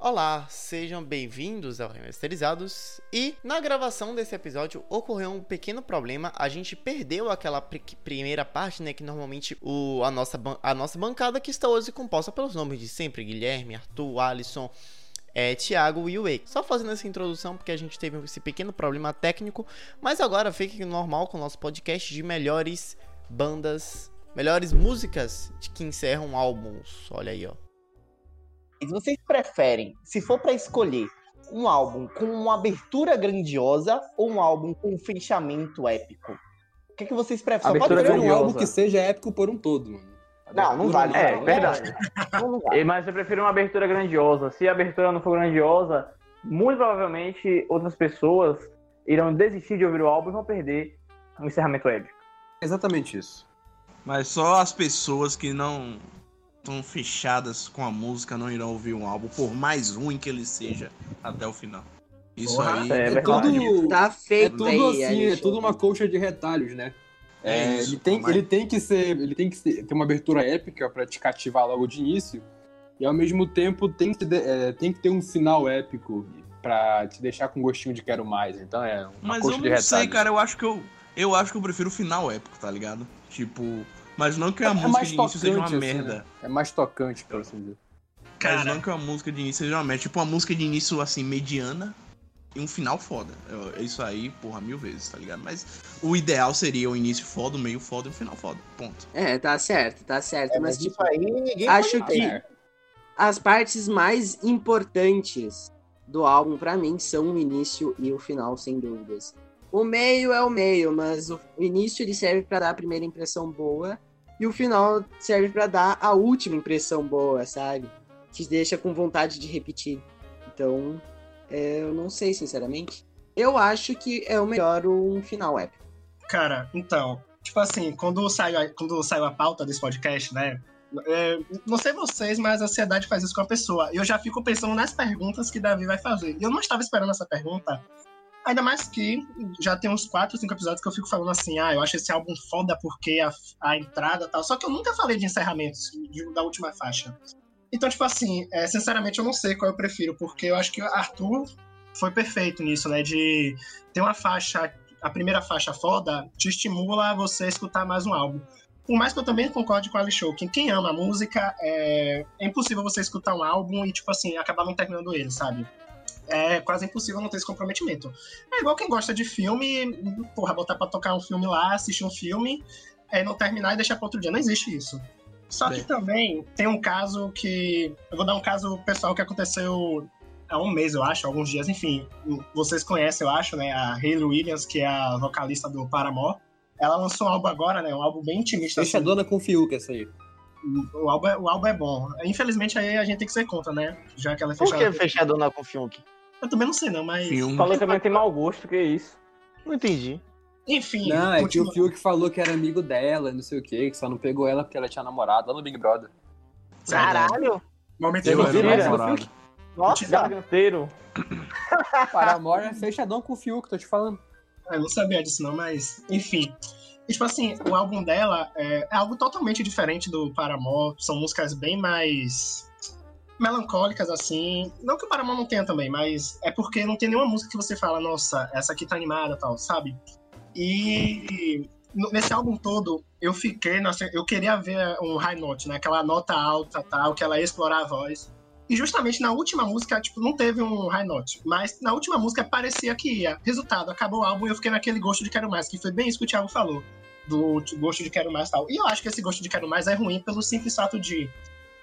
Olá, sejam bem-vindos ao Remasterizados. E na gravação desse episódio ocorreu um pequeno problema. A gente perdeu aquela pr primeira parte, né? Que normalmente o, a, nossa, a nossa bancada que está hoje composta pelos nomes de sempre: Guilherme, Arthur, Alisson, é, Thiago e o. Só fazendo essa introdução porque a gente teve esse pequeno problema técnico. Mas agora fique normal com o nosso podcast de melhores bandas, melhores músicas que encerram álbuns. Olha aí, ó. Vocês preferem, se for para escolher, um álbum com uma abertura grandiosa ou um álbum com um fechamento épico? O que, que vocês preferem? Abertura Só pode um álbum que seja épico por um todo, mano. Não, não vale. É, não, verdade. Não vale. Mas eu prefiro uma abertura grandiosa. Se a abertura não for grandiosa, muito provavelmente outras pessoas irão desistir de ouvir o álbum e vão perder o encerramento épico. Exatamente isso. Mas só as pessoas que não estão fechadas com a música não irão ouvir um álbum, por mais ruim que ele seja, até o final. Isso Porra, aí é, é tudo, tá feito é tudo aí, assim, é tudo uma colcha de retalhos, né? É, é isso, ele, tem, mas... ele tem que ser, ele tem que ser, ter uma abertura épica para te cativar logo de início e ao mesmo tempo tem que, é, tem que ter um final épico para te deixar com gostinho de quero mais. Então é uma Mas eu não sei, cara, eu acho que eu eu acho que eu prefiro o final épico, tá ligado? Tipo, mas não que a é, música de início seja uma assim, merda. Né? É mais tocante, por assim dizer. Cara, mas não que a música de início seja uma merda. Tipo, uma música de início, assim, mediana e um final foda. É isso aí, porra, mil vezes, tá ligado? Mas o ideal seria o início foda, o meio foda e o final foda. Ponto. É, tá certo, tá certo. É, mas, mas, tipo, aí, acho que né? as partes mais importantes do álbum, para mim, são o início e o final, sem dúvidas. O meio é o meio, mas o início ele serve para dar a primeira impressão boa e o final serve para dar a última impressão boa, sabe? Te deixa com vontade de repetir. Então, é, eu não sei, sinceramente. Eu acho que é o melhor um final épico. Cara, então, tipo assim, quando saiu, quando saiu a pauta desse podcast, né? É, não sei vocês, mas a ansiedade faz isso com a pessoa. Eu já fico pensando nas perguntas que Davi vai fazer. Eu não estava esperando essa pergunta, Ainda mais que já tem uns 4, 5 episódios que eu fico falando assim, ah, eu acho esse álbum foda porque a, a entrada tal. Só que eu nunca falei de encerramentos de, da última faixa. Então, tipo assim, é, sinceramente eu não sei qual eu prefiro, porque eu acho que Arthur foi perfeito nisso, né? De ter uma faixa, a primeira faixa foda, te estimula a você escutar mais um álbum. Por mais que eu também concorde com a Show, que quem ama a música, é, é impossível você escutar um álbum e, tipo assim, acabar não terminando ele, sabe? É quase impossível não ter esse comprometimento. É igual quem gosta de filme, porra, botar pra tocar um filme lá, assistir um filme, é, não terminar e deixar pra outro dia. Não existe isso. Só Bem. que também tem um caso que. Eu vou dar um caso pessoal que aconteceu há um mês, eu acho, alguns dias, enfim. Vocês conhecem, eu acho, né? A Hayley Williams, que é a vocalista do Paramore. Ela lançou um álbum agora, né? Um álbum bem intimista. Fechadona assim. com Fiuk, essa aí. O álbum, é, o álbum é bom. Infelizmente, aí a gente tem que ser contra, né? Já que ela é fechada. Por que fechadona com Fiuk? Eu também não sei, não, mas. Filme. Falou que também tem mau gosto, que é isso. Não entendi. Enfim. Não, é continua... que o Fiuk falou que era amigo dela, não sei o quê, que só não pegou ela porque ela tinha namorado lá no Big Brother. Caralho! Momento eu vi Fiuk. Nossa! Garganteiro. Paramore é fechadão com o Fiuk, tô te falando. Eu não sabia disso, não, mas. Enfim. E, tipo assim, o álbum dela é, é algo totalmente diferente do Paramore. São músicas bem mais melancólicas, assim. Não que o Paramount não tenha também, mas é porque não tem nenhuma música que você fala, nossa, essa aqui tá animada tal, sabe? E nesse álbum todo, eu fiquei, nossa, eu queria ver um high note, né? Aquela nota alta tal, que ela ia explorar a voz. E justamente na última música, tipo, não teve um high note. Mas na última música parecia que ia. Resultado, acabou o álbum e eu fiquei naquele gosto de quero mais, que foi bem isso que o Thiago falou. Do gosto de quero mais tal. E eu acho que esse gosto de quero mais é ruim pelo simples fato de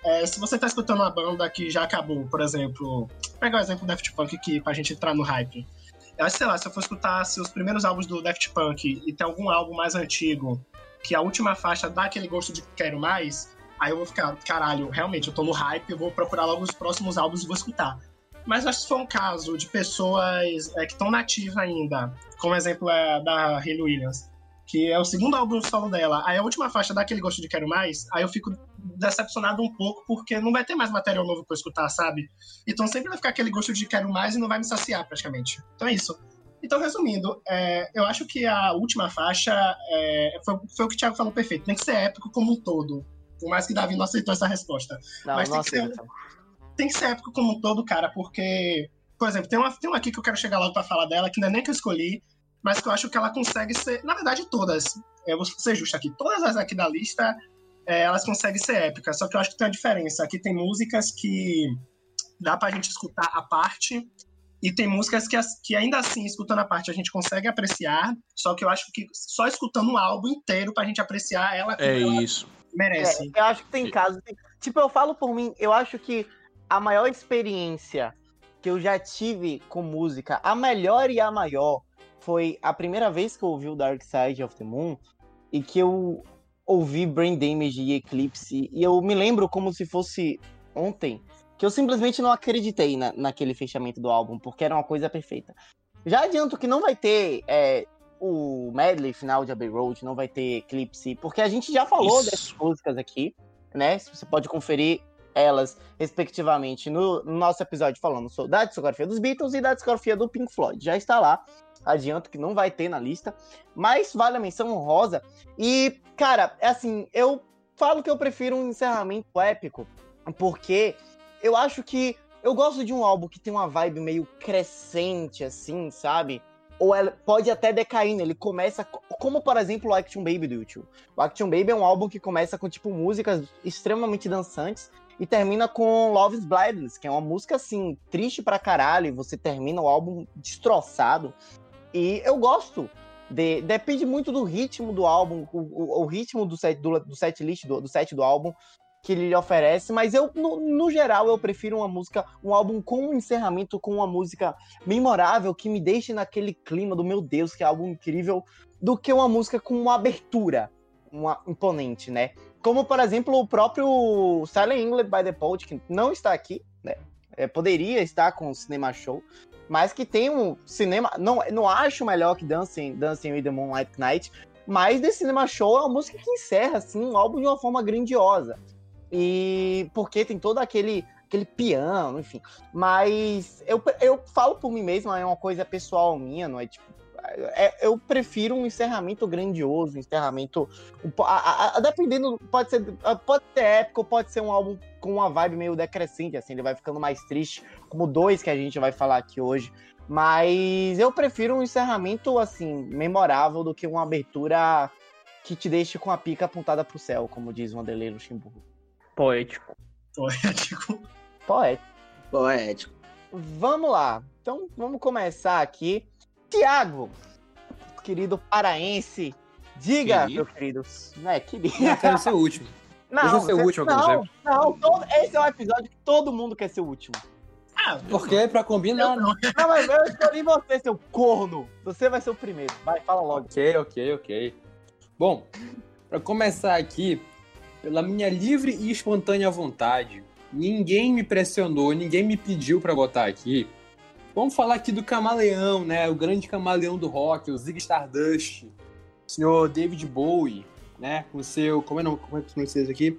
é, se você tá escutando uma banda que já acabou, por exemplo, pegar o exemplo do Daft Punk aqui pra gente entrar no hype. Eu acho, sei lá, se eu for escutar se os primeiros álbuns do Daft Punk e tem algum álbum mais antigo, que a última faixa dá aquele gosto de quero mais, aí eu vou ficar, caralho, realmente, eu tô no hype, eu vou procurar logo os próximos álbuns e vou escutar. Mas acho que for um caso de pessoas é, que estão nativas ainda, como exemplo é da Hayley Williams, que é o segundo álbum solo dela, aí a última faixa dá aquele gosto de quero mais, aí eu fico decepcionado um pouco, porque não vai ter mais material novo para escutar, sabe? Então sempre vai ficar aquele gosto de quero mais e não vai me saciar praticamente. Então é isso. Então, resumindo, é, eu acho que a última faixa é, foi, foi, o que o Thiago falou perfeito. Tem que ser épico como um todo. Por mais que Davi não aceitou essa resposta. Não, Mas não tem, que ser, tem que ser épico como um todo, cara, porque, por exemplo, tem uma, tem uma aqui que eu quero chegar logo pra falar dela, que não é nem que eu escolhi, mas que eu acho que ela consegue ser, na verdade, todas. Eu vou ser justo aqui, todas as aqui da lista, é, elas conseguem ser épicas, só que eu acho que tem uma diferença. Aqui tem músicas que dá pra gente escutar a parte, e tem músicas que, que ainda assim, escutando a parte, a gente consegue apreciar, só que eu acho que só escutando o álbum inteiro pra gente apreciar ela. É ela isso. Merece. É, eu acho que tem casos. Tipo, eu falo por mim, eu acho que a maior experiência que eu já tive com música, a melhor e a maior, foi a primeira vez que eu ouvi o Dark Side of the Moon e que eu ouvi Brain Damage e Eclipse. E eu me lembro como se fosse ontem, que eu simplesmente não acreditei na, naquele fechamento do álbum, porque era uma coisa perfeita. Já adianto que não vai ter é, o medley final de Abbey Road, não vai ter Eclipse, porque a gente já falou Isso. dessas músicas aqui, né? Você pode conferir elas, respectivamente, no, no nosso episódio falando sobre, da discografia dos Beatles e da discografia do Pink Floyd. Já está lá. Adianto que não vai ter na lista, mas vale a menção honrosa. E, cara, é assim, eu falo que eu prefiro um encerramento épico, porque eu acho que eu gosto de um álbum que tem uma vibe meio crescente, assim, sabe? Ou ela pode até decair? Ele começa, como por exemplo o Action Baby do YouTube. O Action Baby é um álbum que começa com, tipo, músicas extremamente dançantes e termina com Love's Blindness, que é uma música, assim, triste pra caralho, e você termina o álbum destroçado. E eu gosto. De, depende muito do ritmo do álbum, o, o, ritmo do set, do, do set list, do, do set do álbum, que ele oferece, mas eu, no, no, geral, eu prefiro uma música, um álbum com um encerramento, com uma música memorável, que me deixe naquele clima do meu Deus, que é algo incrível, do que uma música com uma abertura, uma imponente, né? Como, por exemplo, o próprio Silent England by the Poet, que não está aqui, né? É, poderia estar com o Cinema Show, mas que tem um cinema. Não, não acho melhor que Dancing, Dancing with the Moonlight Night, mas The Cinema Show é uma música que encerra assim, um álbum de uma forma grandiosa. E porque tem todo aquele aquele piano, enfim. Mas eu, eu falo por mim mesmo, é uma coisa pessoal minha, não é tipo. É, eu prefiro um encerramento grandioso, um encerramento. Um, a, a, dependendo, pode ser, pode ser épico, pode ser um álbum com uma vibe meio decrescente, assim, ele vai ficando mais triste, como dois que a gente vai falar aqui hoje. Mas eu prefiro um encerramento, assim, memorável do que uma abertura que te deixe com a pica apontada pro céu, como diz o Wanderlei Luxemburgo. Poético. Poético. Poético. Poético. Vamos lá. Então vamos começar aqui. Tiago, querido paraense, diga, querido. meu querido. Né, querido. Eu quero ser o último. Não, Deixa eu ser o último, não, não, todo, esse é um episódio que todo mundo quer ser o último. Ah, Porque pra combinar. Não, não, mas eu escolhi você, seu corno. Você vai ser o primeiro. Vai, fala logo. Ok, ok, ok. Bom, pra começar aqui, pela minha livre e espontânea vontade. Ninguém me pressionou, ninguém me pediu para botar aqui. Vamos falar aqui do camaleão, né? O grande camaleão do rock, o Zig Stardust, o senhor David Bowie, né? Com o seu, como é, não, como é que pronuncia isso aqui?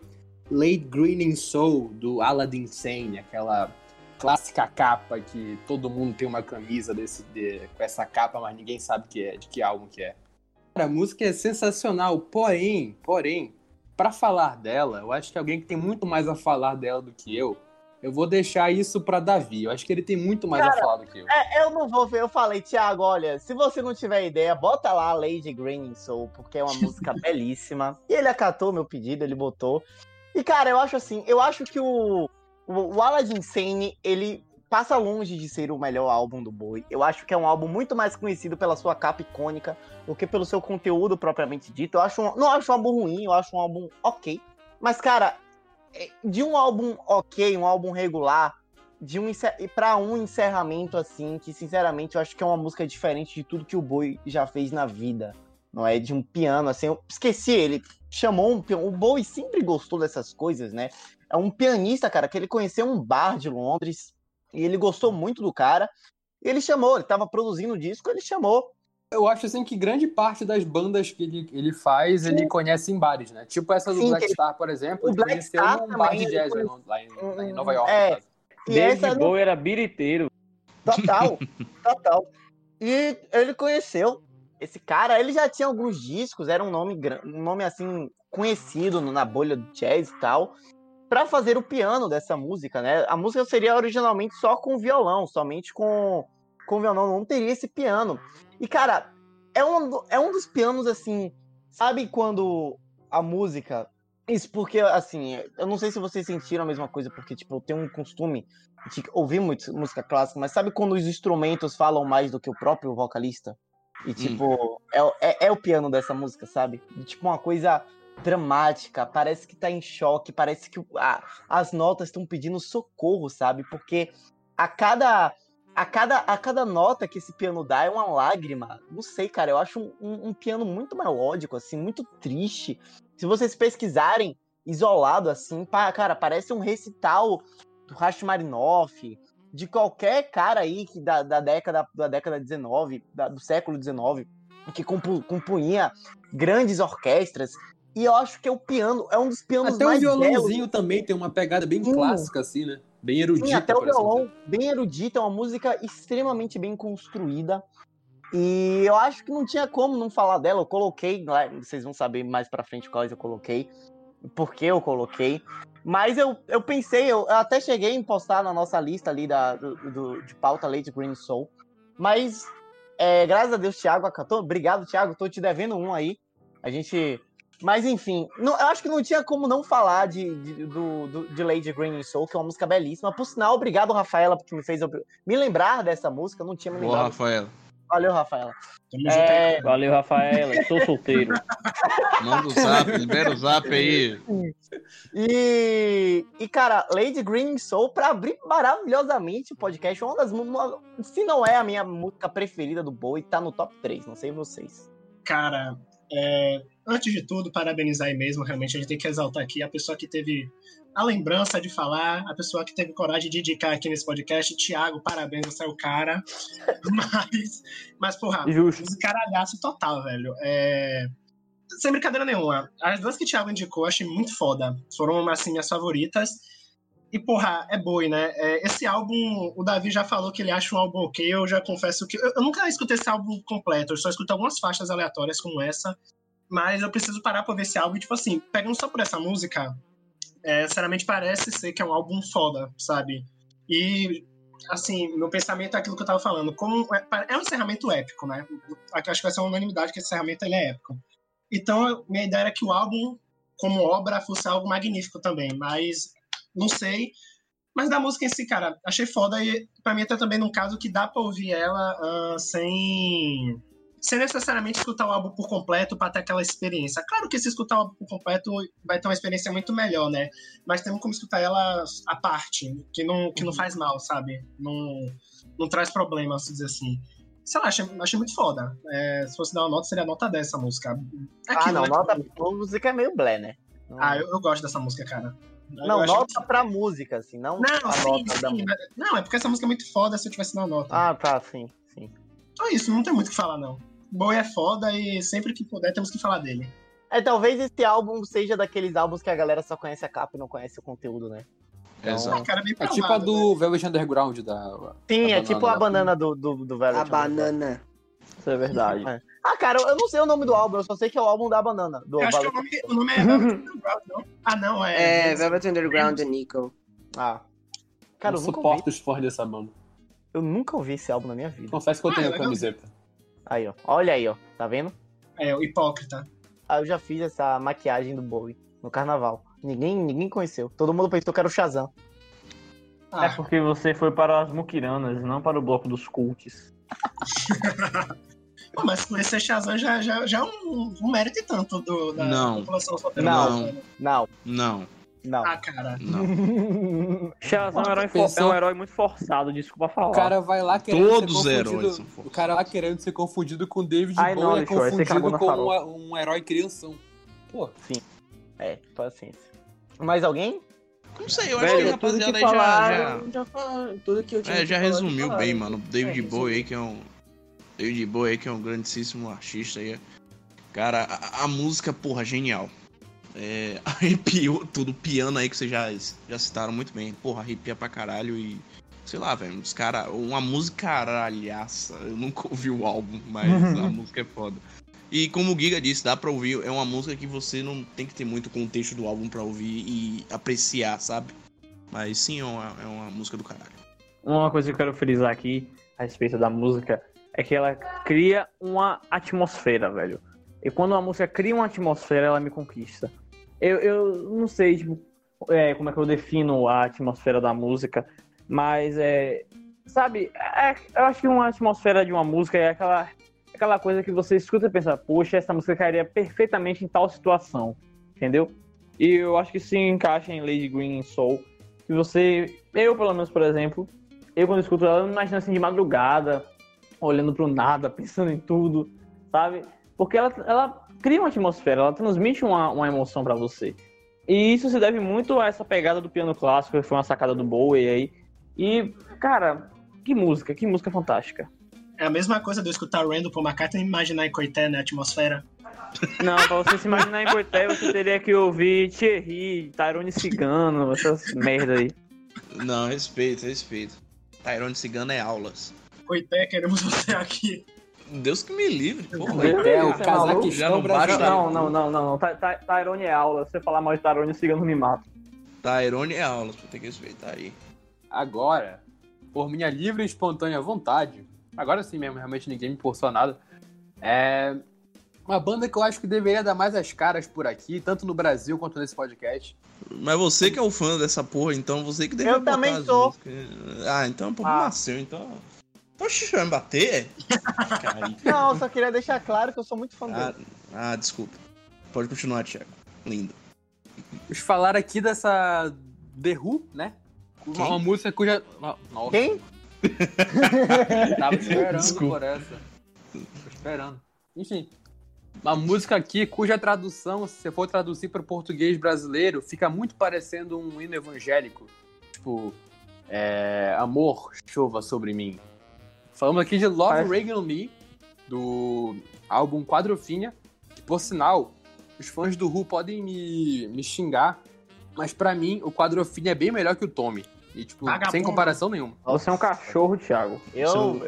Late Greening Soul, do Aladdin Sane, aquela clássica capa que todo mundo tem uma camisa desse, de, com essa capa, mas ninguém sabe que é, de que álbum que é. a música é sensacional, porém, porém, para falar dela, eu acho que alguém que tem muito mais a falar dela do que eu, eu vou deixar isso para Davi. Eu acho que ele tem muito mais Cara, a falar do que eu. É, eu não vou ver. Eu falei, Thiago, olha, se você não tiver ideia, bota lá Lady Green Soul, porque é uma música belíssima. E ele acatou meu pedido, ele botou. E, cara, eu acho assim, eu acho que o, o, o Aladdin Sane, ele passa longe de ser o melhor álbum do Boi. Eu acho que é um álbum muito mais conhecido pela sua capa icônica do que pelo seu conteúdo propriamente dito. Eu acho um, não acho um álbum ruim, eu acho um álbum ok. Mas, cara, de um álbum ok, um álbum regular, de um para um encerramento assim, que sinceramente eu acho que é uma música diferente de tudo que o Boi já fez na vida. Não é de um piano assim, eu esqueci ele chamou um o Bowie sempre gostou dessas coisas, né? É um pianista, cara, que ele conheceu um bar de Londres, e ele gostou muito do cara. Ele chamou, ele estava produzindo o disco, ele chamou. Eu acho assim que grande parte das bandas que ele, ele faz, Sim. ele conhece em bares, né? Tipo essa do Sim, Black Star, por exemplo, o ele Black conheceu Star num bar de jazz conhece... lá, em, em, Nova York. É. E David essa Bowie era biriteiro. Total, total. E ele conheceu esse cara, ele já tinha alguns discos, era um nome, um nome assim, conhecido na bolha do jazz e tal. para fazer o piano dessa música, né? A música seria originalmente só com violão, somente com, com violão, não teria esse piano. E, cara, é um, é um dos pianos, assim, sabe quando a música. Isso porque, assim, eu não sei se vocês sentiram a mesma coisa, porque, tipo, eu tenho um costume de ouvir muito música clássica, mas sabe quando os instrumentos falam mais do que o próprio vocalista? E, hum. tipo, hum. é, é, é, o piano dessa música, sabe? Tipo, uma coisa dramática, parece que tá em choque, parece que a, as notas estão pedindo socorro, sabe? Porque a cada a cada, a cada nota que esse piano dá é uma lágrima. Não sei, cara, eu acho um, um, um piano muito melódico, assim, muito triste. Se vocês pesquisarem isolado, assim, pá, cara, parece um recital do Rachmaninoff, de qualquer cara aí que da, da década da década 19, da, do século 19, que compu, compunha grandes orquestras. E eu acho que é o piano é um dos pianos Até mais o violãozinho belos. também tem uma pegada bem Sim. clássica, assim, né? Bem erudita. Sim, até o violão, bem erudita, é uma música extremamente bem construída. E eu acho que não tinha como não falar dela. Eu coloquei, vocês vão saber mais pra frente quais eu coloquei, por que eu coloquei. Mas eu, eu pensei, eu, eu até cheguei em postar na nossa lista ali da, do, do de pauta Late Green Soul. Mas, é, graças a Deus, Thiago acatou. Obrigado, Thiago. Tô te devendo um aí. A gente mas enfim, não, eu acho que não tinha como não falar de, de, do, do, de Lady Green Soul, que é uma música belíssima. Por sinal, obrigado, Rafaela, porque me fez me lembrar dessa música. Eu não tinha me lembrado. Boa, Rafaela. Valeu, Rafaela. É... Valeu, Rafaela. Estou solteiro. Manda o zap, libera o zap aí. E, e cara, Lady Green Soul, pra abrir maravilhosamente o podcast, uma das uma, se não é a minha música preferida do Bowie, tá no top 3, não sei vocês. Cara, é, antes de tudo, parabenizar aí mesmo. Realmente a gente tem que exaltar aqui a pessoa que teve a lembrança de falar, a pessoa que teve coragem de indicar aqui nesse podcast. Tiago, parabéns, você é o cara. mas, mas porra, Justo. caralhaço total, velho. É... Sem brincadeira nenhuma. As duas que o Thiago indicou, eu achei muito foda. Foram, assim, minhas favoritas. E, porra, é boi, né? É, esse álbum, o Davi já falou que ele acha um álbum ok. Eu já confesso que. Eu, eu, nunca escutei esse álbum completo, eu só escuto algumas faixas aleatórias como essa. Mas eu preciso parar pra ver esse álbum. E, tipo assim, pegando só por essa música, é, sinceramente parece ser que é um álbum foda, sabe? E, assim, meu pensamento é aquilo que eu tava falando. Como é, é um encerramento épico, né? Acho que vai ser uma unanimidade que esse encerramento ele é épico. Então, minha ideia era que o álbum, como obra, fosse algo magnífico também. Mas não sei. Mas da música em si, cara, achei foda. E pra mim, até também num caso que dá pra ouvir ela uh, sem. Sem necessariamente escutar o álbum por completo para ter aquela experiência. Claro que se escutar o álbum por completo vai ter uma experiência muito melhor, né? Mas tem como escutar ela à parte, que não, que não uhum. faz mal, sabe? Não, não traz problemas, se dizer assim sei lá, achei, achei muito foda. É, se fosse dar uma nota, seria a nota dessa música. É ah, não, né? nota a música é meio blé, né? Ah, eu, eu, gosto dessa música, cara. Não, nota que... pra música, assim, não, não a sim, nota sim, da música. Não, é porque essa música é muito foda se eu tivesse na nota. Ah, tá, sim, sim. Então é isso, não tem muito o que falar, não. Boy é foda e sempre que puder temos que falar dele. É, talvez esse álbum seja daqueles álbuns que a galera só conhece a capa e não conhece o conteúdo, né? Então... Exato. Ah, é, é tipo a do né? Velvet Underground da. Sim, é tipo a banana do, do, do Velvet A banana. Isso é verdade. É. Ah, cara, eu não sei o nome do álbum, eu só sei que é o álbum da banana. Do eu acho que o nome, o nome é Velvet Underground, não? Ah, não, é. É, Velvet Underground e Nico. Ah. Cara, eu, eu suporto os fãs dessa banda. Eu nunca ouvi esse álbum na minha vida. Confesso que eu ah, tenho a camiseta. Aí, ó. Olha aí, ó. Tá vendo? É, o hipócrita. Ah, eu já fiz essa maquiagem do Bowie no carnaval. Ninguém, ninguém conheceu. Todo mundo pensou que era o Shazam. Ah. É porque você foi para as muquiranas, não para o bloco dos cults. Pô, mas conhecer Shazam já, já, já é um, um mérito e tanto do, da não. população Não, não. Não. Não. Ah, cara. Não. Shazam é um, herói é um herói muito forçado, desculpa falar. O cara vai lá querendo Todos ser confundido. O cara lá querendo ser confundido com David Ai, Bowie é confundido com um, um, herói crianção. Pô. Sim. É, paciência. Mais alguém? Não sei, eu Velho, acho que a rapaziada aí já, já... já tudo que eu tinha é, já resumiu bem, mano. David é, Bowie aí, que é um David Bowie, que é um grandíssimo artista aí. Cara, a, a música, porra, genial. É, arrepiou tudo, piano aí que vocês já, já citaram muito bem. Porra, arrepia pra caralho e. Sei lá, velho, os cara, uma música caralhaça. Eu nunca ouvi o álbum, mas a música é foda. E como o Giga disse, dá pra ouvir. É uma música que você não tem que ter muito contexto do álbum pra ouvir e apreciar, sabe? Mas sim, é uma, é uma música do caralho. Uma coisa que eu quero frisar aqui a respeito da música é que ela cria uma atmosfera, velho. E quando uma música cria uma atmosfera, ela me conquista. Eu, eu não sei, tipo, é, como é que eu defino a atmosfera da música, mas é. Sabe, é, eu acho que uma atmosfera de uma música é aquela aquela coisa que você escuta e pensa, poxa, essa música cairia perfeitamente em tal situação, entendeu? E eu acho que se encaixa em Lady Green Soul, que você, eu pelo menos, por exemplo, eu quando escuto ela, eu imagino assim de madrugada, olhando pro nada, pensando em tudo, sabe? Porque ela, ela cria uma atmosfera, ela transmite uma, uma emoção para você. E isso se deve muito a essa pegada do piano clássico, que foi uma sacada do Bowie aí. E, cara, que música, que música fantástica. É a mesma coisa de eu escutar Randall Paul McCartney e imaginar em Coité, né? Atmosfera. Não, pra você se imaginar em Coité, você teria que ouvir Thierry, Tyrone Cigano, essas merda aí. Não, respeito, respeito. Tyrone Cigano é aulas. Coité, queremos você aqui. Deus que me livre, porra. Coité, o casaco já não baixa. Não, não, não, não, não. Tyrone é aula. Se você falar mal de Tyrone, Cigano me mata. Tyrone é aulas, tem que respeitar aí. Agora, por minha livre e espontânea vontade, agora sim mesmo, realmente ninguém me forçou nada. É uma banda que eu acho que deveria dar mais as caras por aqui, tanto no Brasil quanto nesse podcast. Mas você que é o fã dessa porra, então você que deveria Eu também sou. Ah, então o problema ah. seu, então. Oxe, vai me bater? Não, só queria deixar claro que eu sou muito fã ah, dele. Ah, desculpa. Pode continuar, Thiago. Lindo. Vamos falar aqui dessa The Who, né? Uma, uma música cuja. Nossa. Quem? Tava esperando Desculpa. por essa. Tô esperando. Enfim, uma música aqui cuja tradução, se você for traduzir para o português brasileiro, fica muito parecendo um hino evangélico. Tipo, é, Amor, chova sobre mim. Falamos aqui de Love Parece... Reagan Me, do álbum Quadrofinha. Que, por sinal, os fãs do Who podem me, me xingar, mas para mim o Quadrofinha é bem melhor que o Tommy. E, tipo, Vagabundo. sem comparação nenhuma. Você é um cachorro, Thiago. Eu.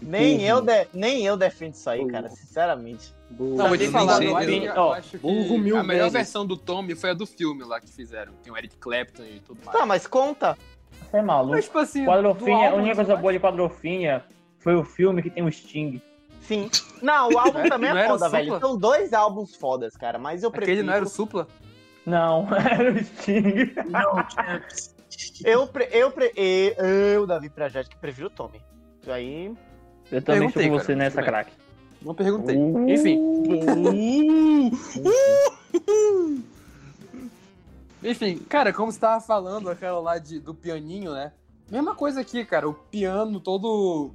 Nem eu, de, nem eu defendo isso aí, cara, sinceramente. Não, vou te falar, eu, acho, eu acho que a melhor versão do Tommy foi a do filme lá que fizeram. Tem o Eric Clapton e tudo mais. Tá, mas conta. Você é maluco. Mas, tipo assim, Quadrofinha, a única coisa boa de Quadrofinha foi o filme que tem o Sting. Sim. Não, o álbum também é foda, velho. São dois álbuns fodas, cara, mas eu prefiro... Aquele não era o Supla? Não, era o Sting. Não, eu, pre, eu, pre, eu, Davi Prajet, que prefiro o Tommy. Isso aí. Eu também estou com você cara, nessa, craque. Não perguntei. Uh, Enfim. Uh, uh, Enfim, cara, como você tava falando, aquela lá de, do pianinho, né? Mesma coisa aqui, cara. O piano todo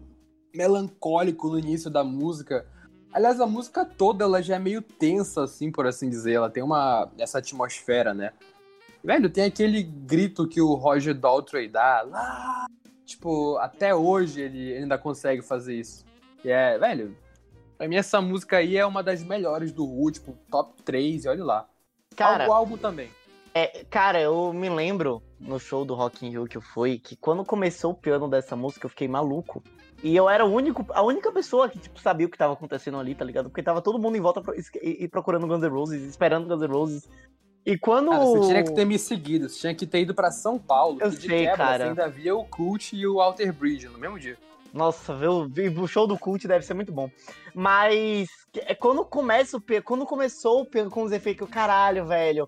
melancólico no início da música. Aliás, a música toda ela já é meio tensa, assim, por assim dizer. Ela tem uma essa atmosfera, né? Velho, tem aquele grito que o Roger Daltrey dá lá. Tipo, até hoje ele ainda consegue fazer isso. E é, velho, pra mim essa música aí é uma das melhores do Who, tipo, top 3, e olha lá. Cara, o álbum também. É, cara, eu me lembro no show do Rock in Rio que eu fui, que quando começou o piano dessa música eu fiquei maluco. E eu era o único, a única pessoa que tipo, sabia o que tava acontecendo ali, tá ligado? Porque tava todo mundo em volta e procurando Guns N' Roses, esperando Guns N' Roses. E quando. Cara, você tinha que ter me seguido, você tinha que ter ido pra São Paulo. Eu sei, quebra, cara. Você ainda via o Cult e o Alter Bridge no mesmo dia. Nossa, ver o, show do Cult deve ser muito bom. Mas é quando começa o quando começou o com os efeitos, caralho, velho.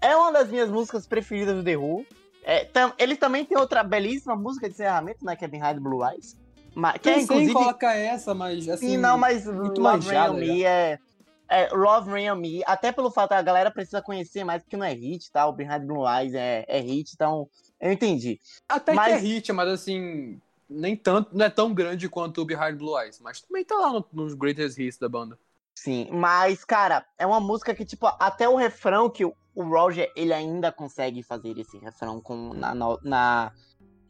É uma das minhas músicas preferidas do The Who. É, tam, ele também tem outra belíssima música de encerramento, né? Que é Behind Blue Eyes. Mas, que é, inclusive... coloca essa, mas assim. Sim, não, mas muito Love Rain Me é, é, Love Rain Me, até pelo fato a galera precisa conhecer mais, porque não é hit, tá? O Behind Blue Eyes é, é hit, então eu entendi. Até mas... que é hit, mas assim, nem tanto, não é tão grande quanto o Behind Blue Eyes, mas também tá lá no, nos greatest hits da banda. Sim, mas, cara, é uma música que, tipo, até o refrão que o, o Roger, ele ainda consegue fazer esse refrão com, na, na, na,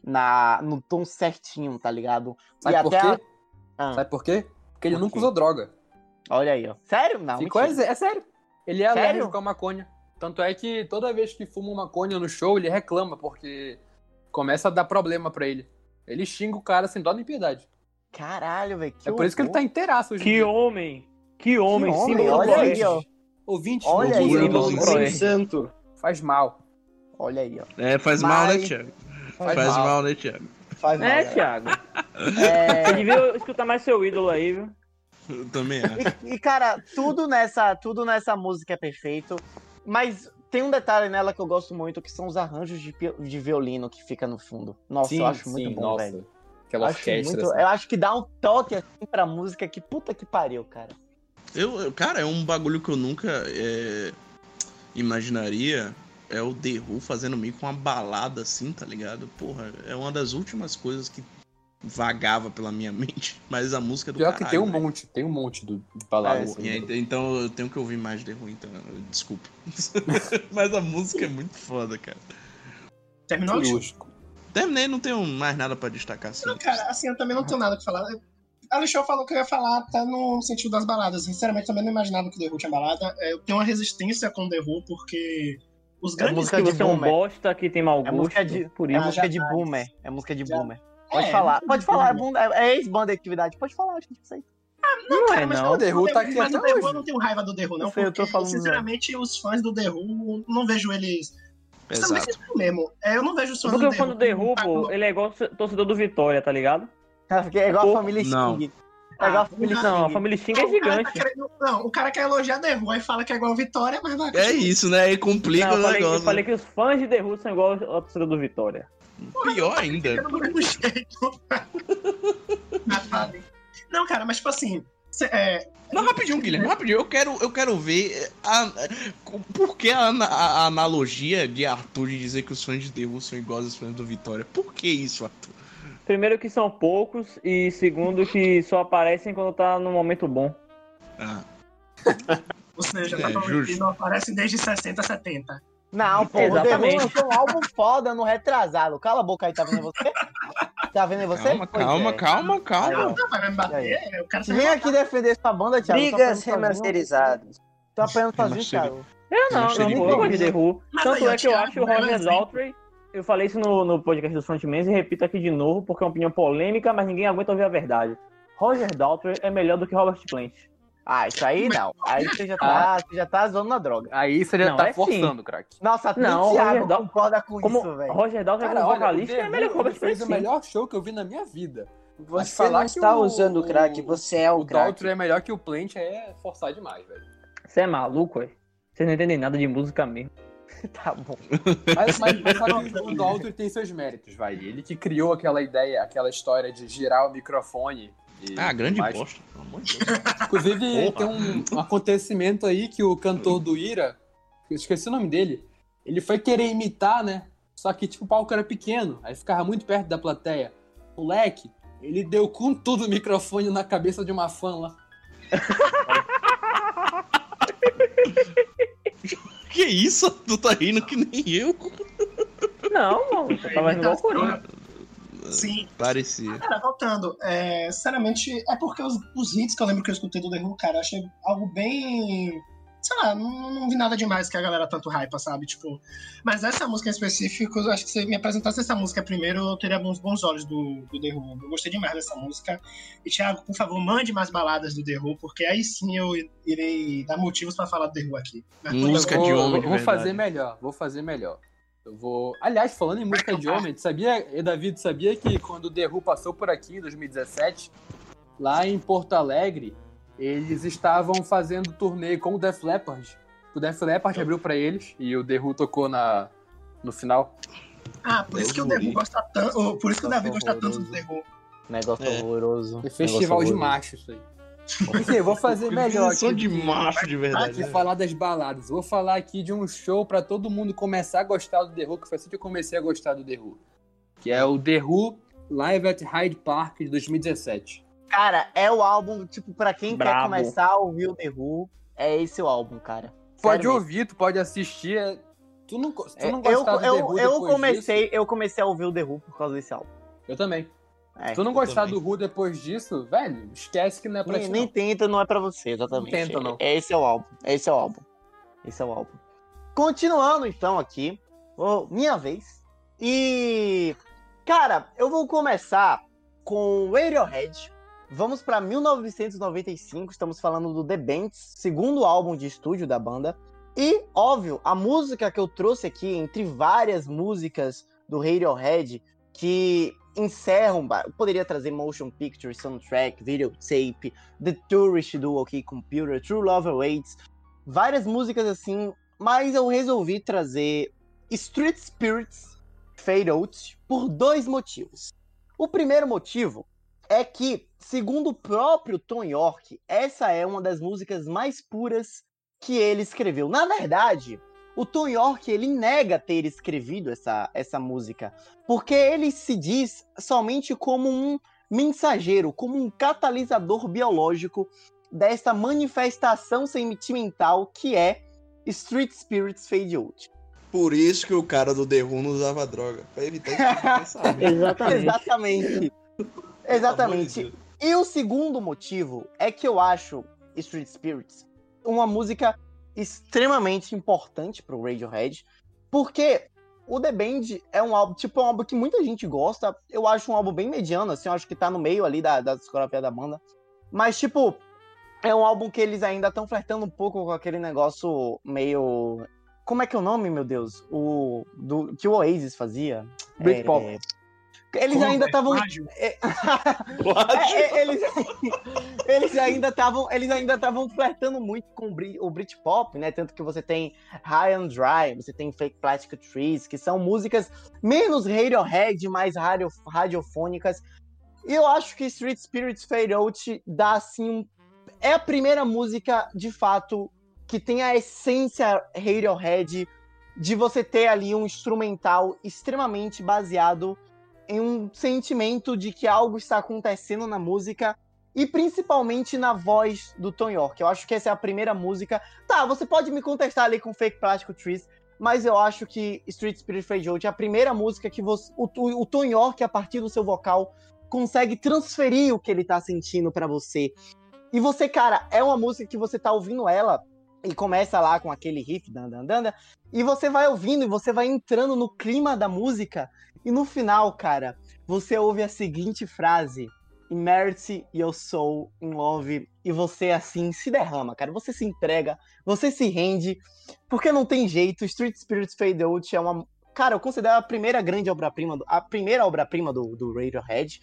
no tom certinho, tá ligado? Sabe e por até quê? A... Ah. Sabe por quê? Porque ele por nunca usou droga. Olha aí, ó. Sério? Não, Ficou, é, é sério. Ele é sério? alérgico à maconha. Tanto é que toda vez que fuma maconha no show, ele reclama, porque começa a dar problema para ele. Ele xinga o cara sem dó nem piedade. Caralho, velho. É por isso que ele tá inteiraço hoje Que homem! Que homem, que homem olha aí, ó. Ouvinte, olha aí, santo. Faz mal. Olha aí, ó. É, faz Mas... mal, né, Thiago? Faz, faz mal. mal. né, Thiago? Faz mal. É, Thiago. É... Você devia escutar mais seu ídolo aí, viu? Eu também acho. E, e, cara, tudo nessa, tudo nessa música é perfeito. Mas tem um detalhe nela que eu gosto muito, que são os arranjos de, de violino que fica no fundo. Nossa, sim, eu acho sim, muito bom, nossa. velho. Aquela acho orquestra. Muito, assim. Eu acho que dá um toque assim pra música que puta que pariu, cara. Eu, cara, é um bagulho que eu nunca é, imaginaria. É o The Who fazendo meio com uma balada assim, tá ligado? Porra, é uma das últimas coisas que vagava pela minha mente, mas a música é do Pior caralho, que tem um né? monte, tem um monte do, de baladas. É, assim, então eu tenho que ouvir mais The Who, então, desculpa. mas a música é muito foda, cara. Terminou? Terminei, não tenho mais nada pra destacar assim. Não, cara, assim, eu também não tenho nada pra falar. A Alexandre falou que eu ia falar até no sentido das baladas. Sinceramente, também não imaginava que o The Who tinha balada. É, eu tenho uma resistência com o The Who, porque os é grandes... É música de você é um bosta que tem mau gosto. É música de, por isso. É música de boomer. É música de já. boomer. Pode é, falar, pode falar, é, é ex-banda de atividade, pode falar, acho que isso aí. Ah, não, não cara, é, mas não. o The Who tá aqui até hoje. Eu não tenho raiva do The Who, não, eu porque, eu tô falando sinceramente, os fãs do The Who, não vejo eles... Exato. Mesmo. É, eu não vejo os fãs porque do The Who. Porque o fã do The Who, pô, ele é igual torcedor do Vitória, tá ligado? É igual a família Sting. É a família Sting. Não, a família Sting é gigante. Tá querendo, não, o cara quer elogiar The Who, aí fala que é igual a Vitória, mas não é. É isso, né? Aí complica não, o falei, negócio. Eu falei que os fãs de The Who são igual a torcida do Vitória. Pior ainda. Não, cara, mas tipo assim. Cê, é... Não, rapidinho, Guilherme, rapidinho. Eu quero, eu quero ver a, por que a, a, a, analogia de Arthur de dizer que os fãs de The são iguais aos fãs do Vitória. Por que isso, Arthur? Primeiro que são poucos e segundo que só aparecem quando tá no momento bom. Ah. Ou seja, é, tá que não aparecem desde 60, 70. Não, pô, Exatamente. o The lançou um álbum foda no retrasado. Cala a boca aí, tá vendo você? Tá vendo você? Calma, calma, é. calma, calma. Vem aqui defender sua banda, Thiago. Brigas remasterizadas. Tô apanhando sozinho, Thiago. Eu não, não, não, eu gosto de The Who. Tanto é que eu acho o Roger Daltrey... Eu falei isso no, no podcast dos Frontmans e repito aqui de novo, porque é uma opinião polêmica, mas ninguém aguenta ouvir a verdade. Roger Daltrey é melhor do que Robert Plant. Ah, isso aí não. Aí você já tá, ah. você já tá zoando na droga. Aí você já não, tá é forçando, craque. Nossa, não, Thiago Roger concorda com Como isso, velho. Roger Daltrey é como vocalista é melhor que Robert Plant. fez o melhor show que eu vi na minha vida. Você falar não está o, usando o crack, você é o, o crack. O Daltrey é melhor que o Plant é forçar demais, velho. Você é maluco, velho? Vocês não entendem nada de música mesmo. tá bom. Mas, mas, mas só que o Daltrey tem seus méritos, vai. Ele que criou aquela ideia, aquela história de girar o microfone ah, grande mais... bosta. Inclusive, tem um, um, acontecimento aí que o cantor do Ira, eu esqueci o nome dele, ele foi querer imitar, né? Só que, tipo, o palco era pequeno, aí ficava muito perto da plateia. Moleque, ele deu com tudo o microfone na cabeça de uma fã lá. que isso? Tu tá rindo que nem eu. Não, mano, eu tava rindo igual o Coringa. Sim. Parecia. Cara, voltando, é, sinceramente, é porque os, os hits que eu lembro que eu escutei do The Who, cara, achei algo bem. Sei lá, não, não vi nada demais que a galera tanto hypa, sabe? Tipo. Mas essa música em específico, eu acho que se me apresentasse essa música primeiro, eu teria uns bons olhos do, do The Who. Eu gostei demais dessa música. E, Thiago, por favor, mande mais baladas do The Who, porque aí sim eu irei dar motivos para falar do The Who aqui. música de homem. Vou, vou fazer melhor, vou fazer melhor. Eu vou. Aliás, falando em música de homem, sabia, David, sabia que quando o The Who passou por aqui em 2017, lá em Porto Alegre, eles estavam fazendo turnê com o Def Leppard. O Def Leppard abriu para eles e o The Who tocou na, no final. Ah, por isso que o The Who gosta tanto. Por isso que o Davi gosta tanto do The Who. Negócio é. horroroso. É festival Negócio de macho isso aí. Enfim, eu vou fazer melhor. Aqui de macho de verdade. Aqui falar das baladas. Vou falar aqui de um show para todo mundo começar a gostar do The Who, que foi assim que eu comecei a gostar do The Who. Que é o The Who Live at Hyde Park de 2017. Cara, é o álbum, tipo, para quem Bravo. quer começar a ouvir o The Who, é esse o álbum, cara. Pode Sério ouvir, mesmo. tu pode assistir. É... Tu não, tu não é, eu, do eu, The Who eu comecei, disso? eu comecei a ouvir o The Who por causa desse álbum. Eu também. É, Se tu não gostar também. do Who depois disso, velho, esquece que não é pra nem, ti. Nem não. tenta, não é pra você, exatamente. Não tenta, não. Esse é o álbum. Esse é o álbum. Esse é o álbum. Continuando então aqui, oh, minha vez. E. Cara, eu vou começar com Radiohead. Vamos para 1995, estamos falando do The Bands, segundo álbum de estúdio da banda. E, óbvio, a música que eu trouxe aqui, entre várias músicas do Radiohead, que encerram, poderia trazer motion picture, soundtrack, videotape, The Tourist do OK Computer, True Love Awaits, várias músicas assim, mas eu resolvi trazer Street Spirits Fade Out por dois motivos. O primeiro motivo é que, segundo o próprio Tom York, essa é uma das músicas mais puras que ele escreveu. Na verdade, o Tom York ele nega ter escrevido essa, essa música, porque ele se diz somente como um mensageiro, como um catalisador biológico dessa manifestação sentimental que é Street Spirits Fade Out. Por isso que o cara do The Who não usava droga, pra evitar esse Exatamente. Exatamente. Exatamente. E o segundo motivo é que eu acho Street Spirits uma música extremamente importante pro Radiohead, porque o The Band é um álbum, tipo, é um álbum que muita gente gosta. Eu acho um álbum bem mediano, assim, eu acho que tá no meio ali da, da discografia da banda. Mas, tipo, é um álbum que eles ainda estão flertando um pouco com aquele negócio meio. Como é que é o nome, meu Deus? O. Do, que o Oasis fazia? Britpop. É, eles Como ainda estavam. É, é, eles, eles ainda estavam. Eles ainda estavam flertando muito com o Britpop, né? Tanto que você tem High and Dry, você tem Fake Plastic Trees, que são músicas menos Radiohead, mais radio, radiofônicas. E eu acho que Street Spirits Fade Out dá assim um. É a primeira música, de fato, que tem a essência Radiohead de você ter ali um instrumental extremamente baseado em um sentimento de que algo está acontecendo na música e principalmente na voz do Tom York. Eu acho que essa é a primeira música. Tá, você pode me contestar ali com Fake Plastic Trees, mas eu acho que Street Spirit Fade Out é a primeira música que você, o, o, o Tom York, a partir do seu vocal, consegue transferir o que ele tá sentindo para você. E você, cara, é uma música que você tá ouvindo ela e começa lá com aquele riff, dan, dan, dan, e você vai ouvindo e você vai entrando no clima da música e no final, cara, você ouve a seguinte frase: Immerse your soul in love. E você, assim, se derrama, cara. Você se entrega, você se rende, porque não tem jeito. Street Spirits Fade Out é uma. Cara, eu considero a primeira grande obra-prima, a primeira obra-prima do, do Radiohead.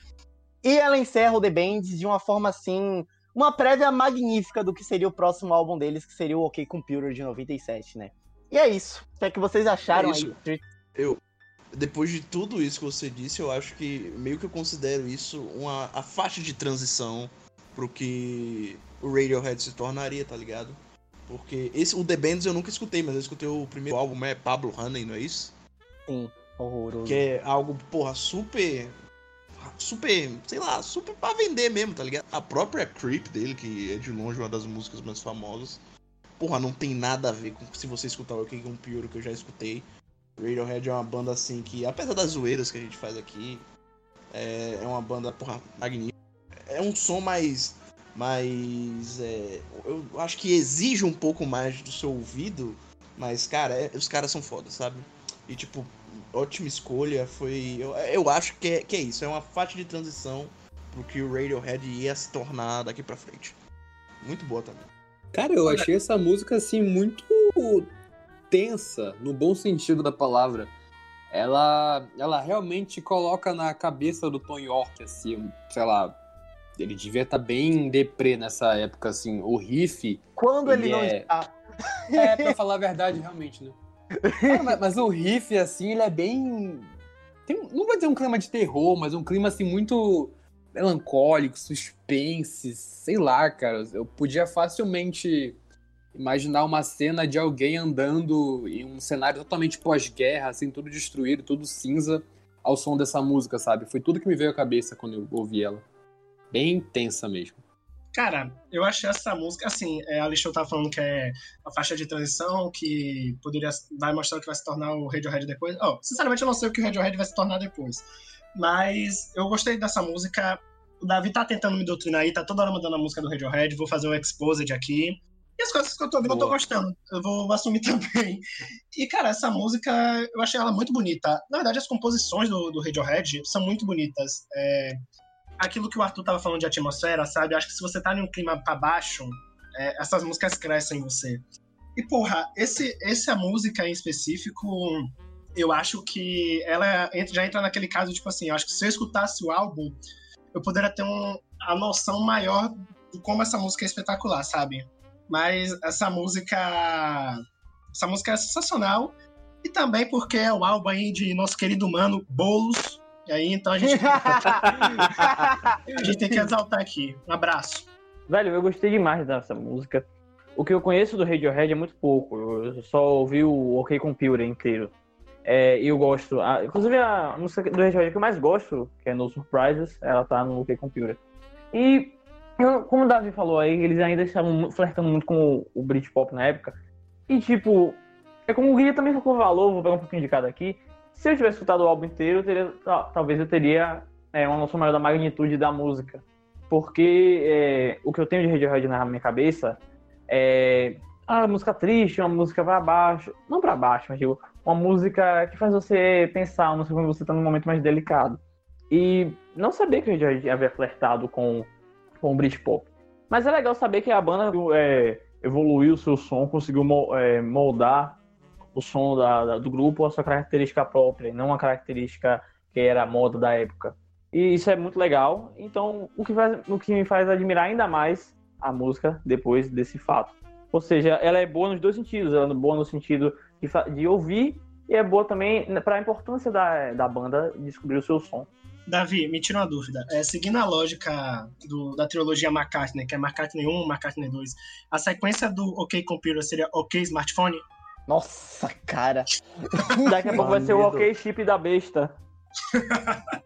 E ela encerra o The Band de uma forma assim. Uma prévia magnífica do que seria o próximo álbum deles, que seria o OK Computer de 97, né? E é isso. O que é que vocês acharam é aí? Eu, depois de tudo isso que você disse, eu acho que meio que eu considero isso uma a faixa de transição pro que o Radiohead se tornaria, tá ligado? Porque esse, o The Bands eu nunca escutei, mas eu escutei o primeiro álbum, é Pablo Honey, não é isso? Sim, horroroso. Que é algo, porra, super. Super, sei lá, super pra vender mesmo, tá ligado? A própria Creep dele, que é de longe uma das músicas mais famosas, porra, não tem nada a ver com se você escutar o que é um pior que eu já escutei. Radiohead é uma banda assim que, apesar das zoeiras que a gente faz aqui, é, é uma banda, porra, magnífica. É um som mais. mais. É, eu acho que exige um pouco mais do seu ouvido, mas, cara, é, os caras são foda, sabe? E, tipo, ótima escolha. Foi. Eu, eu acho que é, que é isso, é uma faixa de transição pro que o Radiohead ia se tornar daqui pra frente. Muito boa também. Cara, eu achei essa música assim muito tensa, no bom sentido da palavra. Ela, ela realmente coloca na cabeça do Tom York, assim, sei lá, ele devia estar tá bem deprê nessa época, assim, o riff. Quando ele, ele não é... está. É, pra falar a verdade, realmente, né? Mas, mas, o riff, assim, ele é bem. Tem, não vou dizer um clima de terror, mas um clima, assim, muito melancólico, suspense, sei lá, cara. Eu podia facilmente imaginar uma cena de alguém andando em um cenário totalmente pós-guerra, assim, tudo destruído, tudo cinza, ao som dessa música, sabe? Foi tudo que me veio à cabeça quando eu ouvi ela. Bem intensa mesmo. Cara, eu achei essa música, assim, é, a Alexandre tá falando que é a faixa de transição, que poderia, vai mostrar o que vai se tornar o Radiohead depois. Oh, sinceramente, eu não sei o que o Radiohead vai se tornar depois. Mas eu gostei dessa música. O Davi tá tentando me doutrinar aí, tá toda hora mandando a música do Radiohead, vou fazer um exposed aqui. E as coisas que eu tô ouvindo, eu tô gostando. Eu vou assumir também. E, cara, essa música, eu achei ela muito bonita. Na verdade, as composições do, do Radiohead são muito bonitas. É, aquilo que o Arthur tava falando de atmosfera, sabe? Acho que se você tá em um clima pra baixo, é, essas músicas crescem em você. E, porra, esse, essa música em específico, eu acho que ela já entra naquele caso, tipo assim, eu acho que se eu escutasse o álbum, eu poderia ter um, a noção maior de como essa música é espetacular, sabe? Mas essa música. Essa música é sensacional. E também porque é o álbum aí de nosso querido mano Boulos. E aí, então a gente. a gente tem que exaltar aqui. Um abraço. Velho, eu gostei demais dessa música. O que eu conheço do Radiohead é muito pouco. Eu só ouvi o OK Computer inteiro. É, eu gosto. A, inclusive, a música do Radiohead que eu mais gosto, que é No Surprises, ela tá no OK Computer. E, como o Davi falou aí, eles ainda estavam flertando muito com o, o Britpop na época. E, tipo, é como o Guia também ficou valor, vou pegar um pouquinho de cada aqui. Se eu tivesse escutado o álbum inteiro, eu teria, talvez eu teria é, uma noção maior da magnitude da música. Porque é, o que eu tenho de Radiohead na minha cabeça é a música triste, uma música para baixo, não para baixo, mas digo, uma música que faz você pensar, uma música quando você está num momento mais delicado. E não sabia que o Radiohead havia flertado com, com o Britpop. Mas é legal saber que a banda é, evoluiu o seu som, conseguiu é, moldar o som da, da, do grupo a sua característica própria, não uma característica que era a moda da época. E isso é muito legal. Então, o que, faz, o que me faz admirar ainda mais a música depois desse fato. Ou seja, ela é boa nos dois sentidos. Ela é boa no sentido de, de ouvir e é boa também para a importância da, da banda descobrir o seu som. Davi, me tira uma dúvida. É, seguindo a lógica do, da trilogia McCartney, que é McCartney 1, McCartney 2, a sequência do OK Computer seria OK Smartphone? Nossa, cara. Daqui a pouco vai ser o OK Chip da besta.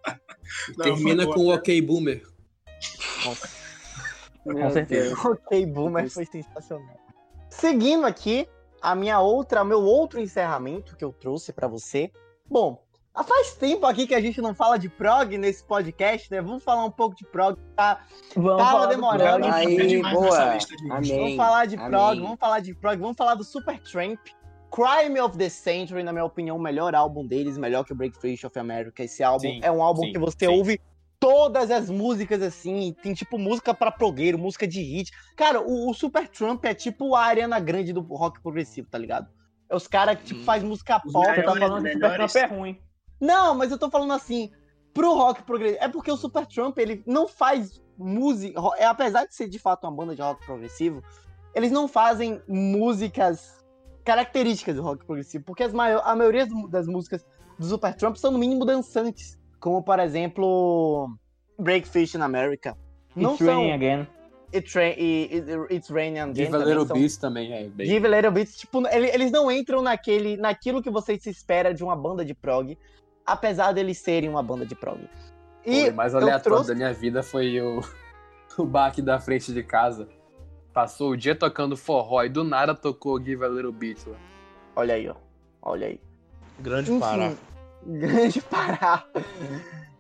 Não, Termina com o OK Boomer. Nossa. Com certeza. Ok, Boomer foi sensacional. Seguindo aqui, a minha outra, meu outro encerramento que eu trouxe para você. Bom, faz tempo aqui que a gente não fala de prog nesse podcast, né? Vamos falar um pouco de prog, tá? Vamos Tava demorando. Aí, boa. Amém. Vamos falar de prog, Amém. vamos falar de prog, vamos falar do Supertramp. Crime of the Century, na minha opinião, o melhor álbum deles, melhor que o Break Free of America. Esse álbum sim, é um álbum sim, que você sim. ouve todas as músicas assim, tem tipo música para progueiro, música de hit. Cara, o, o Super Trump é tipo a Ariana Grande do rock progressivo, tá ligado? É os caras que tipo hum. faz música pop. Tá falando que o Super Trump é ruim. Não, mas eu tô falando assim, pro rock progressivo. É porque o Super Trump, ele não faz música, é apesar de ser de fato uma banda de rock progressivo, eles não fazem músicas características do rock progressivo, porque as maior, a maioria das músicas do Super Trump são no mínimo dançantes como por exemplo Breakfish in America. Não It's são... Raining Again. It's, ra it, it's Raining Again. Give a Little são... Beats também é bem... Give a Little Beats, tipo, eles não entram naquele, naquilo que você se espera de uma banda de prog, apesar deles serem uma banda de prog. E o mais aleatório trouxe... da minha vida foi o, o baque da frente de casa. Passou o dia tocando forró e do nada tocou Give a Little Beat lá. Olha aí, ó. Olha aí. Grande Enfim, Pará. Grande Pará.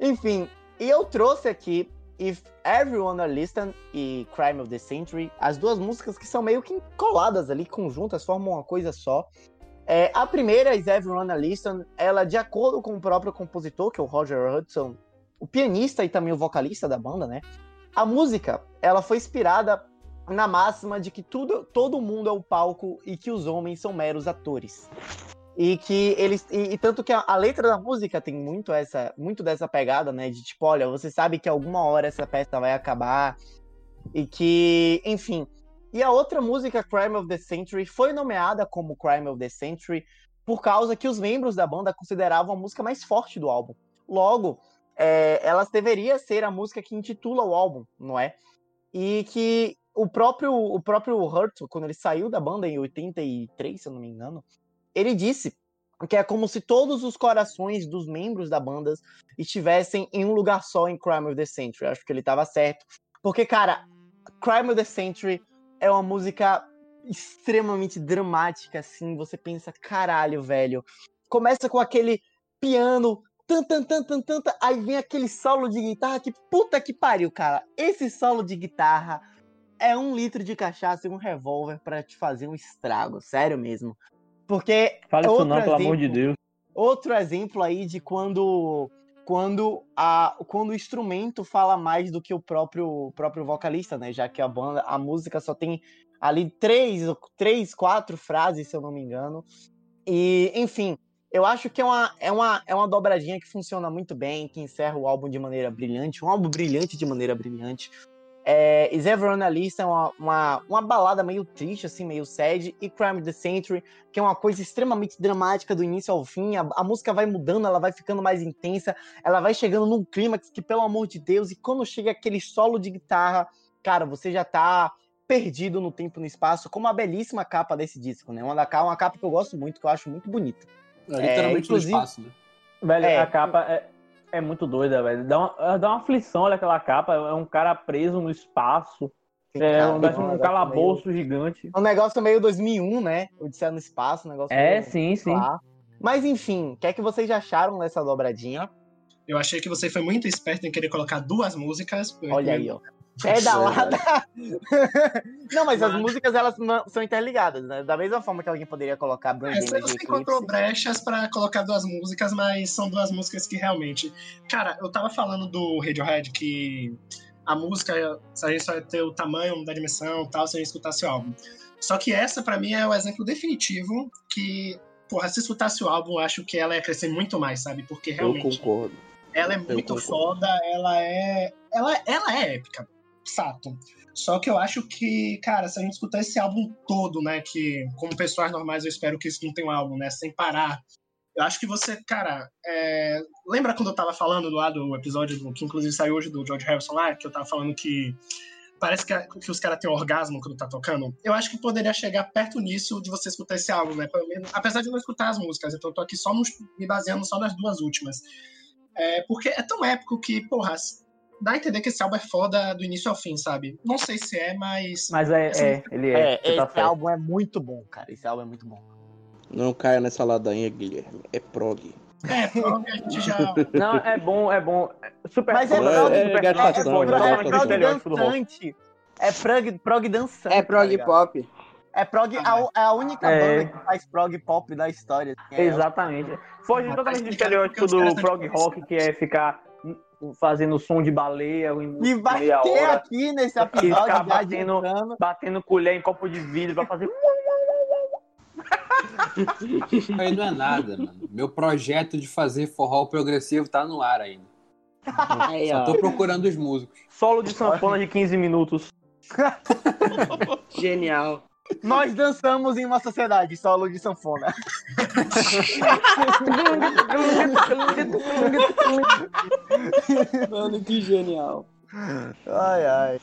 Enfim, e eu trouxe aqui If Everyone Are Listen e Crime of the Century, as duas músicas que são meio que coladas ali, conjuntas, formam uma coisa só. É, a primeira, Is Everyone Are Listen, ela, de acordo com o próprio compositor, que é o Roger Hudson, o pianista e também o vocalista da banda, né? A música, ela foi inspirada na máxima de que tudo, todo mundo é o palco e que os homens são meros atores. E que eles. E, e tanto que a, a, letra da música tem muito essa muito dessa pegada, né? De tipo, olha, você sabe que alguma hora essa peça vai acabar. E que, enfim. E a outra música, Crime of the Century, foi nomeada como Crime of the Century por causa que os membros da banda consideravam a música mais forte do álbum. Logo, é, ela deveria ser a música que intitula o álbum, não é? E que o próprio o próprio Hurt, quando ele saiu da banda em 83, se eu não me engano, ele disse que é como se todos os corações dos membros da banda estivessem em um lugar só em Crime of the Century. Acho que ele estava certo. Porque, cara, Crime of the Century é uma música extremamente dramática, assim. Você pensa, caralho, velho. Começa com aquele piano, tan, tan, tan, tan, tan, tan, aí vem aquele solo de guitarra que puta que pariu, cara. Esse solo de guitarra é um litro de cachaça e um revólver para te fazer um estrago, sério mesmo. Porque. Fala isso não, exemplo, pelo amor de Deus. Outro exemplo aí de quando quando, a, quando o instrumento fala mais do que o próprio, próprio vocalista, né? Já que a banda, a música só tem ali três, três, quatro frases, se eu não me engano. E, enfim, eu acho que é uma, é, uma, é uma dobradinha que funciona muito bem, que encerra o álbum de maneira brilhante, um álbum brilhante de maneira brilhante. É, Is Ever on a List é uma, uma, uma, balada meio triste, assim, meio sad, e Crime the Century, que é uma coisa extremamente dramática do início ao fim. A, a, música vai mudando, ela vai ficando mais intensa, ela vai chegando num clímax que, pelo amor de Deus, e quando chega aquele solo de guitarra, cara, você já tá perdido no tempo e no espaço, como a belíssima capa desse disco, né? Uma, da, uma capa que eu gosto muito, que eu acho muito bonita. É, literalmente é, inclusive, no espaço, né? Velho, é, a capa é, é muito doida, velho. Dá uma, dá uma aflição, olha aquela capa. É um cara preso no espaço. É um, um, um calabouço meio... gigante. Um negócio meio 2001, né? Odisseia no espaço, um negócio É, sim, sim. Mas enfim, o que é que vocês acharam dessa dobradinha? Eu achei que você foi muito esperto em querer colocar duas músicas. Olha aí, ó. Pedalada. não, mas as músicas elas são interligadas, né? Da mesma forma que alguém poderia colocar Brand é, Você encontrou brechas para colocar duas músicas, mas são duas músicas que realmente. Cara, eu tava falando do Radiohead que a música, a gente só ia ter o tamanho da dimensão tal, se a gente escutasse o álbum. Só que essa, para mim, é o exemplo definitivo que, porra, se escutasse o álbum, eu acho que ela ia crescer muito mais, sabe? Porque realmente. Eu concordo. Ela é muito foda, ela é. Ela, ela é épica fato. Só que eu acho que, cara, se a gente escutar esse álbum todo, né, que como pessoas normais eu espero que escutem um álbum, né, sem parar, eu acho que você, cara, é... lembra quando eu tava falando lá do episódio do, que inclusive saiu hoje do George Harrison lá, que eu tava falando que parece que, que os caras têm orgasmo quando tá tocando? Eu acho que poderia chegar perto nisso de você escutar esse álbum, né, menos, apesar de não escutar as músicas, então eu tô aqui só nos, me baseando só nas duas últimas. É, porque é tão épico que, porra, dá a entender que esse álbum é foda do início ao fim, sabe? Não sei se é, mas. Mas é, é ele é. é tá esse tá álbum é muito bom, cara. Esse álbum é muito bom. Não caia nessa ladainha, Guilherme. É prog. É, prog a gente já. Não, é bom, é bom. Super Mas é prog, é, super é, prog, é, prog, é prog dançante. É prog, prog dançante. É prog tá pop. É prog, a, é a única é. banda que faz prog pop da história. É Exatamente. Foge totalmente do estereótipo do prog rock, que é ficar fazendo som de baleia. E vai ter hora, aqui nesse episódio batendo, batendo colher em copo de vidro pra fazer. Aí não é nada, mano. Meu projeto de fazer forró progressivo tá no ar ainda. Aí, Só tô procurando os músicos. Solo de sanfona de 15 minutos. Genial. Nós dançamos em uma sociedade, solo de sanfona. Mano, que genial. Ai, ai.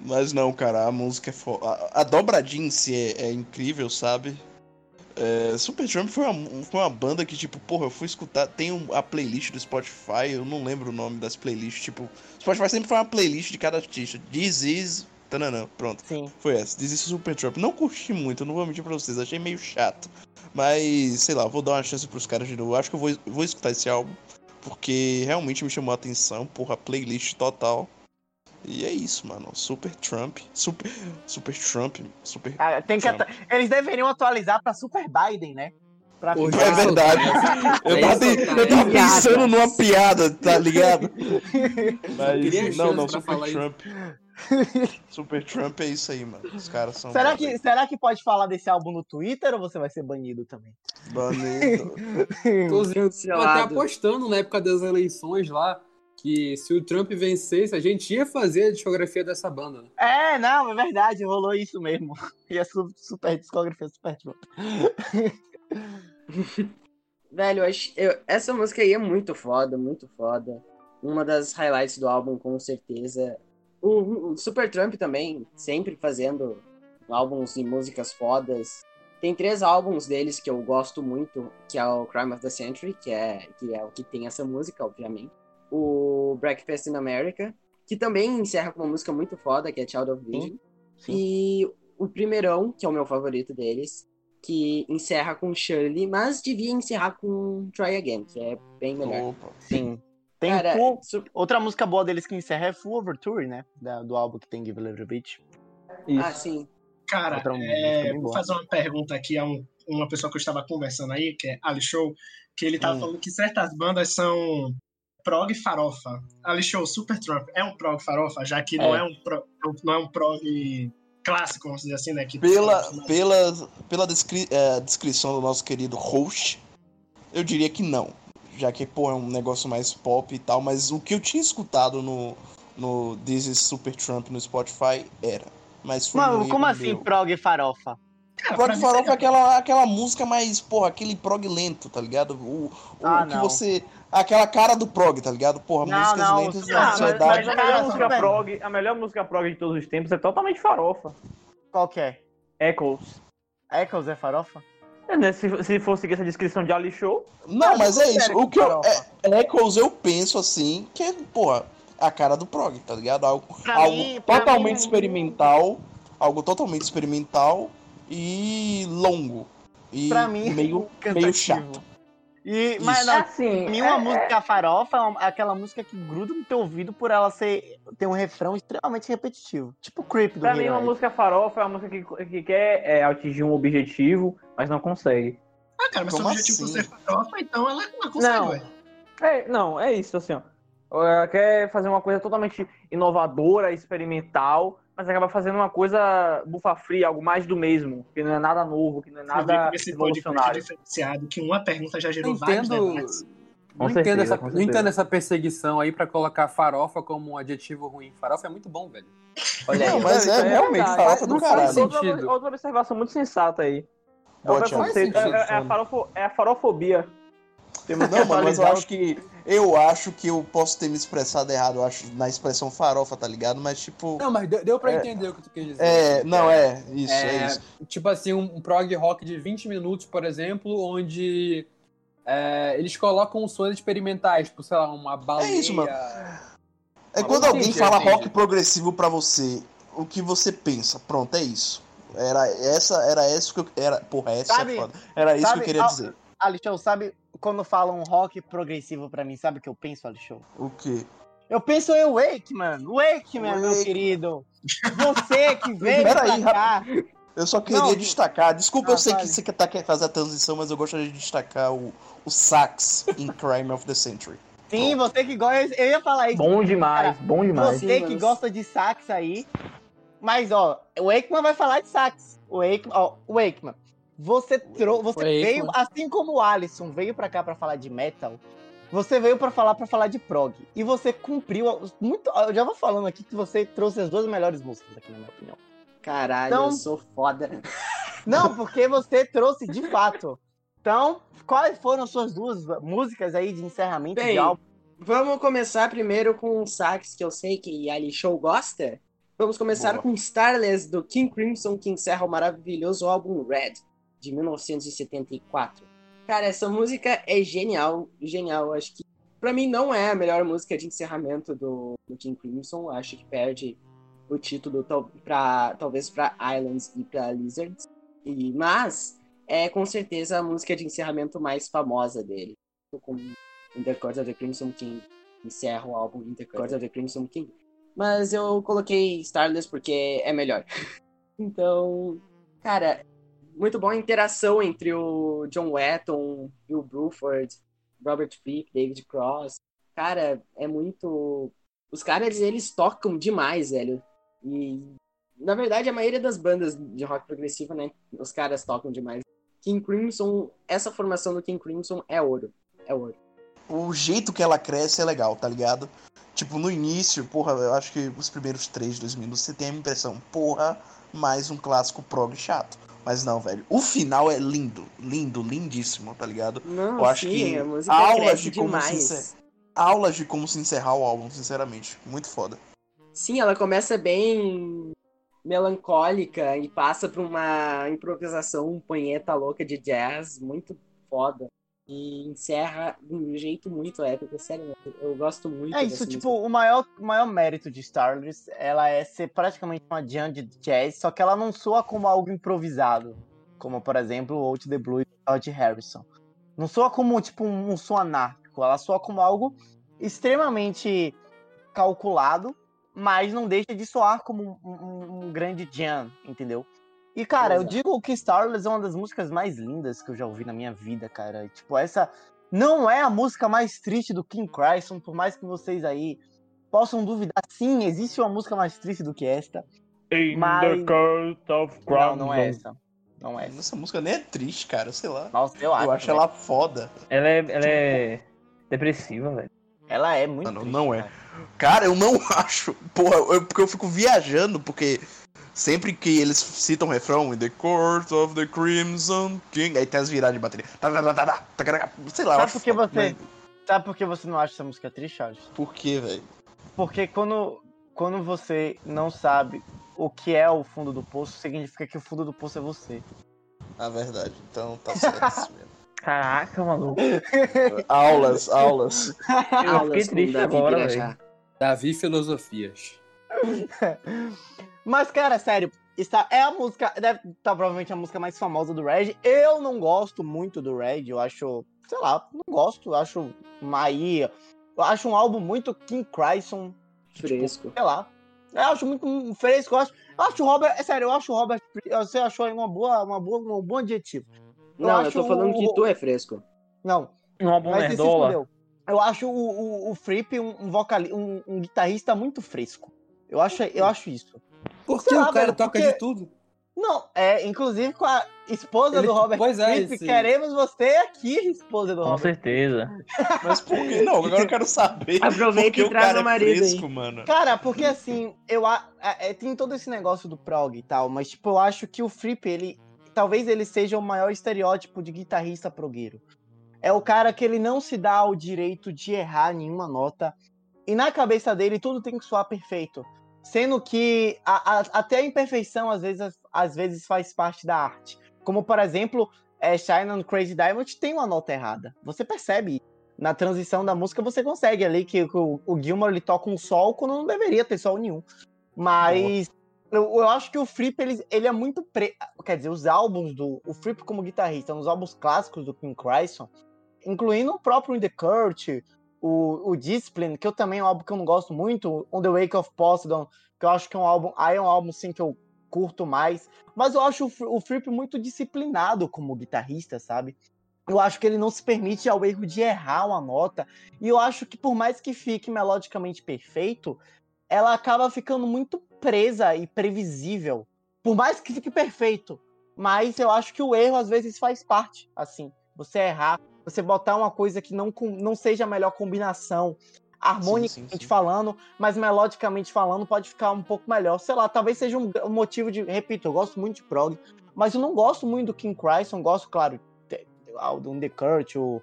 Mas não, cara, a música é foda. A, a dobradinha em si é, é incrível, sabe? É, Super Trump foi uma, foi uma banda que, tipo, porra, eu fui escutar. Tem um, a playlist do Spotify, eu não lembro o nome das playlists. Tipo, Spotify sempre foi uma playlist de cada artista. This is Tananã, pronto. Sim. Foi essa. Desiste Super Trump. Não curti muito, não vou mentir pra vocês. Achei meio chato. Mas, sei lá, vou dar uma chance pros caras de novo. Acho que eu vou, vou escutar esse álbum. Porque realmente me chamou a atenção. Porra, playlist total. E é isso, mano. Super Trump. Super, super Trump. Super. Ah, tem que Trump. Eles deveriam atualizar pra Super Biden, né? Pra Pô, é verdade. eu tava, eu tava pensando numa piada, tá ligado? Mas, não, não, Super Trump. Super Trump é isso aí, mano. Os caras são. Será que, será que pode falar desse álbum no Twitter ou você vai ser banido também? Banido. Tô até apostando na época das eleições lá que se o Trump vencesse, a gente ia fazer a discografia dessa banda. Né? É, não, é verdade, rolou isso mesmo. Ia super discografia super Trump. Velho, eu acho, eu, essa música aí é muito foda, muito foda. Uma das highlights do álbum, com certeza. O, o Super Trump também, sempre fazendo álbuns e músicas fodas. Tem três álbuns deles que eu gosto muito, que é o Crime of the Century, que é, que é o que tem essa música, obviamente. O Breakfast in America, que também encerra com uma música muito foda, que é Child of Vision. E o primeirão, que é o meu favorito deles, que encerra com Shirley, mas devia encerrar com Try Again, que é bem melhor. Opa. Sim. Tem Cara, full... su... Outra música boa deles que encerra é Full Overture, né? Da, do álbum que tem Give a Little Bit. Isso. Ah, sim. Cara, é, vou fazer uma pergunta aqui a um, uma pessoa que eu estava conversando aí, que é Ali Show, que ele estava hum. falando que certas bandas são prog farofa. Ali show Super Trump é um prog farofa, já que é. não é um pro, não é um prog clássico, vamos dizer assim, né? Que pela pela, pela descri é, descrição do nosso querido host, eu diria que não. Já que, pô, é um negócio mais pop e tal, mas o que eu tinha escutado no, no This is Super Trump no Spotify era. Mas foi Mano, como assim meu. prog farofa? Cara, prog farofa é aquela, aquela música mais, porra, aquele prog lento, tá ligado? O, o ah, que não. você. Aquela cara do prog, tá ligado? Porra, não, músicas não, lentas da sociedade. Mas, mas a, melhor música prog, a melhor música prog de todos os tempos é totalmente farofa. Qual que é? Echoes. Echoes é farofa? É, né? Se, se for seguir essa descrição de Ali Show. Não, ah, mas é isso. O que eu, é, Echoes eu penso assim, que é, porra, a cara do prog, tá ligado? Algo, algo mim, totalmente mim... experimental. Algo totalmente experimental e longo. E pra mim, meio, meio chato. E, mas não, assim, mim, uma é, música é... farofa é aquela música que gruda no teu ouvido por ela ser ter um refrão extremamente repetitivo. Tipo Creep do Pra mim, uma música farofa é uma música que, que quer é, atingir um objetivo, mas não consegue. Ah, cara, mas Como se o objetivo assim? ser farofa, então ela não consegue, não. É, não, é isso, assim, ó. Ela quer fazer uma coisa totalmente inovadora, experimental, mas acaba fazendo uma coisa bufa fria, algo mais do mesmo, que não é nada novo, que não é nada revolucionário. diferenciado, que uma pergunta já gerou vários debates. Não, certeza, entendo essa, não entendo essa perseguição aí pra colocar farofa como um adjetivo ruim. Farofa é muito bom, velho. Olha aí, mas é, é realmente verdade. farofa do caralho. Outra, outra observação muito sensata aí. É, o preconceito, é, é, a farofo, é a farofobia. Temos não, mas eu acho que. Eu acho que eu posso ter me expressado errado, eu acho, na expressão farofa, tá ligado? Mas tipo. Não, mas deu, deu pra é, entender o que tu quer dizer. É, não, é, isso, é, é isso. Tipo assim, um, um prog rock de 20 minutos, por exemplo, onde é, eles colocam sons experimentais, tipo, sei lá, uma baleia. É isso, mano. É quando alguém fala rock progressivo para você, o que você pensa? Pronto, é isso. Era essa, era isso que eu era, porra, essa sabe, é Era isso sabe, que eu queria dizer. Alixão, sabe quando falam rock progressivo para mim, sabe o que eu penso, Alixão? O quê? Eu penso em Wake, mano. Wake, man, meu querido. Você que veio Pera pra aí, cá. Eu só queria não, destacar, desculpa, ah, eu sei vale. que você tá quer fazer a transição, mas eu gostaria de destacar o, o sax em Crime of the Century. Sim, Pronto. você que gosta, eu ia falar isso. Bom demais, cara, bom demais. Você Sim, que gosta de sax aí, mas ó, o Wakeman vai falar de sax. O Wakeman, ó, o Wakeman, você trou você veio, assim como o Alisson veio para cá para falar de metal, você veio para falar para falar de prog. E você cumpriu muito, eu já vou falando aqui que você trouxe as duas melhores músicas aqui na minha opinião. Caralho, então, eu sou foda. Não, porque você trouxe de fato. Então, quais foram suas duas músicas aí de encerramento Bem, de álbum? Vamos começar primeiro com um sax que eu sei que Ali Show gosta. Vamos começar Boa. com Starless do King Crimson, que encerra o maravilhoso álbum Red, de 1974. Cara, essa música é genial, genial. Acho que, pra mim, não é a melhor música de encerramento do, do King Crimson. Acho que perde o título pra, talvez para Islands e para Lizards. E, mas é com certeza a música de encerramento mais famosa dele. Com In the Court of the Crimson King. Encerra o álbum In the Court of the Crimson King. Mas eu coloquei Starless porque é melhor. então, cara, muito boa a interação entre o John Wetton, Bill Bruford, Robert Fripp, David Cross. Cara, é muito. Os caras, eles tocam demais, velho. E, na verdade, a maioria das bandas de rock progressivo, né? Os caras tocam demais. King Crimson, essa formação do King Crimson é ouro. É ouro. O jeito que ela cresce é legal, tá ligado? Tipo, no início, porra, eu acho que os primeiros três, dois minutos, você tem a impressão, porra, mais um clássico prog chato. Mas não, velho. O final é lindo, lindo, lindíssimo, tá ligado? Não, eu acho sim, que a aulas de como demais. se aulas de como se encerrar o álbum, sinceramente, muito foda. Sim, ela começa bem melancólica e passa por uma improvisação um punheta louca de jazz muito foda. E encerra de um jeito muito épico, sério, eu gosto muito. É isso, tipo, o maior, o maior mérito de Starless, ela é ser praticamente uma jam de jazz, só que ela não soa como algo improvisado, como, por exemplo, o Out the Blue de George Harrison. Não soa como, tipo, um, um som anárquico, ela soa como algo extremamente calculado, mas não deixa de soar como um, um, um grande jam, entendeu? E, cara, eu digo que Starless é uma das músicas mais lindas que eu já ouvi na minha vida, cara. Tipo, essa. não é a música mais triste do King Crimson, por mais que vocês aí possam duvidar. Sim, existe uma música mais triste do que esta. In mas... the Court of Não, não é essa. Não é essa. Essa música nem é triste, cara, sei lá. Nossa, eu acho. Eu acho ela foda. Ela é, ela é depressiva, velho. Ela é muito. Não, triste, não é. Cara. cara, eu não acho. Porra, eu, porque eu fico viajando, porque sempre que eles citam o refrão, In the Court of the Crimson King, aí tem as viradas de bateria. Sei lá, Sabe por que você. Sabe por que você não acha essa música triste, Charles? Por que, velho? Porque quando, quando você não sabe o que é o fundo do poço, significa que o fundo do poço é você. Ah, verdade. Então tá certo isso mesmo. Caraca, maluco. aulas, aulas. Eu fiquei triste agora, velho. Davi Filosofias. Mas, cara, sério, está, é a música, deve estar tá, provavelmente a música mais famosa do Red. Eu não gosto muito do Red, eu acho, sei lá, não gosto, eu acho Maia, eu acho um álbum muito King Crimson. Tipo, fresco. Tipo, sei lá. Eu acho muito fresco, eu acho, eu acho o Robert, é sério, eu acho o Robert, você achou aí uma boa, uma boa, um bom adjetivo. Eu não, eu tô falando o, que tu é fresco. Não. Um álbum nerdola. Eu acho o, o, o Fripp um, um, vocal, um, um guitarrista muito fresco. Eu acho, eu acho isso. Porque lá, o cara velho, toca porque... de tudo. Não, é, inclusive com a esposa Ele... do Robert pois é, Fripp, queremos você aqui, esposa do com Robert. Com certeza. Mas por que não? Agora eu quero saber. Aproveita e traz o é marido é fresco, aí. mano. Cara, porque assim, eu é, tem todo esse negócio do prog e tal, mas tipo, eu acho que o Fripp, ele talvez ele seja o maior estereótipo de guitarrista progueiro. É o cara que ele não se dá o direito de errar nenhuma nota. E na cabeça dele tudo tem que soar perfeito. Sendo que a, a, até a imperfeição às vezes, às vezes faz parte da arte. Como, por exemplo, é, Shine on Crazy Diamond tem uma nota errada. Você percebe na transição da música, você consegue ali que, o, o Gilmore ele toca um sol quando não deveria ter sol nenhum. Mas eu, eu, acho que o Fripp, ele, ele é muito. Pre... Quer dizer, os álbuns do. O Fripp como guitarrista, nos álbuns clássicos do King Crimson, incluindo o próprio In The Kurt, o, o Discipline, que eu também é um álbum que eu não gosto muito, On The Wake of Poseidon, que eu acho que é um álbum. Aí é um álbum sim que eu curto mais. Mas eu acho o, o Fripp muito disciplinado como guitarrista, sabe? Eu acho que ele não se permite ao erro de errar uma nota. E eu acho que por mais que fique melodicamente perfeito, ela acaba ficando muito presa e previsível. Por mais que fique perfeito. Mas eu acho que o erro às vezes faz parte, assim. Você errar, você botar uma coisa que não, não seja a melhor combinação, harmonicamente sim, sim, sim. falando, mas melodicamente falando pode ficar um pouco melhor. Sei lá, talvez seja um, um, motivo de. Repito, eu gosto muito de prog, mas eu não gosto muito do King Crimson, gosto, claro, do The Kurt, o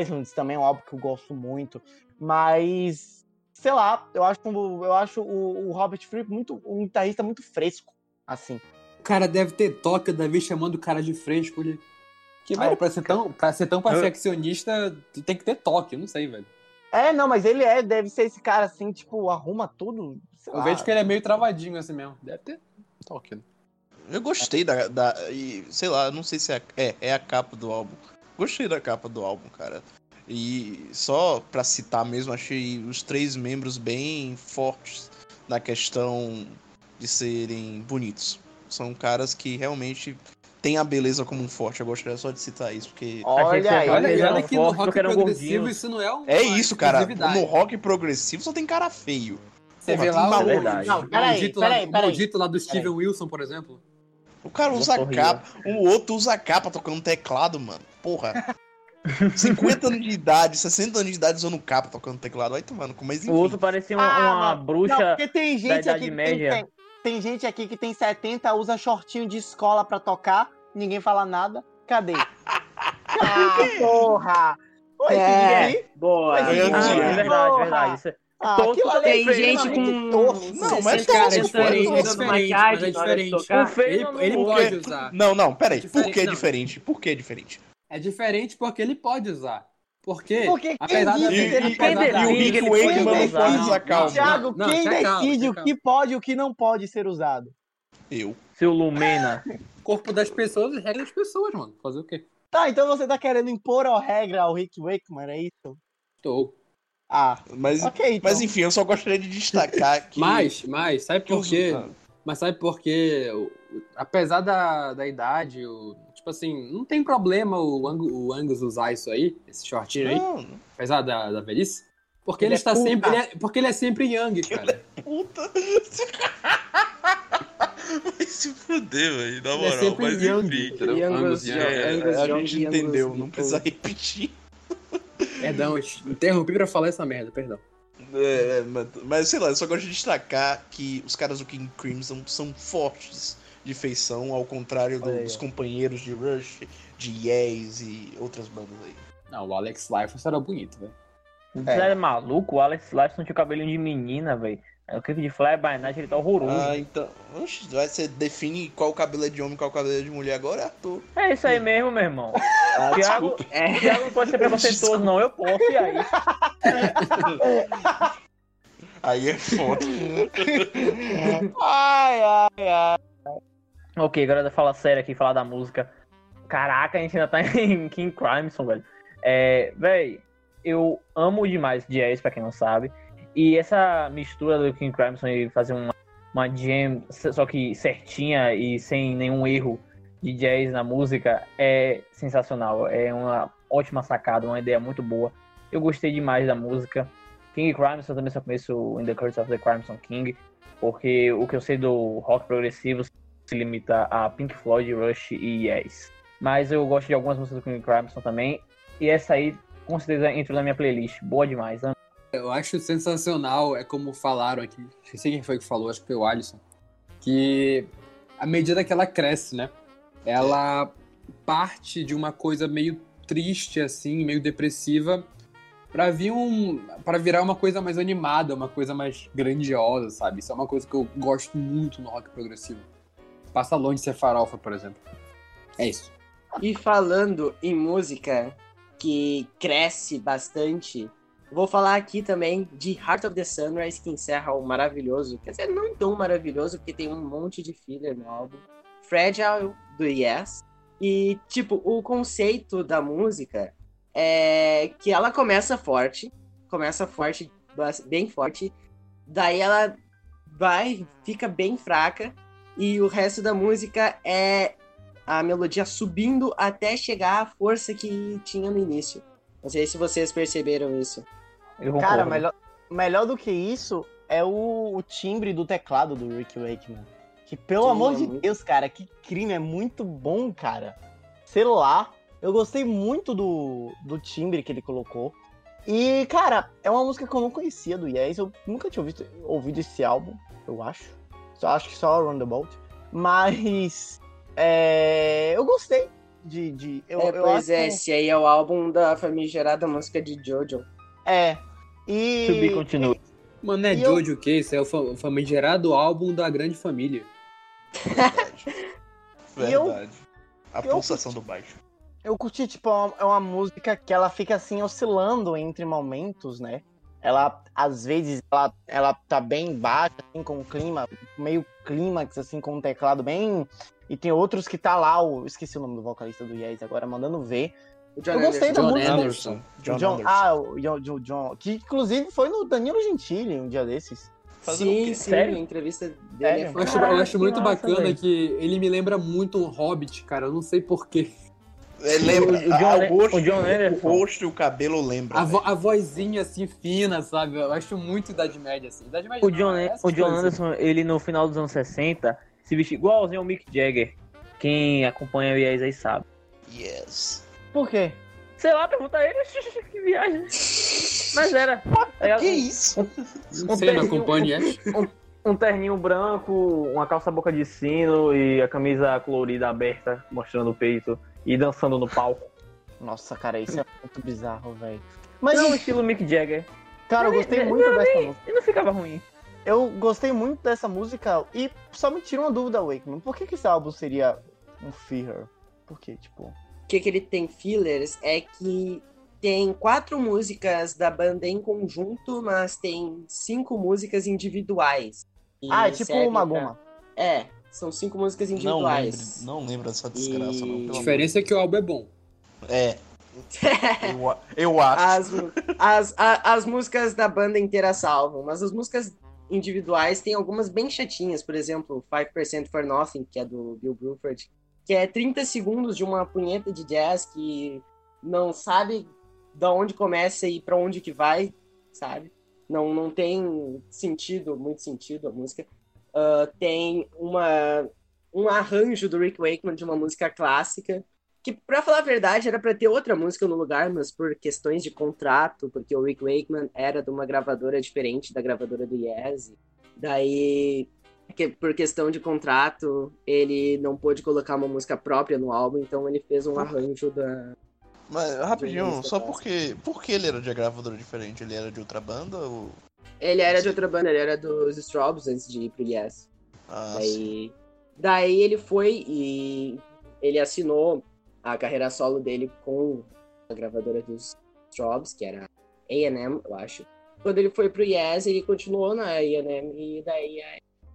Islands também é um álbum que eu gosto muito, mas sei lá, eu acho, eu acho o, o Robert Fripp muito, um guitarrista muito fresco, assim. O cara deve ter toque, Davi chamando o cara de fresco. Ele... Que, velho, pra ser tão, pra ser tão perfeccionista, tu tem que ter toque, eu não sei, velho. É, não, mas ele é, deve ser esse cara assim, tipo, arruma tudo. Eu lá. vejo que ele é meio travadinho assim mesmo. Deve ter toque, né? Eu gostei da, da. E, sei lá, não sei se é, é, é a capa do álbum. Gostei da capa do álbum, cara. E só para citar mesmo, achei os três membros bem fortes na questão de serem bonitos. São caras que realmente têm a beleza como um forte. Eu gostaria só de citar isso, porque. Olha aí, olha, olha que no rock progressivo isso não é um. É isso, cara. No rock progressivo só tem cara feio. Você Porra, vê lá o. É não, peraí, peraí, maldito lá do Steven Wilson, por exemplo. O cara usa capa, o outro usa capa tocando teclado, mano. Porra. 50 anos de idade, 60 anos de idade usando capa, tocando teclado, vai tomando com mais enfim. O outro parecia uma, ah, uma bruxa não, porque tem gente da Idade aqui Média. Tem, tem, gente aqui que tem 70, usa shortinho de escola pra tocar, ninguém fala nada. Cadê? ah, porra! Oi, é, boa. É, é verdade, verdade. Isso é... Ah, tem gente com. Torto. Não, mas cara, é diferente. É diferente, mas é diferente. Ele, ele pode usar. Não, não, peraí. É Por que é diferente? Por que é diferente? É diferente porque ele pode usar. Porque, porque apesar quem disse, ele quem decide, o Rick Wakeman não pode calma. Thiago, não, quem decide calma, o que pode e o que não pode ser usado? Eu. Seu Lumena. Corpo das pessoas e regra das pessoas, mano. Fazer o quê? Tá, então você tá querendo impor a regra ao Rick Wakeman, é isso? Tô. Ah, mas, okay, então. mas enfim, eu só gostaria de destacar que... Mas, mas, sabe por quê? Mas sabe por quê? Apesar da, da idade, o, tipo assim, não tem problema o, Ang o Angus usar isso aí, esse shortinho aí, não. apesar da, da velhice. Porque ele, ele é está sempre. Ele é, porque ele é sempre Young, cara. Ele é puta. Vai se fuder, velho. Na é moral, é mas young, enfim. Angus, Young, é, Angus, a Young, gente entendeu, não precisa repetir. Perdão, interrompi pra falar essa merda, perdão. É, mas sei lá, eu só gosto de destacar que os caras do King Crimson são fortes de feição, ao contrário do, dos companheiros de Rush, de Yes e outras bandas aí. Não, o Alex Lifeson era bonito, velho. Você é. é maluco? O Alex Lifeson tinha cabelinho de menina, velho. O clipe de Fly by Night ele tá horroroso. Ah, então. Oxe, vai, você define qual cabelo é de homem e qual cabelo é de mulher agora, Arthur. É isso aí mesmo, meu irmão. Ah, Thiago, é. Thiago não pode ser preconceituoso, não. Eu posso, e aí? aí é foda. ai, ai, ai. Ok, agora fala sério aqui, falar da música. Caraca, a gente ainda tá em King Crimson, velho. É, velho, eu amo demais jazz, pra quem não sabe. E essa mistura do King Crimson e fazer uma, uma jam, só que certinha e sem nenhum erro de jazz na música, é sensacional. É uma ótima sacada, uma ideia muito boa. Eu gostei demais da música. King Crimson também só conheço In the Curse of the Crimson King, porque o que eu sei do rock progressivo se limita a Pink Floyd, Rush e Yes. Mas eu gosto de algumas músicas do King Crimson também, e essa aí com certeza entrou na minha playlist. Boa demais. Amo. Eu acho sensacional, é como falaram aqui, não sei quem foi que falou, acho que foi o Alisson, que à medida que ela cresce, né, ela parte de uma coisa meio triste, assim, meio depressiva, para vir um, para virar uma coisa mais animada, uma coisa mais grandiosa, sabe? Isso é uma coisa que eu gosto muito no rock progressivo. Passa longe de ser farofa, por exemplo. É isso. E falando em música que cresce bastante, Vou falar aqui também de Heart of the Sunrise, que encerra o maravilhoso, quer dizer, não tão maravilhoso, porque tem um monte de filler no álbum. Fragile, do Yes. E, tipo, o conceito da música é que ela começa forte, começa forte, bem forte, daí ela vai, fica bem fraca, e o resto da música é a melodia subindo até chegar à força que tinha no início. Não sei se vocês perceberam isso. Cara, melhor, melhor do que isso é o, o, timbre do teclado do Rick Wakeman. Que, pelo Sim, amor é de muito... Deus, cara, que crime, é muito bom, cara. Sei lá, eu gostei muito do, do timbre que ele colocou. E, cara, é uma música que eu não conhecia do Yes. Eu nunca tinha ouvido, ouvido esse álbum, eu acho. Só acho que só Roundabout. Mas é, eu gostei de. de eu, é, pois é, que... esse aí é o álbum da famigerada música de Jojo. É, e. Subir continua. Mano, é Jojo eu... o que? Isso é o famigerado álbum da grande família. Verdade. Verdade. Eu... A pulsação do baixo. Eu curti, tipo, é uma música que ela fica assim oscilando entre momentos, né? Ela, às vezes, ela, ela tá bem baixa, assim, com o clima, meio clímax, assim, com um teclado bem. E tem outros que tá lá, o... esqueci o nome do vocalista do Yes agora, mandando ver. Eu gostei da música. Anderson. John, John Anderson. Ah, o John, John, que inclusive foi no Danilo Gentili um dia desses. sim, sim, Sério? a entrevista dele. É eu acho, eu acho muito bacana véio. que ele me lembra muito um Hobbit, cara. Eu não sei porquê. É, lembra, o, John, ah, o, rosto, o, John o rosto e o cabelo lembra. A, vo, a vozinha assim fina, sabe? Eu acho muito Idade Média assim. Idade Média o John, não, o John Anderson, ele no final dos anos 60 se vestiu igualzinho ao Mick Jagger. Quem acompanha o Yes aí sabe. Yes. Por quê? Sei lá, pergunta ele. que viagem. Mas era. que isso? Um, não um sei, terninho, acompanha. Um, um, terninho branco, uma calça boca de sino e a camisa colorida aberta, mostrando o peito e dançando no palco. Nossa, cara, isso é muito bizarro, velho. Mas não, estilo Mick Jagger. Cara, eu gostei muito não, dessa música. E não ficava ruim. Eu gostei muito dessa música e só me tira uma dúvida, Wakeman. Por que, que esse álbum seria um Fear? Por quê, tipo que, que ele tem fillers é que tem quatro músicas da banda em conjunto, mas tem cinco músicas individuais. Ah, é tipo uma goma. É, são cinco músicas individuais. Não lembro, não lembro dessa desgraça, e... não. A diferença é que o álbum é bom. É. eu, eu acho. As, as, as, as músicas da banda inteira salvam, mas as músicas individuais tem algumas bem chatinhas, por exemplo, 5% for Nothing, que é do Bill Bruford, que é 30 segundos de uma punheta de jazz que não sabe da onde começa e para onde que vai, sabe? Não, não tem sentido, muito sentido a música. Uh, tem uma, um arranjo do Rick Wakeman de uma música clássica, que, para falar a verdade, era para ter outra música no lugar, mas por questões de contrato, porque o Rick Wakeman era de uma gravadora diferente da gravadora do Yes. Daí, que, por questão de contrato, ele não pôde colocar uma música própria no álbum, então ele fez um arranjo da. Mas, rapidinho, só porque. Por que ele era de gravadora diferente? Ele era de outra banda ou. Ele era de outra banda, ele era dos Strobes antes de ir pro Yes. Ah, daí, sim. daí ele foi e ele assinou a carreira solo dele com a gravadora dos Strobes, que era A&M, eu acho. Quando ele foi pro Yes, ele continuou na A&M e daí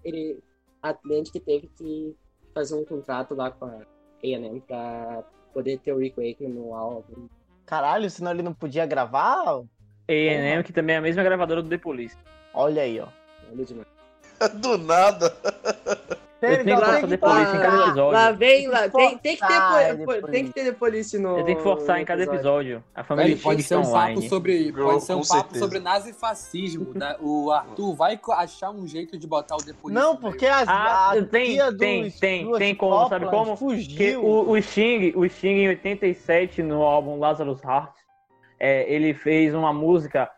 ele a Atlantic teve que fazer um contrato lá com a A&M pra poder ter o Rick Wakeman no álbum. Caralho, senão ele não podia gravar? A&M, que também é a mesma gravadora do The Police. Olha aí, ó. Do nada. Eu tenho que forçar The Police em cada episódio. Lá vem, lá, tem, tem, que ter, tem que ter The Police no. Eu tenho que forçar em cada episódio. A família pode ser um papo sobre Pode ser um papo sobre nazifascismo. Né? O Arthur vai achar um jeito de botar o The Police. Não, porque as, ah, a tem, tem, tem, tem como, sabe como? Fugiu. O, o, Sting, o Sting em 87 no álbum Lazarus Heart, é, ele fez uma música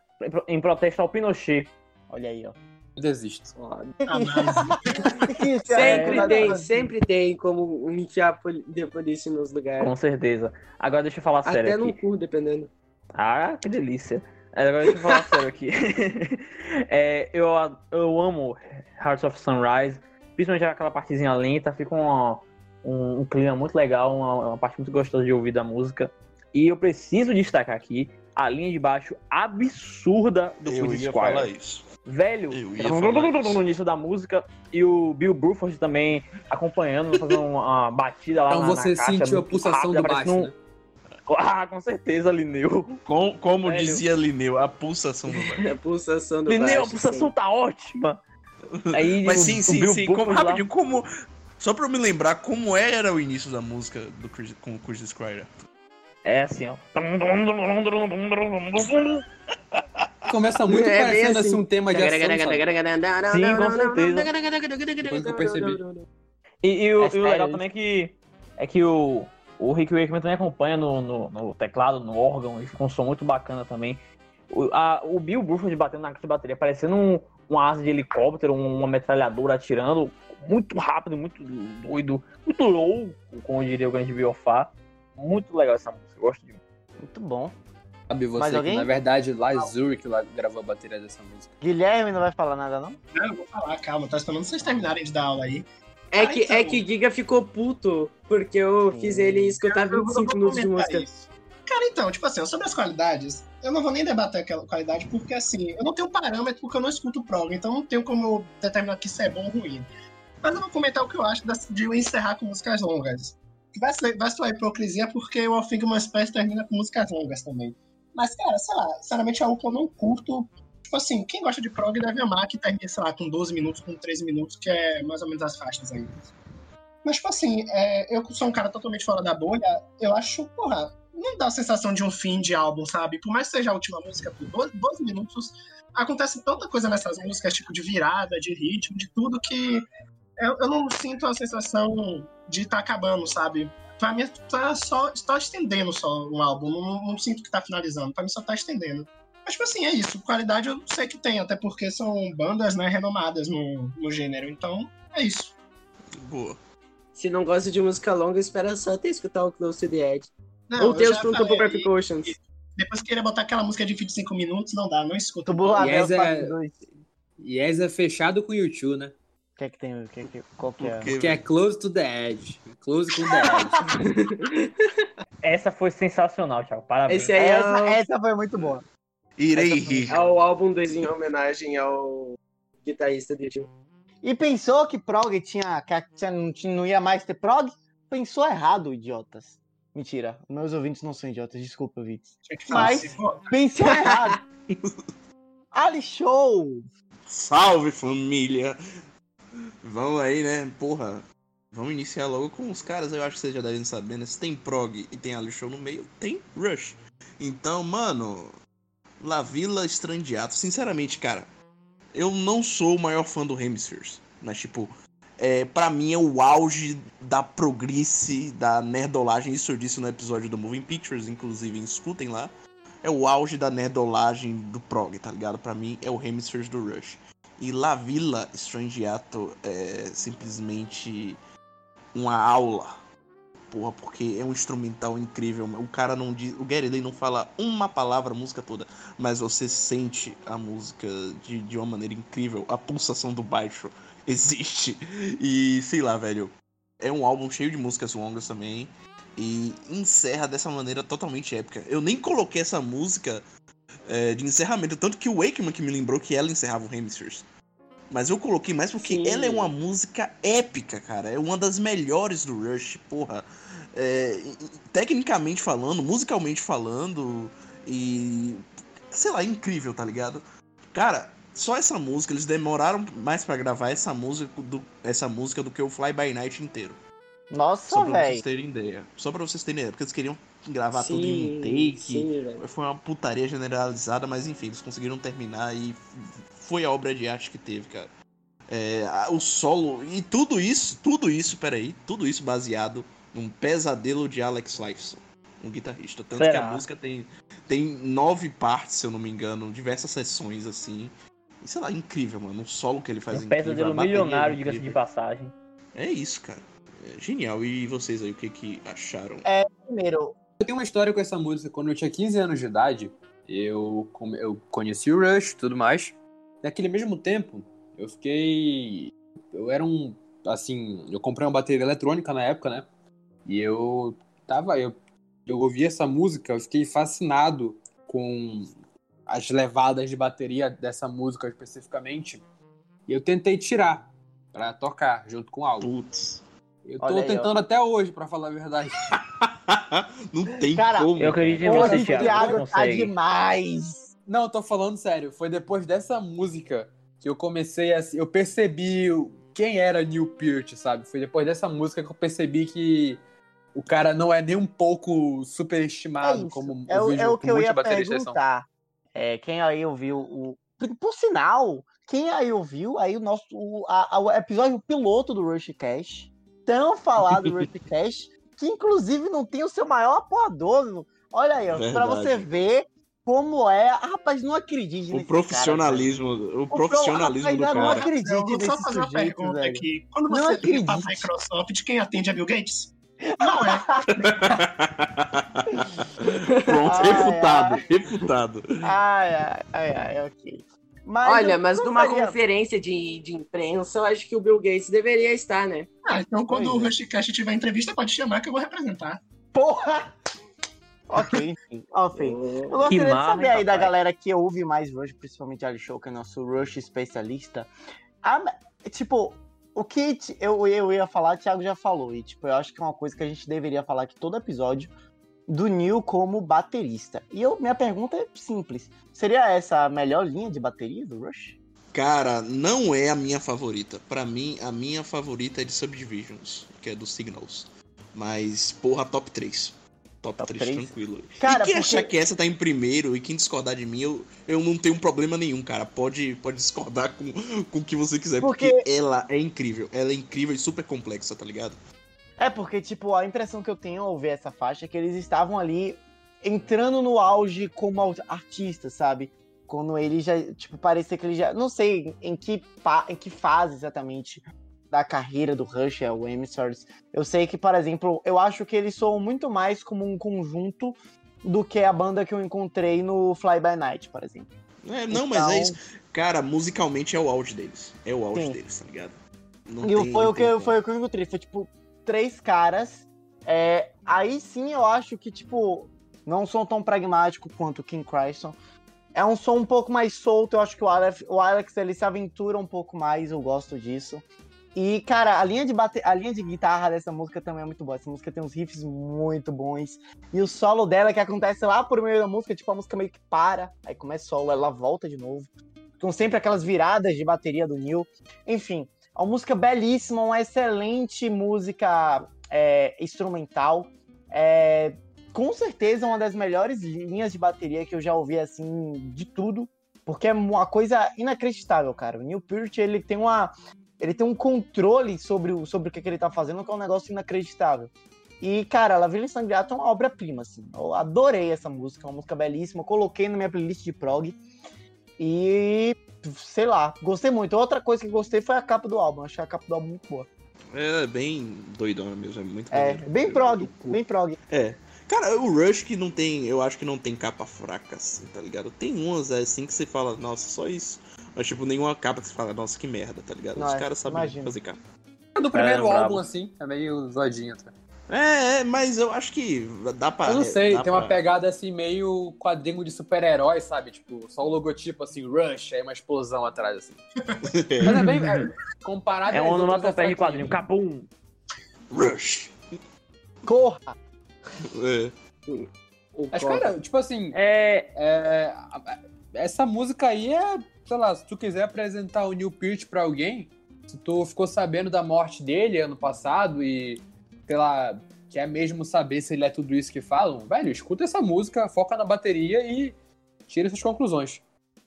em protesto ao Pinochet. Olha aí, ó. Eu desisto. sempre é, tem, sempre tem como enfiar The Police nos lugares. Com certeza. Agora deixa eu falar Até sério. Até no cu, dependendo. Ah, que delícia. Agora deixa eu falar sério aqui. é, eu, eu amo Hearts of Sunrise, principalmente aquela partezinha lenta, fica um, um, um clima muito legal, uma, uma parte muito gostosa de ouvir da música. E eu preciso destacar aqui a linha de baixo absurda do Eu ia Squire. falar isso. Velho, no início da música, e o Bill Bruford também acompanhando, fazendo uma batida lá então na Então você sentiu a pulsação rápida, do baixo, um... né? Ah, com certeza, Lineu. Com, como Velho. dizia Lineu, a pulsação do baixo. a pulsação do Lineu, baixo, a pulsação sim. tá ótima. Aí, Mas sim, sim, sim. Como, rapidinho, como... Só pra eu me lembrar como era o início da música do Chris, com o Chris Squire. É assim, ó. Começa muito é, parecendo assim, assim, um tema de ação, Sim, com certeza. Depois que eu percebi. E, e, o, e o legal também é que, é que o, o Rick Wakeman também acompanha no, no, no, teclado, no órgão, e fica um som muito bacana também. O, a, o Bill Bruford batendo na caixa de bateria, parecendo um, um asa de helicóptero, uma metralhadora atirando, muito rápido, muito doido, muito louco, como diria o grande Biofá. Muito legal essa música, eu gosto de Muito bom. Sabe você Mas que, alguém? na verdade, lá Zurich lá gravou a bateria dessa música. Guilherme não vai falar nada, não? Não, eu vou falar, calma, tá esperando vocês terminarem de dar aula aí. É, que, então... é que Giga ficou puto, porque eu Sim. fiz ele escutar 25 minutos de música. Isso. Cara, então, tipo assim, sobre as qualidades, eu não vou nem debater aquela qualidade, porque assim, eu não tenho parâmetro porque eu não escuto prog, então não tenho como eu determinar que isso é bom ou ruim. Mas eu vou comentar o que eu acho de encerrar com músicas longas. Vai, vai soar hipocrisia porque o All Things Must Pass termina com músicas longas também. Mas, cara, sei lá, sinceramente é algo que eu não curto. Tipo assim, quem gosta de prog deve amar que termina, sei lá, com 12 minutos, com 13 minutos, que é mais ou menos as faixas aí. Mas, tipo assim, é, eu sou um cara totalmente fora da bolha, eu acho, porra, não dá a sensação de um fim de álbum, sabe? Por mais que seja a última música por 12, 12 minutos, acontece tanta coisa nessas músicas, tipo de virada, de ritmo, de tudo, que eu, eu não sinto a sensação de estar tá acabando, sabe? Pra mim, tá só está estendendo só um álbum. Não, não, sinto que tá finalizando. Pra mim, só tá estendendo. Mas, tipo assim, é isso. Qualidade eu sei que tem, até porque são bandas, né, renomadas no, no gênero. Então, é isso. Boa. Se não gosta de música longa, espera só até escutar o Close to the Edge. Não, Ou ter os Pronto Poker Precautions. Depois que queria botar aquela música de 25 minutos, não dá, não escuta. Yes é... yes é fechado com o YouTube, né? O que é que tem? O que é que, qual que é? Porque é Close to the Edge. Close to the Edge. essa foi sensacional, Thiago. Parabéns. Esse aí essa, é... essa foi muito boa. Irei rir. É o álbum 2 em homenagem ao guitarrista de YouTube. E pensou que prog tinha. que não, tinha, não ia mais ter prog? Pensou errado, idiotas. Mentira, meus ouvintes não são idiotas, desculpa, ouvintes. Mas pensou errado. Ali Show! Salve família! Vamos aí, né? Porra. Vamos iniciar logo com os caras, eu acho que vocês já devem saber, né? Se tem prog e tem Ali Show no meio, tem Rush. Então, mano, La Strandiato, sinceramente, cara, eu não sou o maior fã do Hemispheres, mas tipo, é, para mim é o auge da progrice, da nerdolagem, isso eu disse no episódio do Moving Pictures, inclusive escutem lá. É o auge da nerdolagem do prog, tá ligado? Para mim é o Hemispheres do Rush. E La Villa Strangiato é simplesmente uma aula. Porra, porque é um instrumental incrível. O cara não diz. O Gary não fala uma palavra a música toda. Mas você sente a música de, de uma maneira incrível. A pulsação do baixo existe. E sei lá, velho. É um álbum cheio de músicas longas também. E encerra dessa maneira totalmente épica. Eu nem coloquei essa música é, de encerramento. Tanto que o Wakeman que me lembrou que ela encerrava o Hemispheres. Mas eu coloquei mais porque Sim. ela é uma música épica, cara. É uma das melhores do Rush, porra. É, tecnicamente falando, musicalmente falando, e. Sei lá, incrível, tá ligado? Cara, só essa música, eles demoraram mais para gravar essa música, do, essa música do que o Fly By Night inteiro. Nossa, velho. Só pra véi. vocês terem ideia. Só pra vocês terem ideia, porque eles queriam gravar sim, tudo em um take. Sim, foi uma putaria generalizada, mas enfim, eles conseguiram terminar e foi a obra de arte que teve, cara. É, o solo e tudo isso, tudo isso, peraí, tudo isso baseado num pesadelo de Alex Lifeson, um guitarrista. Tanto Será? que a música tem, tem nove partes, se eu não me engano, diversas sessões assim. E, sei lá, incrível, mano. O solo que ele faz um incrível. Pesadelo milionário, diga-se de passagem. É isso, cara. É genial. E vocês aí, o que que acharam? É, primeiro. Eu tenho uma história com essa música. Quando eu tinha 15 anos de idade, eu, eu conheci o Rush e tudo mais. Naquele mesmo tempo, eu fiquei. Eu era um. Assim, eu comprei uma bateria eletrônica na época, né? E eu tava. Eu, eu ouvi essa música, eu fiquei fascinado com as levadas de bateria dessa música especificamente. E eu tentei tirar para tocar junto com algo. Putz. Eu tô aí, tentando ó. até hoje, para falar a verdade. Não tem Cara, como. Eu acredito em você, Thiago. Thiago tá demais. Não, eu tô falando sério. Foi depois dessa música que eu comecei a. Eu percebi quem era Neil Peart, sabe? Foi depois dessa música que eu percebi que o cara não é nem um pouco superestimado é como é, o, é o que eu ia perguntar. É, quem aí ouviu o. Por sinal, quem aí ouviu aí o nosso o, a, o episódio piloto do Rush Cash, tão falado do Rush Cash, que inclusive não tem o seu maior apoiador. Olha aí, ó, pra você ver como é. Ah, rapaz, não acredite O profissionalismo, cara, o profissionalismo o, rapaz, do cara. Não acredite Eu vou só fazer uma pergunta velho. aqui. Quando você não liga pra Microsoft, quem atende é Bill Gates? Não é. Pronto, ai, refutado, ai. refutado. Ai, ai, ai, ai, ok. Mas Olha, mas numa faria... conferência de, de imprensa, eu acho que o Bill Gates deveria estar, né? Ah, então quando o Rushcast tiver entrevista, pode chamar que eu vou representar. Porra! Ok, enfim. enfim. Eu gostaria de saber aí da galera que ouve mais Rush, principalmente Ali Show, que é nosso Rush especialista. A, tipo, o que eu, eu ia falar, o Thiago já falou. E, tipo, eu acho que é uma coisa que a gente deveria falar aqui todo episódio do Neil como baterista. E eu, minha pergunta é simples. Seria essa a melhor linha de bateria do Rush? Cara, não é a minha favorita. Para mim, a minha favorita é de Subdivisions, que é do Signals. Mas, porra, top 3 top, top 3, 3 tranquilo. Cara, e quem porque... achar que essa tá em primeiro e quem discordar de mim, eu, eu não tenho problema nenhum, cara. Pode, pode discordar com, com o que você quiser, porque... porque ela é incrível. Ela é incrível e super complexa, tá ligado? É, porque, tipo, a impressão que eu tenho ao ver essa faixa é que eles estavam ali entrando no auge como artistas, sabe? Quando ele já, tipo, parecia que ele já. Não sei em que, em que fase exatamente da carreira do Rush, é o Emissaries. Eu sei que, por exemplo, eu acho que eles soam muito mais como um conjunto do que a banda que eu encontrei no Fly By Night, por exemplo. É, não, então... mas é então isso. Cara, musicalmente é o auge deles. É o auge Sim. deles, tá ligado? Não e tem, foi, o que, foi o que eu encontrei. Foi tipo, três caras. É, aí sim eu acho que, tipo, não são tão pragmático quanto o King Crimson. É um som um pouco mais solto, eu acho que o Alex, o Alex ele se aventura um pouco mais, eu gosto disso. E, cara, a linha, de bate... a linha de guitarra dessa música também é muito boa. Essa música tem uns riffs muito bons. E o solo dela, que acontece lá por meio da música, tipo, a música meio que para, aí começa o solo, ela volta de novo. Com sempre aquelas viradas de bateria do Neil. Enfim, uma música belíssima, uma excelente música é, instrumental. É, com certeza uma das melhores linhas de bateria que eu já ouvi, assim, de tudo. Porque é uma coisa inacreditável, cara. O Neil Peart, ele tem uma... Ele tem um controle sobre o, sobre o que, que ele tá fazendo, que é um negócio inacreditável. E, cara, La Vila Sangriata é uma obra-prima, assim. Eu adorei essa música, é uma música belíssima. Coloquei na minha playlist de prog. E, sei lá, gostei muito. Outra coisa que gostei foi a capa do álbum. Achei a capa do álbum muito boa. É bem doidona mesmo, é muito É, maneiro. bem prog, bem prog. É. Cara, o Rush que não tem, eu acho que não tem capa fraca, assim, tá ligado? Tem umas é, assim que você fala, nossa, só isso. Mas, tipo, nenhuma capa que você fala, nossa, que merda, tá ligado? Não, Os é, caras sabem imagina. fazer capa. Do primeiro é, álbum, assim, é meio zoadinho, tá? É, é, mas eu acho que dá pra. Eu não sei, tem pra... uma pegada assim, meio quadrinho de super-herói, sabe? Tipo, só o logotipo assim, Rush, aí uma explosão atrás, assim. mas é bem. É, comparado É um onomatopeia de quadrinho, capum. Rush. Corra! É. Mas, cara, tipo assim. É... é. Essa música aí é. Sei lá, se tu quiser apresentar o Neil Peart pra alguém, se tu ficou sabendo da morte dele ano passado e sei lá, quer mesmo saber se ele é tudo isso que falam, velho, escuta essa música, foca na bateria e tira suas conclusões.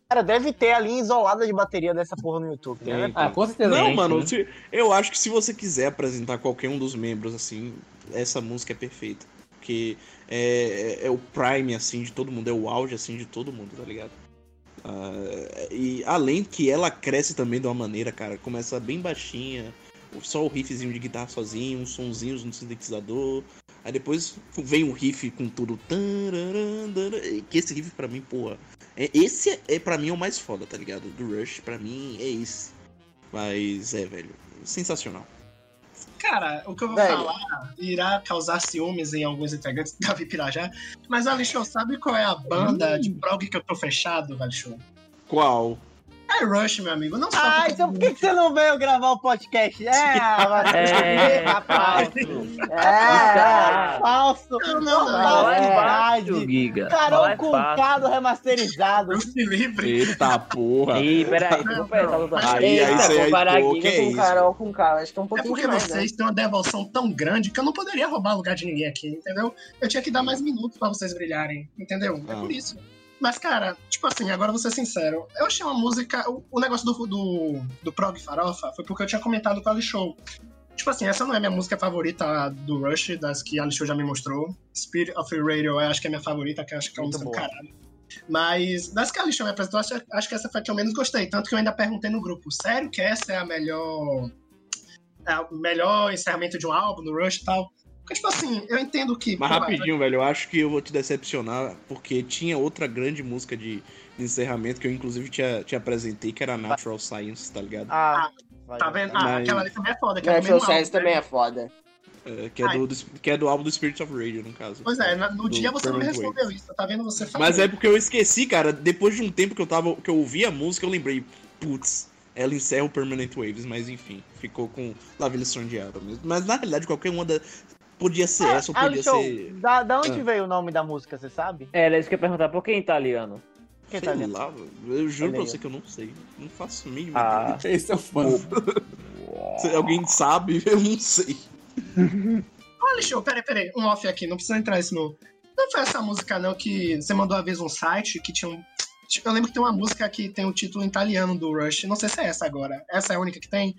Cara, deve ter a linha isolada de bateria dessa porra no YouTube, né? Ah, com certeza. Não, mano, se, eu acho que se você quiser apresentar qualquer um dos membros, assim, essa música é perfeita. Porque é, é, é o prime, assim, de todo mundo, é o auge, assim, de todo mundo, tá ligado? Uh, e além que ela cresce também de uma maneira, cara, começa bem baixinha, só o riffzinho de guitarra sozinho, uns sonzinhos no sintetizador. Aí depois vem um riff com tudo. Que esse riff pra mim, porra. É, esse é, é pra mim o mais foda, tá ligado? Do Rush, pra mim é esse. Mas é, velho. Sensacional. Cara, o que eu vou velho. falar irá causar ciúmes em alguns integrantes da Vipirajá. Mas, Alixo, sabe qual é a banda hum. de prog que eu tô fechado, Alixo? Qual? É Rush, meu amigo. Não ah, então por que, que você não veio gravar o podcast? É, é rapaz. É, falso. Não, não, não. É Giga. Carol com cado remasterizado. livre. Eita porra. Ih, peraí. Aí, aí você comparar Giga com Carol com K. Acho que é um pouquinho É porque mais, vocês né? têm uma devoção tão grande que eu não poderia roubar lugar de ninguém aqui, entendeu? Eu tinha que dar mais minutos pra vocês brilharem, entendeu? É por isso. Mas, cara, tipo assim, agora vou ser sincero. Eu achei uma música. O, o negócio do, do, do Prog Farofa foi porque eu tinha comentado com a Ali Show. Tipo assim, essa não é minha música favorita do Rush, das que a Ali Show já me mostrou. Spirit of Radio, eu acho que é minha favorita, que eu acho que é uma música do caralho. Mas das que a Show me apresentou, acho, acho que essa foi a que eu menos gostei. Tanto que eu ainda perguntei no grupo: sério que essa é a melhor. É o melhor encerramento de um álbum no Rush e tal? Porque, tipo assim, eu entendo que. Mas pô, rapidinho, velho, eu acho que eu vou te decepcionar, porque tinha outra grande música de, de encerramento que eu, inclusive, te, te apresentei, que era Natural Science, tá ligado? Ah, tá vendo? Ah, Mas... aquela ali também é foda. Que Natural é Science também né? é foda. É, que, é do, do, que é do álbum do Spirit of Radio, no caso. Pois é, no dia você não me respondeu isso, tá vendo? Você falou. Mas é porque eu esqueci, cara, depois de um tempo que eu tava. que eu ouvi a música, eu lembrei, putz, ela encerra o Permanent Waves, mas enfim, ficou com La Villa Sondiada mesmo. Mas na realidade, qualquer uma da, Podia ser ah, essa ou podia show. ser. Da, da onde ah. veio o nome da música, você sabe? É, era isso que eu ia perguntar, por que em italiano? Que sei italiano? lá, eu juro pra você que eu não sei. Não faço mínimo. Ah. Esse é o fã. Se alguém sabe, eu não sei. Olha, show, peraí, peraí. Um off aqui, não precisa entrar isso no. Não foi essa música, não, que você mandou uma vez um site que tinha um. Eu lembro que tem uma música que tem o título italiano do Rush. Não sei se é essa agora. Essa é a única que tem.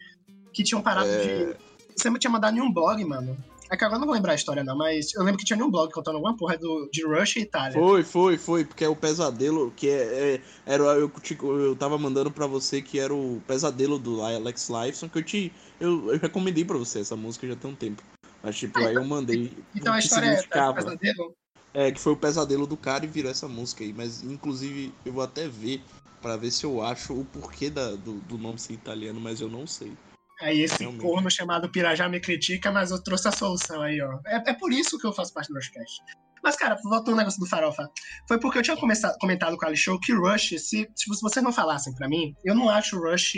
Que tinham parado é... de. Você me tinha mandado em um blog, mano. É que agora eu não vou lembrar a história, não, mas eu lembro que tinha um blog contando alguma porra do, de Rush e Itália. Foi, foi, foi, porque é o pesadelo, que é. é era, eu, eu tava mandando pra você que era o pesadelo do Alex Lifeson, que eu te. Eu, eu recomendei pra você essa música já tem um tempo. Mas, tipo, ah, aí eu mandei. Então a história é, é pesadelo? É, que foi o pesadelo do cara e virou essa música aí. Mas, inclusive, eu vou até ver para ver se eu acho o porquê da, do, do nome ser italiano, mas eu não sei. Aí esse Realmente. corno chamado Pirajá me critica, mas eu trouxe a solução aí, ó. É, é por isso que eu faço parte do Rushcast. Mas, cara, voltando ao negócio do Farofa. Foi porque eu tinha começado, comentado com a Ali Show que Rush, se, se vocês não falassem para mim, eu não acho Rush.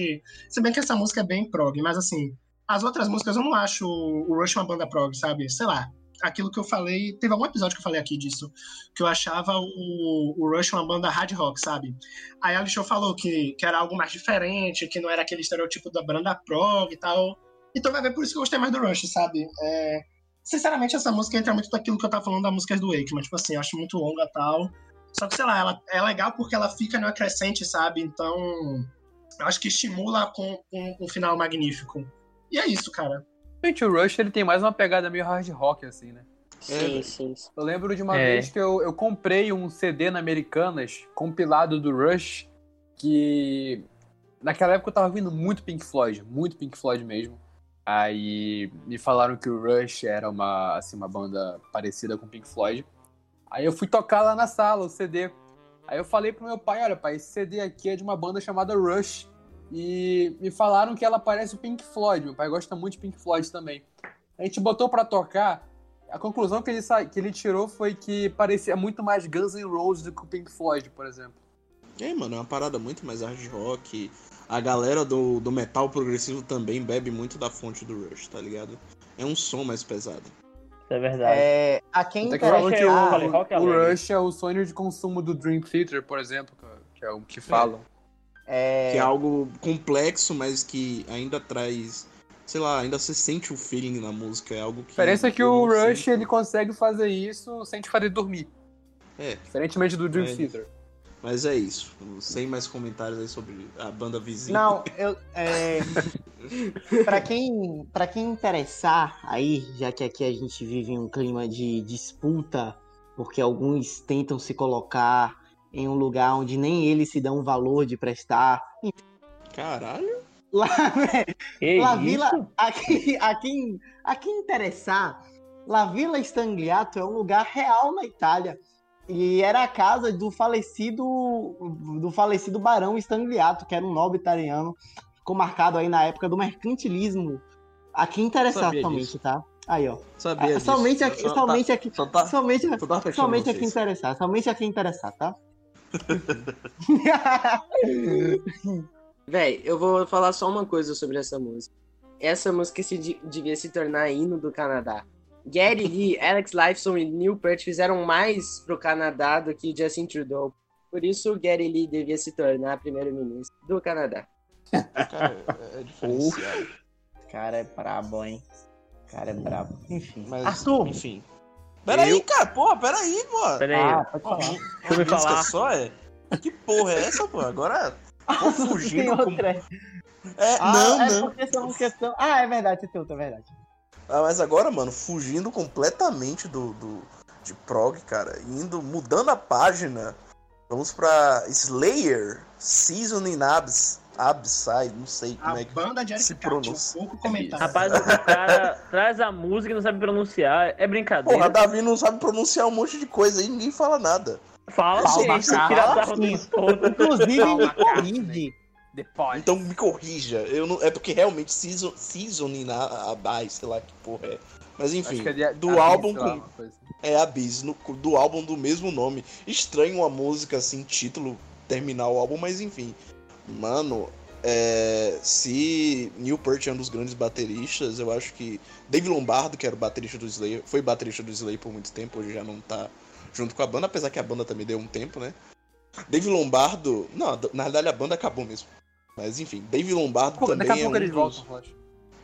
Se bem que essa música é bem prog, mas assim, as outras músicas eu não acho o Rush uma banda prog, sabe? Sei lá. Aquilo que eu falei. Teve algum episódio que eu falei aqui disso, que eu achava o, o Rush uma banda hard rock, sabe? Aí a Show falou que, que era algo mais diferente, que não era aquele estereotipo da banda prog e tal. Então vai ver por isso que eu gostei mais do Rush, sabe? É, sinceramente, essa música entra muito daquilo que eu tava falando da música do Wake, mas, tipo assim, eu acho muito longa e tal. Só que, sei lá, ela é legal porque ela fica no acrescente, sabe? Então, eu acho que estimula com, com um final magnífico. E é isso, cara. Gente, o Rush ele tem mais uma pegada meio hard rock, assim, né? Sim, é, sim, sim. Eu lembro de uma é. vez que eu, eu comprei um CD na Americanas, compilado do Rush, que naquela época eu tava ouvindo muito Pink Floyd, muito Pink Floyd mesmo. Aí me falaram que o Rush era uma, assim, uma banda parecida com Pink Floyd. Aí eu fui tocar lá na sala o CD. Aí eu falei pro meu pai, olha pai, esse CD aqui é de uma banda chamada Rush. E me falaram que ela parece o Pink Floyd. Meu pai gosta muito de Pink Floyd também. A gente botou para tocar. A conclusão que ele, que ele tirou foi que parecia muito mais Guns N' Roses do que o Pink Floyd, por exemplo. É, mano, é uma parada muito mais hard rock. A galera do, do metal progressivo também bebe muito da fonte do Rush, tá ligado? É um som mais pesado. é verdade. É, a quem Até que que o, o, o Rush é o sonho de consumo do Dream Theater, por exemplo, que é o que falam. É... Que é algo complexo, mas que ainda traz. Sei lá, ainda se sente o feeling na música. É algo que. A diferença é que o Rush ele consegue fazer isso sem te fazer dormir. É. Diferentemente do Dream é. Theater. Mas é isso. Sem mais comentários aí sobre a banda vizinha. Não, eu. É... para quem, pra quem interessar aí, já que aqui a gente vive em um clima de disputa, porque alguns tentam se colocar em um lugar onde nem eles se dão valor de prestar. Caralho! Lá, né? La Vila, aqui, aqui, aqui interessar, La Villa Stangliato é um lugar real na Itália. E era a casa do falecido do falecido barão Stangliato, que era um nobre italiano. Ficou marcado aí na época do mercantilismo. Aqui interessar somente, tá? Aí, ó. Sabia ah, somente aqui, só somente tá, aqui, tá, somente, tá somente aqui interessar, somente aqui interessar, tá? Véi, eu vou falar só uma coisa sobre essa música. Essa música se devia se tornar hino do Canadá. Gary Lee, Alex Lifeson e Neil Peart fizeram mais pro Canadá do que Justin Trudeau. Por isso, Gary Lee devia se tornar primeiro-ministro do Canadá. Cara, é, é diferenciado. Cara é brabo, hein? Cara é brabo. Enfim. Mas, Arthur! Enfim. Pera eu... aí, cara, porra, pera aí, pô. Pera aí. Ah, pode falar. Deixa eu me falar. só é? Que porra é essa, pô? Agora tô fugindo. Com... É, ah, não, é não. porque são questão... Ah, é verdade, é tudo, é verdade. Ah, mas agora, mano, fugindo completamente do, do de prog, cara, indo, mudando a página, vamos pra Slayer, Season in Abs. Abside, não sei como a é que banda de se pronuncia. pouco comentário. Rapaz, o cara traz a música e não sabe pronunciar. É brincadeira. Porra, Davi não sabe pronunciar um monte de coisa aí ninguém fala nada. Fala, sim, tira Inclusive, me corrige. Depois. Então me corrija. Eu não, é porque realmente season, seasoning na base, sei lá que porra é. Mas enfim, é de, do álbum com, assim. É Abyss, no, do álbum do mesmo nome. Estranho uma música assim, título, terminar o álbum, mas enfim. Mano, é, se Neil Peart é um dos grandes bateristas, eu acho que Dave Lombardo, que era o baterista do Slayer, foi baterista do Slayer por muito tempo, hoje já não tá junto com a banda, apesar que a banda também deu um tempo, né? Dave Lombardo, não, na verdade a banda acabou mesmo. Mas enfim, Dave Lombardo Pô, também daqui a pouco é um eles dos... voltam,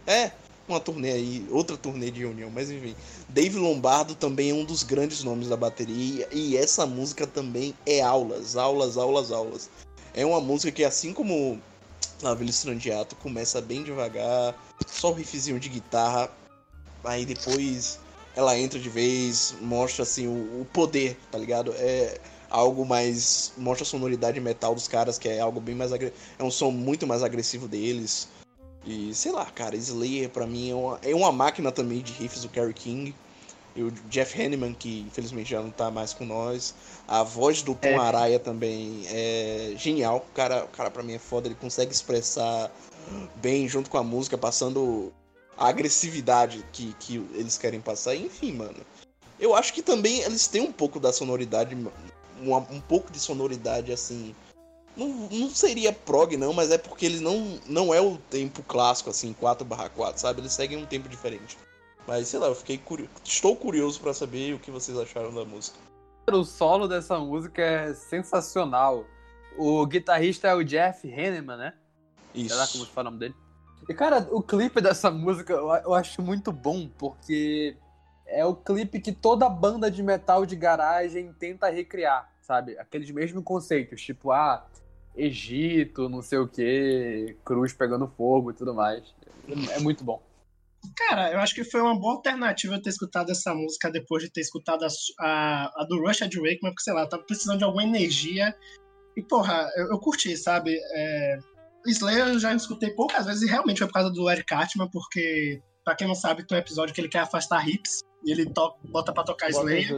É, uma turnê aí, outra turnê de reunião, mas enfim. Dave Lombardo também é um dos grandes nomes da bateria e essa música também é aulas, aulas, aulas, aulas. É uma música que, assim como La Villa Strandiato, começa bem devagar, só o riffzinho de guitarra, aí depois ela entra de vez, mostra assim o, o poder, tá ligado? É algo mais. mostra a sonoridade metal dos caras, que é algo bem mais. É um som muito mais agressivo deles. E sei lá, cara, Slayer pra mim é uma, é uma máquina também de riffs do Kerry King. E o Jeff Hanneman, que infelizmente já não tá mais com nós. A voz do Tom é. Araya também é genial. O cara, o cara pra mim é foda, ele consegue expressar bem junto com a música, passando a agressividade que, que eles querem passar. Enfim, mano. Eu acho que também eles têm um pouco da sonoridade, um, um pouco de sonoridade assim. Não, não seria prog, não, mas é porque eles não, não é o tempo clássico, assim, 4/4, sabe? Eles seguem um tempo diferente. Mas sei lá, eu fiquei curioso. Estou curioso para saber o que vocês acharam da música. O solo dessa música é sensacional. O guitarrista é o Jeff Hanneman, né? Isso. Sei lá como se fala o nome dele. E, cara, o clipe dessa música eu acho muito bom, porque é o clipe que toda banda de metal de garagem tenta recriar, sabe? Aqueles mesmos conceitos, tipo, ah, Egito, não sei o que, cruz pegando fogo e tudo mais. É muito bom. Cara, eu acho que foi uma boa alternativa ter escutado essa música depois de ter escutado a, a, a do Rush Ed Wakeman, porque, sei lá, eu tava precisando de alguma energia. E, porra, eu, eu curti, sabe? É, Slayer eu já escutei poucas vezes e realmente foi por causa do Eric Cartman, porque, pra quem não sabe, tem um episódio que ele quer afastar hips e ele to bota pra tocar bota Slayer.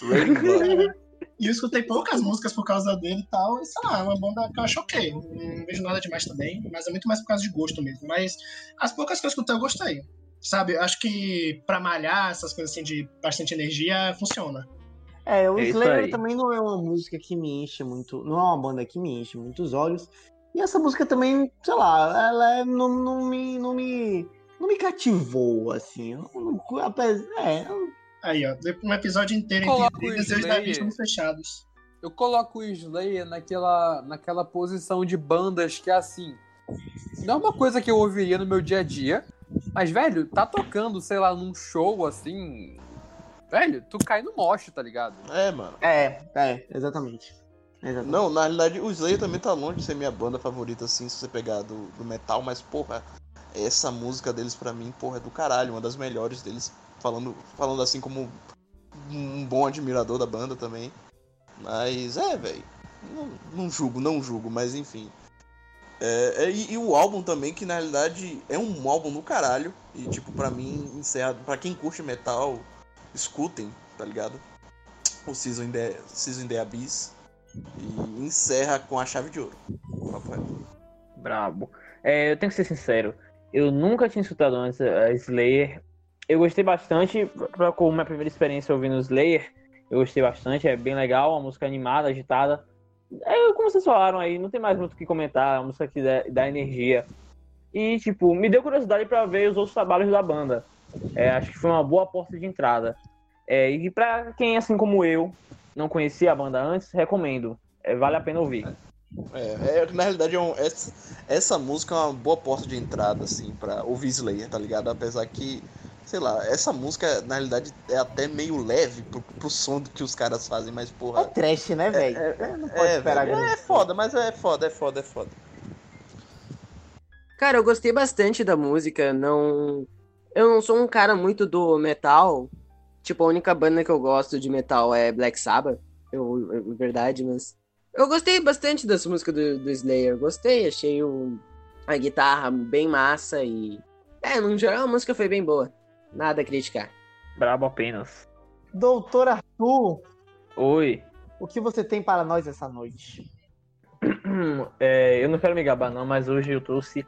Slayer. e eu escutei poucas músicas por causa dele e tal. E sei lá, é uma banda que eu acho ok. Não vejo nada demais também, mas é muito mais por causa de gosto mesmo. Mas as poucas que eu escutei eu gostei. Sabe, acho que pra malhar, essas coisas assim de bastante energia, funciona. É, o é Slayer também não é uma música que me enche muito. Não é uma banda que me enche muitos olhos. E essa música também, sei lá, ela é, não, não, me, não, me, não me cativou, assim. Não, é, Aí, ó, um episódio inteiro entre brigas e os navios fechados. Eu coloco o Slayer naquela, naquela posição de bandas que, assim, não é uma coisa que eu ouviria no meu dia a dia, mas, velho, tá tocando, sei lá, num show, assim... Velho, tu cai no mocho, tá ligado? É, mano. É, é, exatamente. Exatamente. Não, na realidade o Slayer também tá longe de ser minha banda favorita, assim, se você pegar do, do metal, mas, porra, essa música deles pra mim, porra, é do caralho, uma das melhores deles, falando, falando assim como um bom admirador da banda também. Mas é, velho. Não, não julgo, não julgo, mas enfim. É, é, e, e, o álbum também, que na realidade é um álbum do caralho. E tipo, pra mim, encerra. Pra quem curte metal, escutem, tá ligado? O Season in the, Season in the Abyss. E encerra com a chave de ouro. Brabo. É, eu tenho que ser sincero. Eu nunca tinha escutado antes a Slayer. Eu gostei bastante, pra, como minha primeira experiência ouvindo Slayer, eu gostei bastante, é bem legal, uma música animada, agitada. É, como vocês falaram aí, não tem mais muito o que comentar, é uma música que dá, dá energia. E, tipo, me deu curiosidade para ver os outros trabalhos da banda. É, acho que foi uma boa porta de entrada. É, e para quem, assim como eu, não conhecia a banda antes, recomendo. É, vale a pena ouvir. É, é na realidade, é um, essa, essa música é uma boa porta de entrada, assim, pra ouvir Slayer, tá ligado? Apesar que, sei lá, essa música, na realidade, é até meio leve pro, pro som que os caras fazem, mas, porra. É trash, né, velho? É, é, não pode é, esperar véio, É foda, mas é foda, é foda, é foda. Cara, eu gostei bastante da música, não. Eu não sou um cara muito do metal, Tipo, a única banda que eu gosto de metal é Black Sabbath. Eu, eu verdade, mas. Eu gostei bastante das músicas do, do Slayer. Gostei, achei o, a guitarra bem massa e. É, no geral a música foi bem boa. Nada a criticar. Brabo apenas. Doutor Arthur! Oi. O que você tem para nós essa noite? É, eu não quero me gabar, não, mas hoje eu trouxe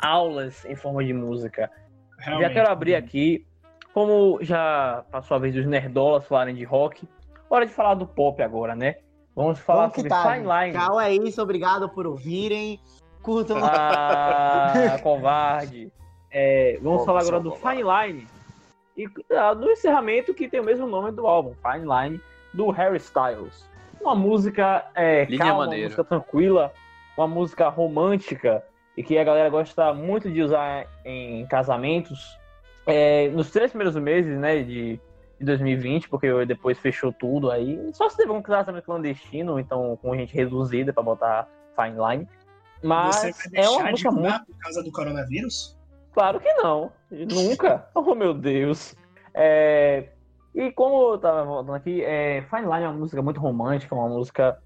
aulas em forma de música. Realmente. Já quero abrir aqui como já passou a vez dos nerdolas falarem de rock, hora de falar do pop agora, né? Vamos falar Vamos sobre tá, Fine Line. Tchau, é isso. Obrigado por ouvirem. Curtam. Ah, covarde. É, vamos falar agora do Fine Line. E ah, do encerramento que tem o mesmo nome do álbum, Fine Line, do Harry Styles. Uma música é, calma, uma música tranquila, uma música romântica e que a galera gosta muito de usar em casamentos é, nos três primeiros meses, né, de, de 2020, porque depois fechou tudo aí, só se teve um casamento clandestino, então com gente reduzida para botar fine line. Mas Você vai deixar é uma de muito... por causa do coronavírus? Claro que não. Nunca. oh, meu Deus. É... E como eu tava voltando aqui, é... Fine Line é uma música muito romântica, uma música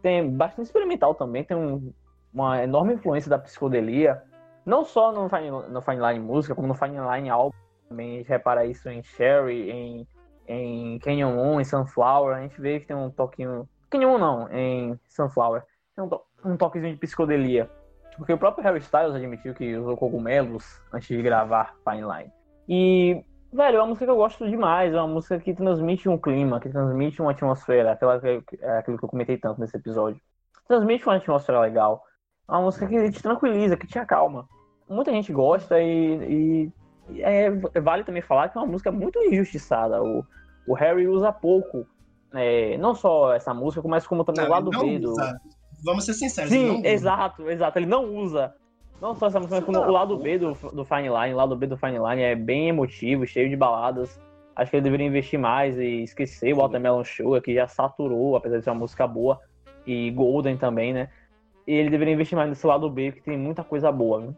tem bastante experimental também, tem um... uma enorme influência da psicodelia, não só no Fine, no Fine Line música, como no Fine Line álbum também a gente repara isso em Sherry, em, em Canyon Moon, em Sunflower, a gente vê que tem um toquinho. Canyon Moon não, em Sunflower. Tem um, to... um toquezinho de psicodelia. Porque o próprio Harry Styles admitiu que usou cogumelos antes de gravar Fine Line. E, velho, é uma música que eu gosto demais. É uma música que transmite um clima, que transmite uma atmosfera. Aquela, é aquilo que eu comentei tanto nesse episódio. Transmite uma atmosfera legal. É uma música que te tranquiliza, que te acalma. Muita gente gosta e, e é, vale também falar que é uma música muito injustiçada. O, o Harry usa pouco, é, não só essa música, mas como também não, o lado B do. Vamos ser sinceros. Sim, exato, exato. Ele não usa. Não só essa música, mas como o lado B do, do Fine Line. O lado B do Fine Line é bem emotivo, cheio de baladas. Acho que ele deveria investir mais e esquecer o Watermelon Sugar, que já saturou, apesar de ser uma música boa. E Golden também, né? E ele deveria investir mais nesse lado B, que tem muita coisa boa, viu?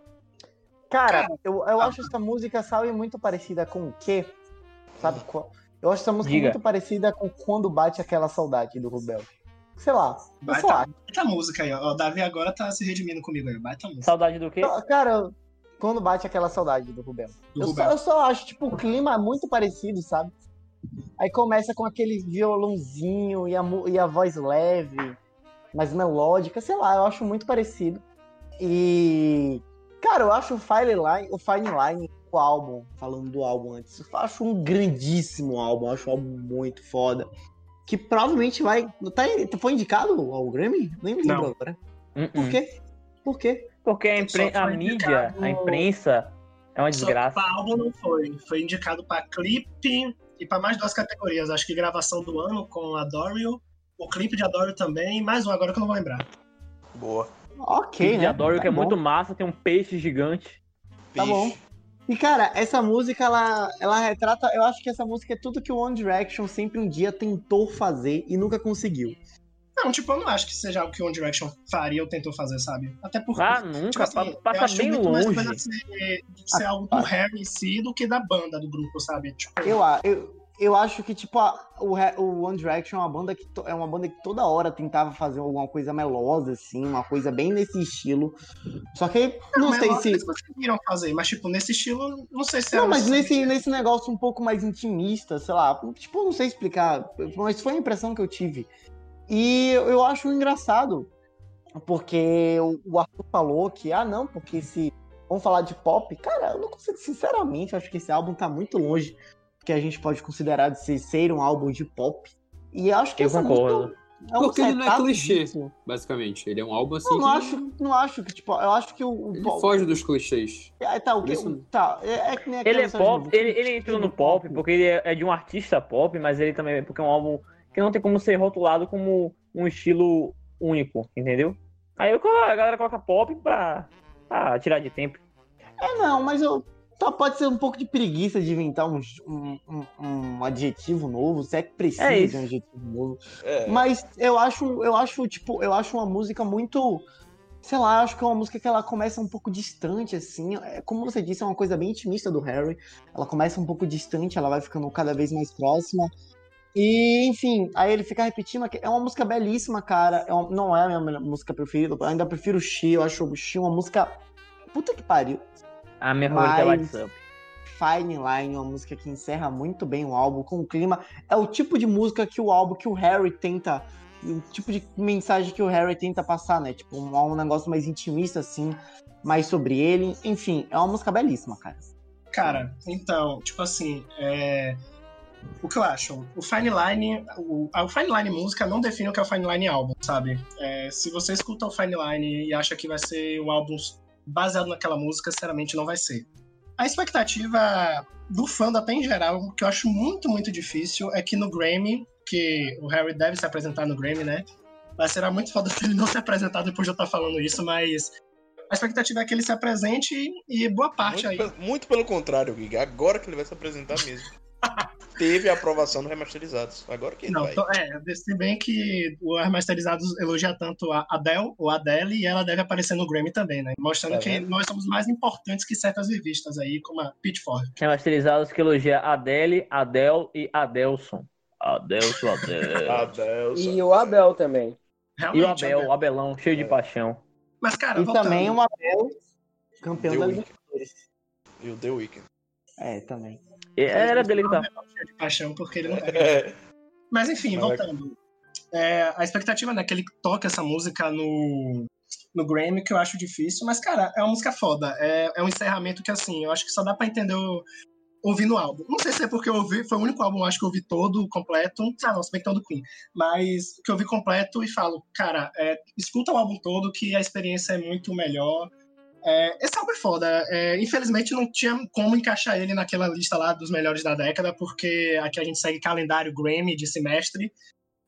Cara, eu, eu acho essa música, sabe, muito parecida com o quê? Sabe qual? Eu acho essa música Diga. muito parecida com Quando Bate Aquela Saudade do Rubel. Sei lá. Baita, baita música aí, ó. O Davi agora tá se redimindo comigo aí. Baita música. Saudade do quê? Cara, quando bate aquela saudade do Rubel. Do eu, Rubel. Só, eu só acho, tipo, o clima muito parecido, sabe? Aí começa com aquele violãozinho e a, e a voz leve, mais melódica, sei lá, eu acho muito parecido. E Cara, eu acho o Fine Line, o Fine Line, o álbum, falando do álbum antes, eu acho um grandíssimo álbum, eu acho um álbum muito foda. Que provavelmente vai. Tá, foi indicado ao Grammy? Nem me lembro agora. Uh -uh. Por quê? Por quê? Porque a, impre... a mídia, a imprensa é uma desgraça. Só álbum não foi. Foi indicado pra clipe e pra mais duas categorias. Acho que gravação do ano com a Dorio, o clipe de Adorio também, e mais um agora que eu não vou lembrar. Boa. Ok, né? Adoro, tá que é muito massa, tem um peixe gigante. Tá bom. E, cara, essa música, ela, ela retrata. Eu acho que essa música é tudo que o One Direction sempre um dia tentou fazer e nunca conseguiu. Não, tipo, eu não acho que seja o que o One Direction faria ou tentou fazer, sabe? Até porque. Ah, nunca. Tipo assim, passa bem longe. Mais ser, ser ah, algo do Harry em si do que da banda do grupo, sabe? Tipo... Eu, eu, eu acho que, tipo, a, o, o One Direction é uma banda que to, é uma banda que toda hora tentava fazer alguma coisa melosa, assim, uma coisa bem nesse estilo. Só que não, não sei se. Eles conseguiram fazer, mas, tipo, nesse estilo, não sei se Não, mas nesse, nesse negócio um pouco mais intimista, sei lá. Tipo, não sei explicar, mas foi a impressão que eu tive. E eu acho engraçado, porque o Arthur falou que, ah, não, porque se. Vamos falar de pop, cara, eu não consigo, sinceramente, eu acho que esse álbum tá muito longe que a gente pode considerar de ser, ser um álbum de pop. E acho que eu concordo. É um Porque ele não é clichê, disso. basicamente. Ele é um álbum assim. Eu não, que... acho, não acho que, tipo, eu acho que o. Ele pop... foge dos clichês. É, tá, o que. Isso... Tá, é, é que nem Ele é pop, ele, ele entrou no pop, porque ele é, é de um artista pop, mas ele também. Porque é um álbum que não tem como ser rotulado como um estilo único, entendeu? Aí a galera coloca pop pra, pra tirar de tempo. É, não, mas eu, só pode ser um pouco de preguiça de inventar um, um, um, um adjetivo novo, se é que precisa é de um adjetivo novo. É. Mas eu acho, eu acho, tipo, eu acho uma música muito. Sei lá, acho que é uma música que ela começa um pouco distante, assim. É, como você disse, é uma coisa bem intimista do Harry. Ela começa um pouco distante, ela vai ficando cada vez mais próxima. E, enfim, aí ele fica repetindo. É uma música belíssima, cara. É uma, não é a minha música preferida. Eu ainda prefiro o Xi. Eu acho o Xi uma música. Puta que pariu. A minha favorita é Lights Up. Fine Line, uma música que encerra muito bem o álbum, com o clima. É o tipo de música que o álbum, que o Harry tenta. O tipo de mensagem que o Harry tenta passar, né? Tipo, um, um negócio mais intimista, assim, mais sobre ele. Enfim, é uma música belíssima, cara. Cara, então, tipo assim, é... o que eu acho? O Fine Line, o, o Fine Line música não define o que é o Fine Line álbum, sabe? É, se você escuta o Fine Line e acha que vai ser um álbum baseado naquela música, sinceramente não vai ser. A expectativa do fã até em geral, que eu acho muito, muito difícil, é que no Grammy, que o Harry deve se apresentar no Grammy, né? Mas será muito foda se ele não se apresentar depois de eu estar falando isso, mas a expectativa é que ele se apresente e boa parte muito aí. muito pelo contrário, Giga. Agora que ele vai se apresentar mesmo. teve a aprovação do remasterizados. Agora que Não, vai. é, se bem que o remasterizados elogia tanto a Adele, o Adele, e ela deve aparecer no Grammy também, né? Mostrando é que nós somos mais importantes que certas revistas aí, como a Pitchfork. Remasterizados que elogia Adele, Adele e Adelson. Adelson, Adele. Adelson. E o Abel também. Realmente, e o Abel, Abel, o Abelão, cheio de paixão. Mas, cara, e voltando... também o Abel, campeão da Libertadores. E o The Weeknd. É, também. Era dele que tava. De paixão, porque ele não é. Mas enfim, voltando. É, a expectativa é né, que ele toque essa música no, no Grammy, que eu acho difícil, mas, cara, é uma música foda. É, é um encerramento que, assim, eu acho que só dá pra entender o, ouvindo o álbum. Não sei se é porque eu ouvi, foi o único álbum, acho que eu ouvi todo, completo. Ah, não, se bem que todo Queen. Mas que eu ouvi completo e falo, cara, é, escuta o álbum todo, que a experiência é muito melhor. É, esse álbum é foda. É, infelizmente não tinha como encaixar ele naquela lista lá dos melhores da década, porque aqui a gente segue calendário Grammy de semestre.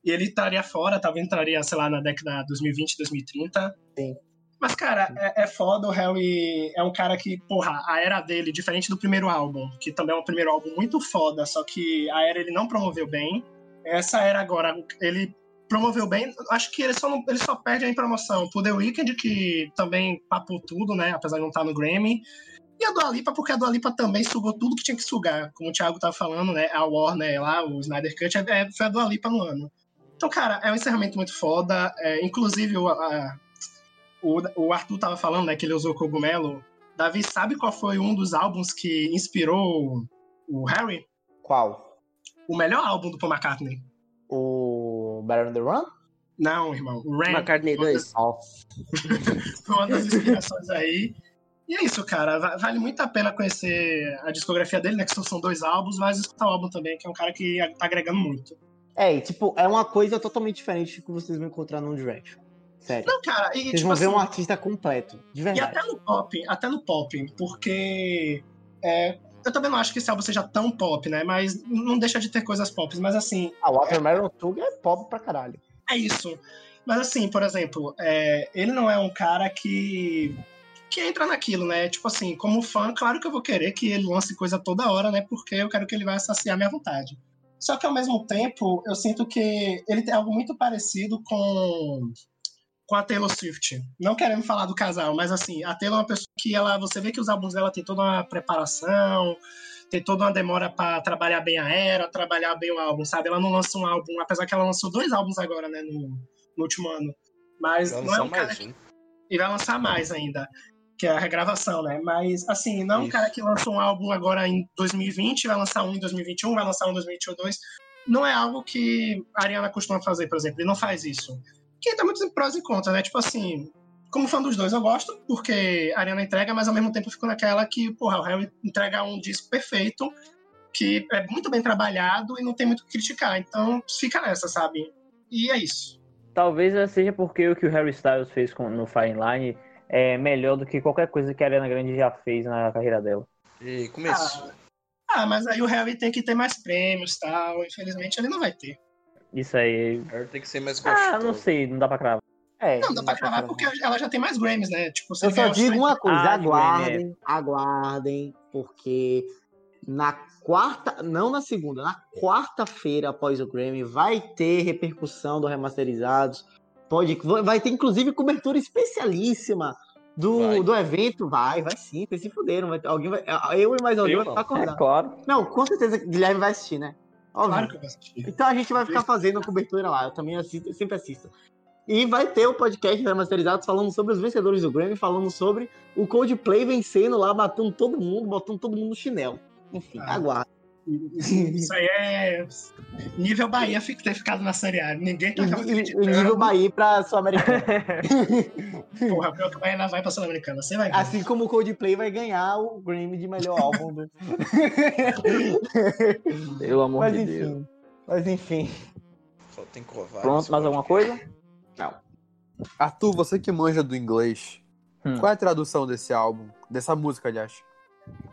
E ele estaria fora, talvez entraria, sei lá, na década 2020, 2030. Sim. Mas, cara, é, é foda. O Harry é um cara que, porra, a era dele, diferente do primeiro álbum, que também é um primeiro álbum muito foda, só que a era ele não promoveu bem. Essa era agora, ele promoveu bem. Acho que ele só, não, ele só perde em promoção pro The Weeknd, que também papou tudo, né? Apesar de não estar no Grammy. E a Dua Lipa, porque a Dua Lipa também sugou tudo que tinha que sugar. Como o Thiago tava falando, né? A Warner lá, o Snyder Cut, é, foi a Dua Lipa no ano. Então, cara, é um encerramento muito foda. É, inclusive, o, a, o, o Arthur tava falando, né, que ele usou cogumelo. Davi, sabe qual foi um dos álbuns que inspirou o Harry? Qual? O melhor álbum do Paul McCartney. O Better on the Run? Não, irmão. O Ram. McCartney 2. Foi uma das inspirações aí. E é isso, cara. Vale muito a pena conhecer a discografia dele, né? Que são dois álbuns, mas escutar o álbum também, que é um cara que tá agregando muito. É, e, tipo, é uma coisa totalmente diferente do que vocês vão encontrar no Direction. Sério. Não, cara, e, Vocês tipo vão ver assim, um artista completo, de E verdade. até no pop, até no pop, porque é, eu também não acho que esse álbum seja tão pop, né? Mas não deixa de ter coisas pop. Mas assim, A Watermelon Sugar é pop pra caralho. é isso. Mas assim, por exemplo, é, ele não é um cara que que entra naquilo, né? Tipo assim, como fã, claro que eu vou querer que ele lance coisa toda hora, né? Porque eu quero que ele vai saciar minha vontade. Só que ao mesmo tempo, eu sinto que ele tem algo muito parecido com com a Taylor Swift. Não querendo falar do casal, mas assim, a Taylor é uma pessoa que ela, você vê que os álbuns dela tem toda uma preparação, tem toda uma demora para trabalhar bem a era, trabalhar bem o álbum, sabe? Ela não lança um álbum, apesar que ela lançou dois álbuns agora, né, no, no último ano. Mas Vai não é um cara mais que, e vai lançar mais ainda, que é a regravação, né? Mas assim, não é um cara que lançou um álbum agora em 2020, vai lançar um em 2021, vai lançar um em 2022. Não é algo que a Ariana costuma fazer, por exemplo. Ele não faz isso que tem muitos prós e contras, né? Tipo assim, como fã dos dois, eu gosto, porque a Ariana entrega, mas ao mesmo tempo eu fico naquela que, porra, o Harry entrega um disco perfeito, que é muito bem trabalhado e não tem muito o que criticar. Então, fica nessa, sabe? E é isso. Talvez seja porque o que o Harry Styles fez com- no Fire Line é melhor do que qualquer coisa que a Ariana Grande já fez na carreira dela. E começou. Ah, mas aí o Harry tem que ter mais prêmios e tal. Infelizmente, ele não vai ter. Isso aí. Tem que ser mais gostoso. Ah, não sei, não dá pra cravar. É, Não, dá pra cravar porque ela já tem mais Grammys, né? Tipo, Eu só digo uma coisa, Ah, de aguardem, aguardem, porque na quarta, não na segunda, na quarta-feira após o Grammy vai ter repercussão do Remasterizados, pode, vai ter inclusive cobertura especialíssima do, Vai. do evento, vai, vai sim, vocês se fuderam, vai, alguém vai, eu e mais alguém Eu vai não. ficar É acordado. claro. Não, com certeza Guilherme vai assistir, né? Óbvio. Claro que eu vou assistir. Então a gente vai ficar fazendo a cobertura lá. Eu também assisto, eu sempre assisto. E vai ter o podcast remasterizados falando sobre os vencedores do Grammy, falando sobre o Coldplay vencendo lá, matando todo mundo, botando todo mundo no chinelo. Enfim, Ah. aguarda. Isso aí é nível Bahia ter ficado na Série A. Ninguém tá acreditando. nível Bahia pra Sul-Americana. Porra, pior que o Bahia vai pra Sul-Americana. Você vai ver. assim como o Coldplay vai ganhar o Grammy de melhor álbum. Do... Pelo amor mas de Deus. enfim. Mas enfim. Só tem covarde. Pronto, mais alguma coisa? Arthur, você que manja do inglês, Hum. qual é a tradução desse álbum? Dessa música, aliás?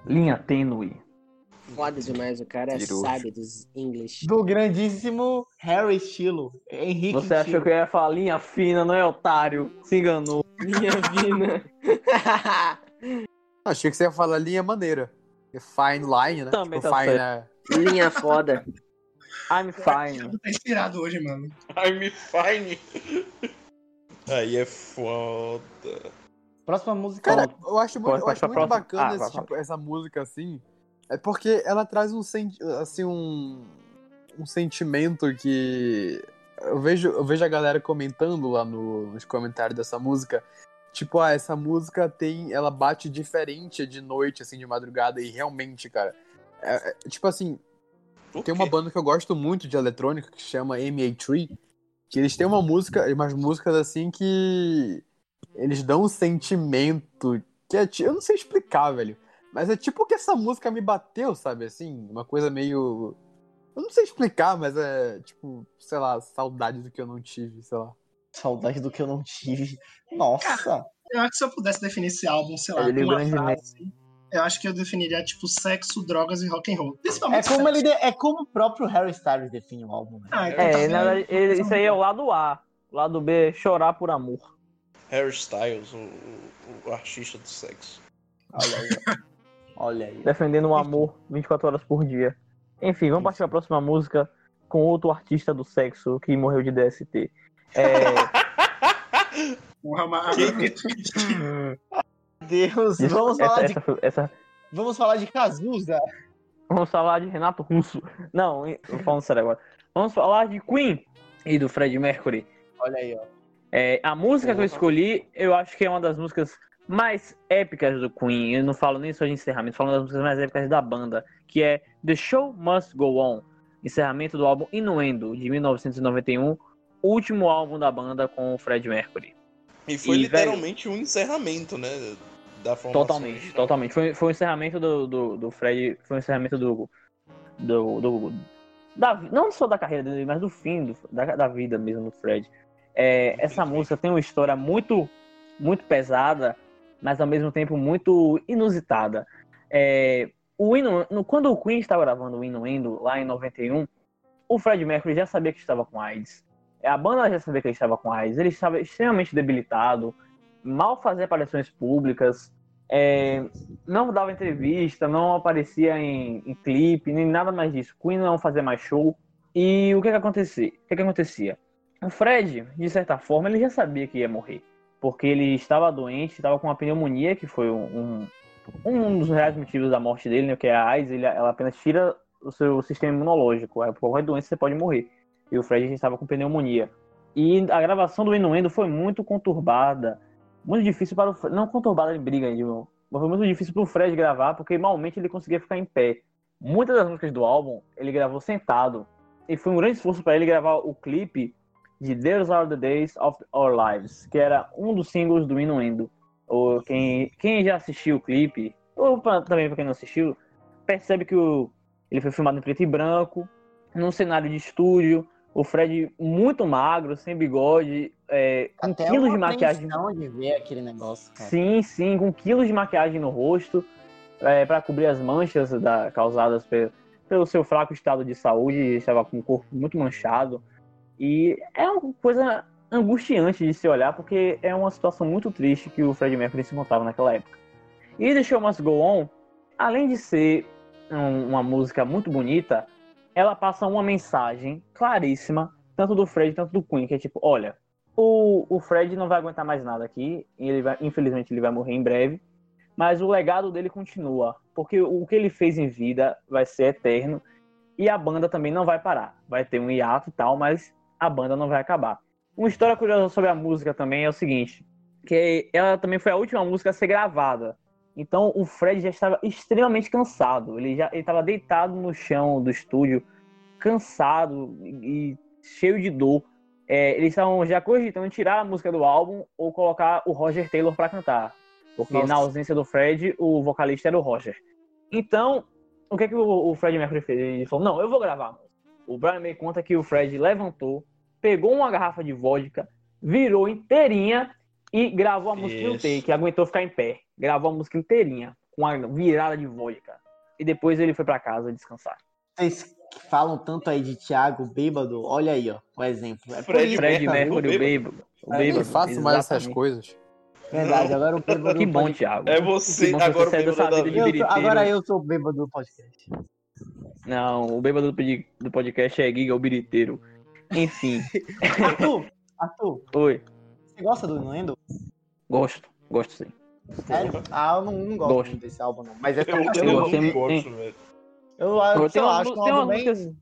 Linha tênue. Foda demais, o cara Pirujo. sabe dos English. Do grandíssimo Harry Estilo. Henrique Você achou que eu ia falar linha fina, não é otário? Se enganou. Minha vida. Ah, achei que você ia falar linha maneira. É Fine line, né? Também tipo, tá fine certo. é... Linha foda. I'm fine. Tá inspirado hoje, mano. I'm fine. Aí é foda. Próxima música. Cara, eu acho muito, eu acho muito bacana Ah, esse tipo- essa música assim. É porque ela traz um, assim, um, um sentimento que. Eu vejo, eu vejo a galera comentando lá no- nos comentários dessa música. Tipo, ah, essa música tem. Ela bate diferente de noite, assim, de madrugada. E realmente, cara. é- é- tipo assim, tem uma banda que eu gosto muito de eletrônica que chama MA3, que eles têm uma música, umas músicas assim que eles dão um sentimento que é, eu não sei explicar, velho, mas é tipo que essa música me bateu, sabe, assim, uma coisa meio eu não sei explicar, mas é tipo, sei lá, saudade do que eu não tive, sei lá. Saudade do que eu não tive. Nossa. eu acho que se eu pudesse definir esse álbum, sei lá, com uma frase, eu acho que eu definiria, tipo, sexo, drogas e rock and roll. Principalmente é como, ele de, é como o próprio Harry Styles define o álbum. Né? Ah, então é, tá ele, isso aí é o lado A. O lado B, chorar por amor. Harry Styles, o, o, o artista do sexo. Olha aí. Olha aí. Defendendo o amor 24 horas por dia. Enfim, vamos partir para a próxima música com outro artista do sexo que morreu de DST. É... Deus, vamos falar essa, de. Essa. Vamos falar de Cazuza. Vamos falar de Renato Russo. Não, tô falando sério agora. Vamos falar de Queen e do Fred Mercury. Olha aí, ó. É, a música que eu escolhi, eu acho que é uma das músicas mais épicas do Queen. Eu não falo nem só de encerramento, falo das músicas mais épicas da banda, que é The Show Must Go On, encerramento do álbum Innuendo, de 1991, último álbum da banda com o Fred Mercury. E foi e, literalmente velho, um encerramento, né? Da formação totalmente, totalmente. Foi, foi um encerramento do, do, do Fred. Foi um encerramento do. do, do da, não só da carreira dele, mas do fim do, da, da vida mesmo do Fred. É, essa música tem uma história muito, muito pesada, mas ao mesmo tempo muito inusitada. É, o Inu, quando o Queen estava gravando o Indo lá em 91, o Fred Mercury já sabia que estava com AIDS. É, a banda já sabia que ele estava com AIDS, ele estava extremamente debilitado, mal fazia aparições públicas, é, não dava entrevista, não aparecia em, em, clipe, nem nada mais disso. Queen não fazia mais show. E o que que acontecia? O que que acontecia? O Fred, de certa forma, ele já sabia que ia morrer, porque ele estava doente, estava com uma pneumonia, que foi um, um, um dos reais motivos da morte dele, né, que é a AIDS, ele, ela apenas tira o seu sistema imunológico. Por qualquer doença você pode morrer e o Fred estava com pneumonia. E a gravação do Inuendo foi muito conturbada, muito difícil para o Fred, não conturbada em briga, mas foi muito difícil para o Fred gravar, porque malmente ele conseguia ficar em pé. Muitas das músicas do álbum ele gravou sentado, e foi um grande esforço para ele gravar o clipe de Those Are the Days of Our Lives, que era um dos singles do Inuendo. Ou quem, quem já assistiu o clipe, ou pra, também para quem não assistiu, percebe que o, ele foi filmado em preto e branco, num cenário de estúdio, o Fred muito magro, sem bigode, é, com Até quilos de maquiagem. de ver aquele negócio, cara. Sim, sim, com quilos de maquiagem no rosto, é, para cobrir as manchas da, causadas pelo, pelo seu fraco estado de saúde, estava com o corpo muito manchado. E é uma coisa angustiante de se olhar, porque é uma situação muito triste que o Fred Mercury se encontrava naquela época. E The Show Must Go On, além de ser um, uma música muito bonita, ela passa uma mensagem claríssima, tanto do Fred quanto do Queen, que é tipo, olha, o, o Fred não vai aguentar mais nada aqui, ele vai, infelizmente ele vai morrer em breve, mas o legado dele continua, porque o que ele fez em vida vai ser eterno, e a banda também não vai parar. Vai ter um hiato e tal, mas a banda não vai acabar. Uma história curiosa sobre a música também é o seguinte, que ela também foi a última música a ser gravada. Então o Fred já estava extremamente cansado. Ele já estava deitado no chão do estúdio, cansado e cheio de dor. É, eles estavam já cogitando tirar a música do álbum ou colocar o Roger Taylor para cantar. Porque Nossa. na ausência do Fred, o vocalista era o Roger. Então, o que, é que o, o Fred Mercury fez? Ele falou: Não, eu vou gravar. O Brian May conta que o Fred levantou, pegou uma garrafa de vodka, virou inteirinha e gravou a música no take, aguentou ficar em pé. Gravou a música inteirinha, com a virada de vodka. E depois ele foi para casa descansar. Vocês falam tanto aí de Thiago bêbado, olha aí, ó, o exemplo. É Fred, Fred Mercury, o bêbado. O bêbado. Eu faço mais essas coisas. Verdade, não. agora o bêbado. Que bom, Thiago. É você, bom agora você o bêbado da... eu, Agora eu sou o bêbado do podcast. Não, o bêbado do podcast é Giga, o biriteiro. Enfim. Arthur, Arthur. Oi. Você gosta do Inuendo? Gosto, gosto sim. Sério? Ah, eu não, não gosto, gosto. desse álbum, não. Mas essa eu, eu, eu não gosto, velho. Eu, eu, acho tem umas bem... músicas.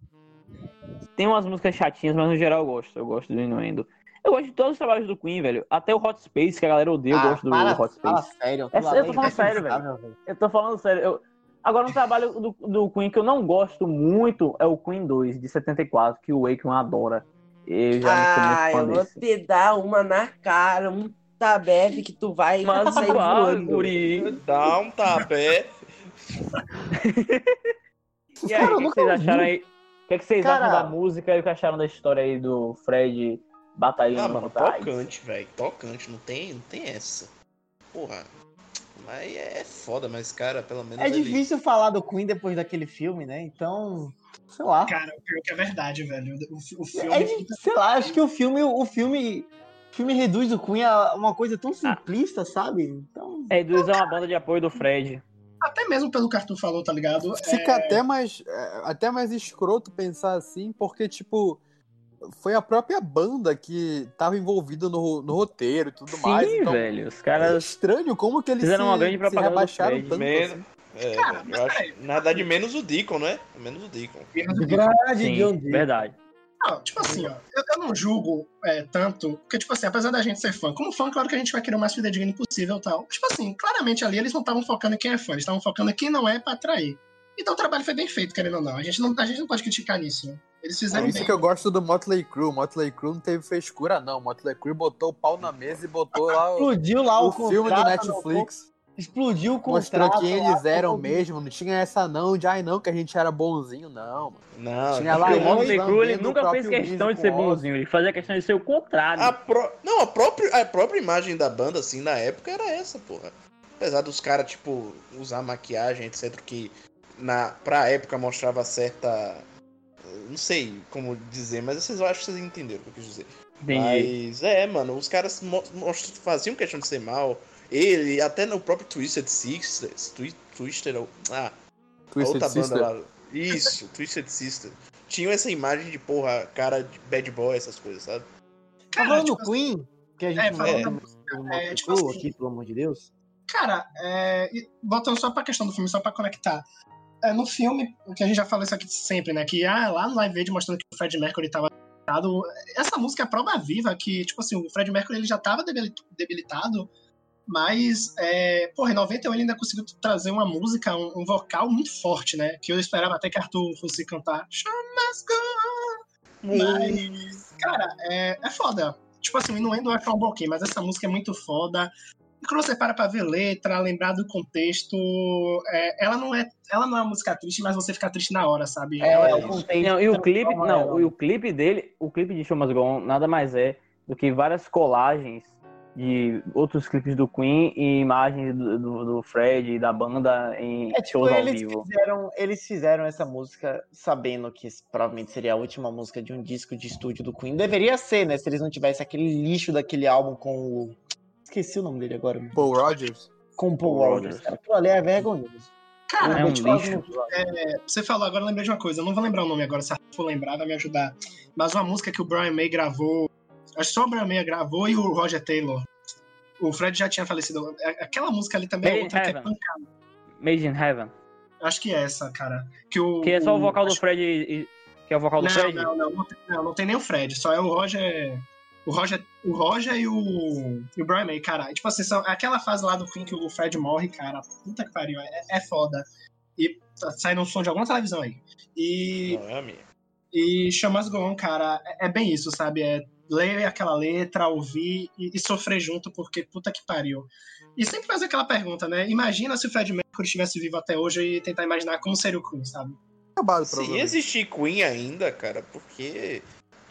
Tem umas músicas chatinhas, mas no geral eu gosto. Eu gosto do Inuendo. Eu gosto de todos os trabalhos do Queen, velho. Até o Hot Space, que a galera odeia, eu ah, gosto do, para, Hot Space. Fala sério. É, eu tô falando sério, velho. Eu tô falando sério. Eu... Agora, um trabalho do, do Queen que eu não gosto muito é o Queen 2, de 74, que o Wakeman adora. Eu já ah, não sou muito fã eu vou te dar uma na cara, um tabef que tu vai Mas sair voando. Guri. Dá um tabef. e aí, o que, vocês acharam aí? O que, é que vocês Cara... acham da música e o que acharam da história aí do Fred batalhando ah, mano, tocante, velho. Tocante, não tem, não tem essa. porra. Mas é foda, mas, cara, pelo menos. É ele... difícil falar do Queen depois daquele filme, né? Então. Sei lá. Cara, o pior que é verdade, velho. O, o filme. É sei lá, acho que o filme. O filme. O filme reduz o Queen a uma coisa tão simplista, ah. sabe? Então... É, reduz a uma banda de apoio do Fred. Até mesmo pelo que Arthur falou, tá ligado? Fica é... até mais. É, até mais escroto pensar assim, porque, tipo foi a própria banda que tava envida no, no roteiro e tudo Sim, mais. Sim, então, velho. Os caras. É estranho como que eles fizeram se, uma grande propaganda se rebaixaram tanto. Menos, assim. é, Cara, eu acho, na verdade, menos o Deacon, né? Menos o Deacon. Verdade, Sim, John verdade. Não, tipo assim, ó, eu, eu não julgo é, tanto, porque, tipo assim, apesar da gente ser fã, como fã, claro que a gente vai querer o mais fidedigno possível e tal. Tipo assim, claramente ali eles não estavam focando em quem é fã, eles estavam focando em quem não é pra atrair. Então o trabalho foi bem feito, querendo ou não. A gente não, a gente não pode criticar nisso, né? Eles fizeram é isso bem. que eu gosto do Motley Crue. Motley Crue não teve frescura, não. Motley Crue botou o pau na mesa e botou lá Explodiu lá o, o filme do Netflix. Explodiu o contrato. Mostrou quem eles eram mesmo. Não tinha essa não de ai não, que a gente era bonzinho, não. Mano. Não, tinha lá o Motley Crue ele nunca fez questão de ser bonzinho. Ele fazia questão de ser o contrário. A pro... Não, a própria, a própria imagem da banda, assim, na época era essa, porra. Apesar dos caras, tipo, usar maquiagem, etc., que na, pra época mostrava certa. Não sei como dizer, mas vocês, eu acho que vocês entenderam o que eu quis dizer. Entendi. Mas é, mano, os caras faziam questão de ser mal. Ele, até no próprio Twisted Sister. Twister. Ah, Twisted outra Sister. banda lá. Isso, Twisted Sister. Tinham essa imagem de, porra, cara de bad boy, essas coisas, sabe? Cara, falando tipo, Queen, que a gente é, falando é, é, tipo assim, aqui, pelo amor de Deus. Cara, é, voltando só pra questão do filme, só pra conectar é, no filme, que a gente já falou isso aqui sempre, né? Que ah, lá no Live Aid mostrando que o Fred Mercury tava debilitado. Essa música é prova viva que, tipo assim, o Fred Mercury ele já tava debilitado, mas, é, porra, em 91 ele ainda conseguiu trazer uma música, um, um, vocal muito forte, né? Que eu esperava até que Arthur fosse cantar. Mas, cara, é, é foda. Tipo assim, não é do Afro Balquim, mas essa música é muito foda. E quando você para pra ver letra, lembrar do contexto, é, ela, não é, ela não é uma música triste, mas você fica triste na hora, sabe? É, é o contexto. Não, e o clipe, não, o clipe dele, o clipe de Show Must Go On nada mais é do que várias colagens de outros clipes do Queen e imagens do, do, do Fred e da banda em é, tipo, shows ao eles vivo. Fizeram, eles fizeram essa música sabendo que provavelmente seria a última música de um disco de estúdio do Queen. Deveria ser, né? Se eles não tivessem aquele lixo daquele álbum com o Esqueci o nome dele agora. Paul Rogers? Com Paul, Paul Rogers. Cara, aquilo ali é vergonhoso. Cara, é um lixo. É, você falou agora, eu lembrei de uma coisa. Eu não vou lembrar o nome agora, se a for lembrar, vai me ajudar. Mas uma música que o Brian May gravou. Acho que só o Brian May gravou e o Roger Taylor. O Fred já tinha falecido. É, aquela música ali também Made é outra que é pancada. Made in Heaven. Acho que é essa, cara. Que, o, que é só o vocal do Fred e, que é o vocal do não, Fred? Não, não, não, não, não tem nem o Fred, só é o Roger o Roger, o Roger e o, e o Brian May, cara. Tipo assim, são, aquela fase lá do Queen que o Fred morre, cara. Puta que pariu, é, é foda. E sai no som de alguma televisão aí. E. É minha. E Chamas Gon, cara, é, é, bem isso, sabe? É ler aquela letra, ouvir e, e, sofrer junto, porque puta que pariu. E sempre fazer aquela pergunta, né? Imagina se o Fred Mercury estivesse vivo até hoje e tentar imaginar como seria o Queen, sabe? Acabado, Se existir Queen ainda, cara, porque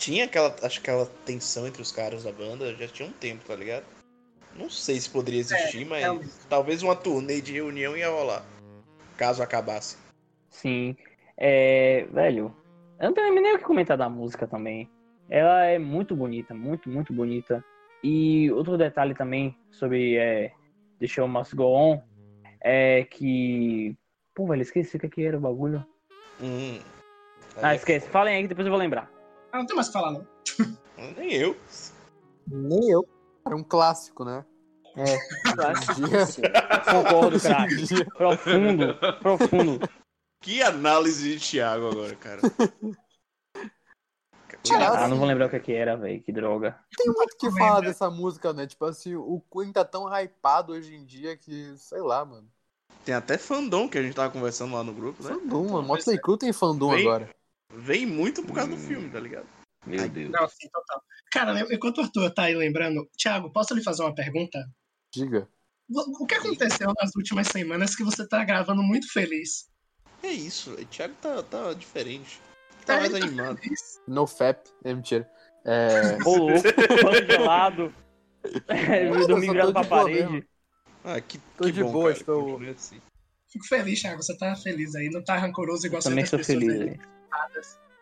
tinha aquela, acho aquela tensão entre os caras da banda, já tinha um tempo, tá ligado? Não sei se poderia é, existir, é, mas é... talvez uma turnê de reunião ia rolar. Caso acabasse. Sim. É, velho, eu não tenho nem o que comentar da música também. Ela é muito bonita, muito, muito bonita. E outro detalhe também sobre é, The Show Must Go On é que. Pô, velho, esqueci o que era o bagulho. Hum, ah, esquece. Falem aí que depois eu vou lembrar. Ah, não tem mais o que falar, não. Nem eu. Nem eu. Era um clássico, né? É. Clássico. Concordo, craque. Profundo, profundo. Que análise de Thiago agora, cara. Ah, não vou lembrar o que, que era, velho. Que droga. Tem muito que falar dessa música, né? Tipo assim, o Queen tá tão hypado hoje em dia que, sei lá, mano. Tem até fandom que a gente tava conversando lá no grupo, né? Fandom, mano. Motley Crue tem fandom agora. Vem muito por causa hum. do filme, tá ligado? Meu Deus. Não, sim, total. Cara, enquanto o Arthur tá aí lembrando, Thiago, posso lhe fazer uma pergunta? Diga. O que aconteceu nas últimas semanas que você tá gravando muito feliz? É isso, o Thiago tá, tá diferente. Tá é, mais tá animado. No FAP, é mentira. É. Ô, louco, gelado. É, dormir virado pra parede. Ah, que, tô que de bom, boa, cara, estou. assim. Fico feliz, Thiago. Você tá feliz aí. Não tá rancoroso igual Eu também pessoas feliz.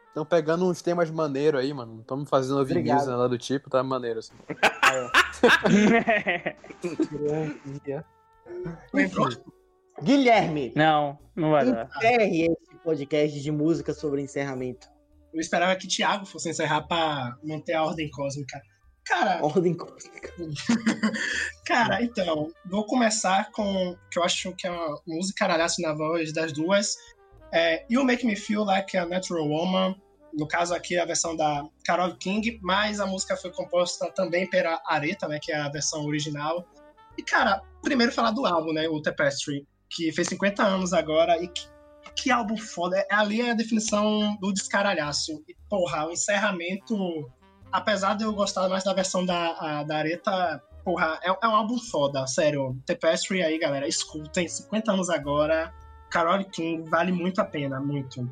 Estão pegando uns temas maneiros aí, mano. Não estamos fazendo ouvir news, nada do tipo, tá maneiro assim. Lembrou? Guilherme, não, não vai dar. encerre esse podcast de música sobre encerramento. Eu esperava que Thiago fosse encerrar pra manter a ordem cósmica. Cara, Ordem cósmica. cara, então, vou começar com o que eu acho que é uma música caralhaço na voz das duas. É You Make Me Feel Like a Natural Woman. No caso aqui, a versão da Carole King, mas a música foi composta também pela Aretha, né, que é a versão original. E, cara, primeiro falar do álbum, né, o Tapestry, que fez 50 anos agora, e que, que álbum foda. É, ali é a definição do descaralhaço. E, porra, o encerramento, apesar de eu gostar mais da versão da, a, da Aretha, porra, é, é um álbum foda, sério. Tapestry aí, galera, escutem, 50 anos agora, Carole King vale muito a pena, muito.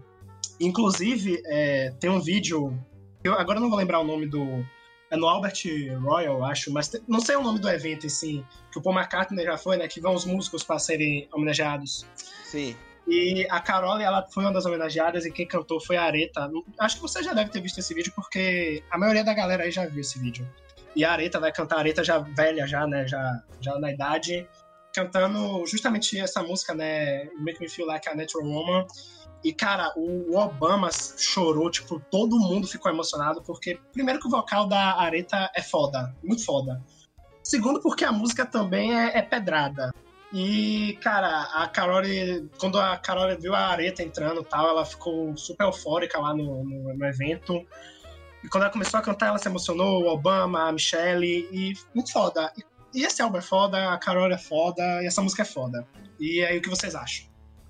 Inclusive, é, tem um vídeo. Eu agora não vou lembrar o nome do. É no Albert Royal, acho, mas te- não sei o nome do evento, assim, que o Paul McCartney já foi, né? Que vão os músicos para serem homenageados. Sim. E a Carole, ela foi uma das homenageadas e quem cantou foi a Areta. Acho que você já deve ter visto esse vídeo, porque a maioria da galera aí já viu esse vídeo. E a Areta vai cantar, a Areta já velha, já, né? Já, já na idade, cantando justamente essa música, né? Make Me Feel Like a Natural Woman. E, cara, o Obama chorou, tipo, todo mundo ficou emocionado, porque, primeiro, que o vocal da Areta é foda, muito foda. Segundo, porque a música também é, é pedrada. E, cara, a Carole, quando a Carole viu a Areta entrando e tal, ela ficou super eufórica lá no, no, no evento. E quando ela começou a cantar, ela se emocionou, o Obama, a Michelle, e muito foda. E, e esse álbum é foda, a Carole é foda, e essa música é foda. E aí, o que vocês acham?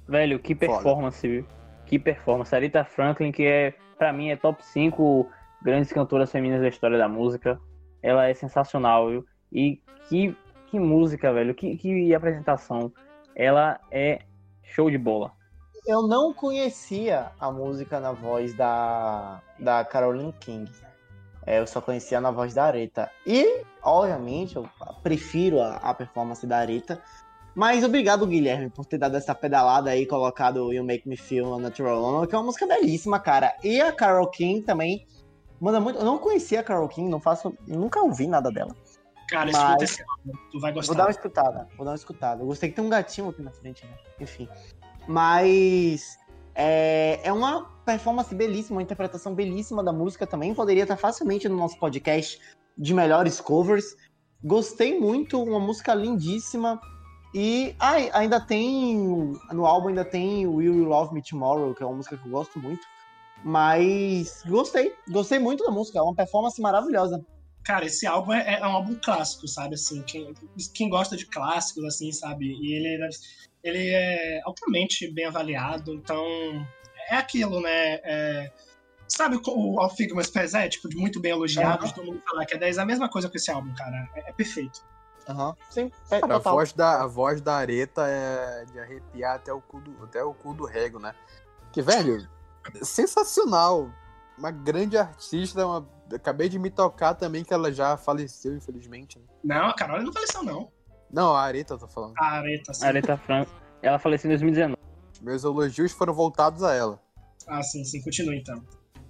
Velho, que performance, viu? Que performance. A Aretha Franklin, que é, pra mim, é top 5 grandes cantoras femininas da história da música. Ela é sensacional, viu? E que, que música, velho. Que, que apresentação. Ela é show de bola. Eu não conhecia a música na voz da, da Caroline King. É, eu só conhecia na voz da Aretha. E, obviamente, eu prefiro a, a performance da Aretha. Mas obrigado, Guilherme, por ter dado essa pedalada aí, colocado You Make Me Feel Natural que é uma música belíssima, cara. E a Carol King também manda muito. Eu não conhecia a Carol King, não faço. Nunca ouvi nada dela. Cara, Mas- escuta esse álbum, tu vai gostar. Vou dar uma escutada, vou dar uma escutada. Eu gostei que tem um gatinho aqui na frente, né? Enfim. Mas é, é uma performance belíssima, uma interpretação belíssima da música também. Poderia estar facilmente no nosso podcast de melhores covers. Gostei muito, uma música lindíssima. E ah, ainda tem. No álbum ainda tem Will You Love Me Tomorrow, que é uma música que eu gosto muito. Mas gostei, gostei muito da música, é uma performance maravilhosa. Cara, esse álbum é, é um álbum clássico, sabe? Assim, quem, quem gosta de clássicos, assim, sabe? E ele, ele é altamente bem avaliado, então é aquilo, né? É, sabe o All Figmas Pezé, tipo, de muito bem elogiado, Uhum. todo mundo falar que é 10, é a mesma coisa com esse álbum, cara. É, é perfeito. Aham, sim. É, Cara, a, voz da, a voz da Areta é de arrepiar até o cu do, até o cu do rego, né? Que, velho, sensacional. Uma grande artista. Uma... Acabei de me tocar também que ela já faleceu, infelizmente. né? Não, a Carol não faleceu, não. Não, a Areta eu tô falando. A Areta, sim. A Aretha Franklin, ela faleceu em 2019. Meus elogios foram voltados a ela. Ah, sim, sim, continua então.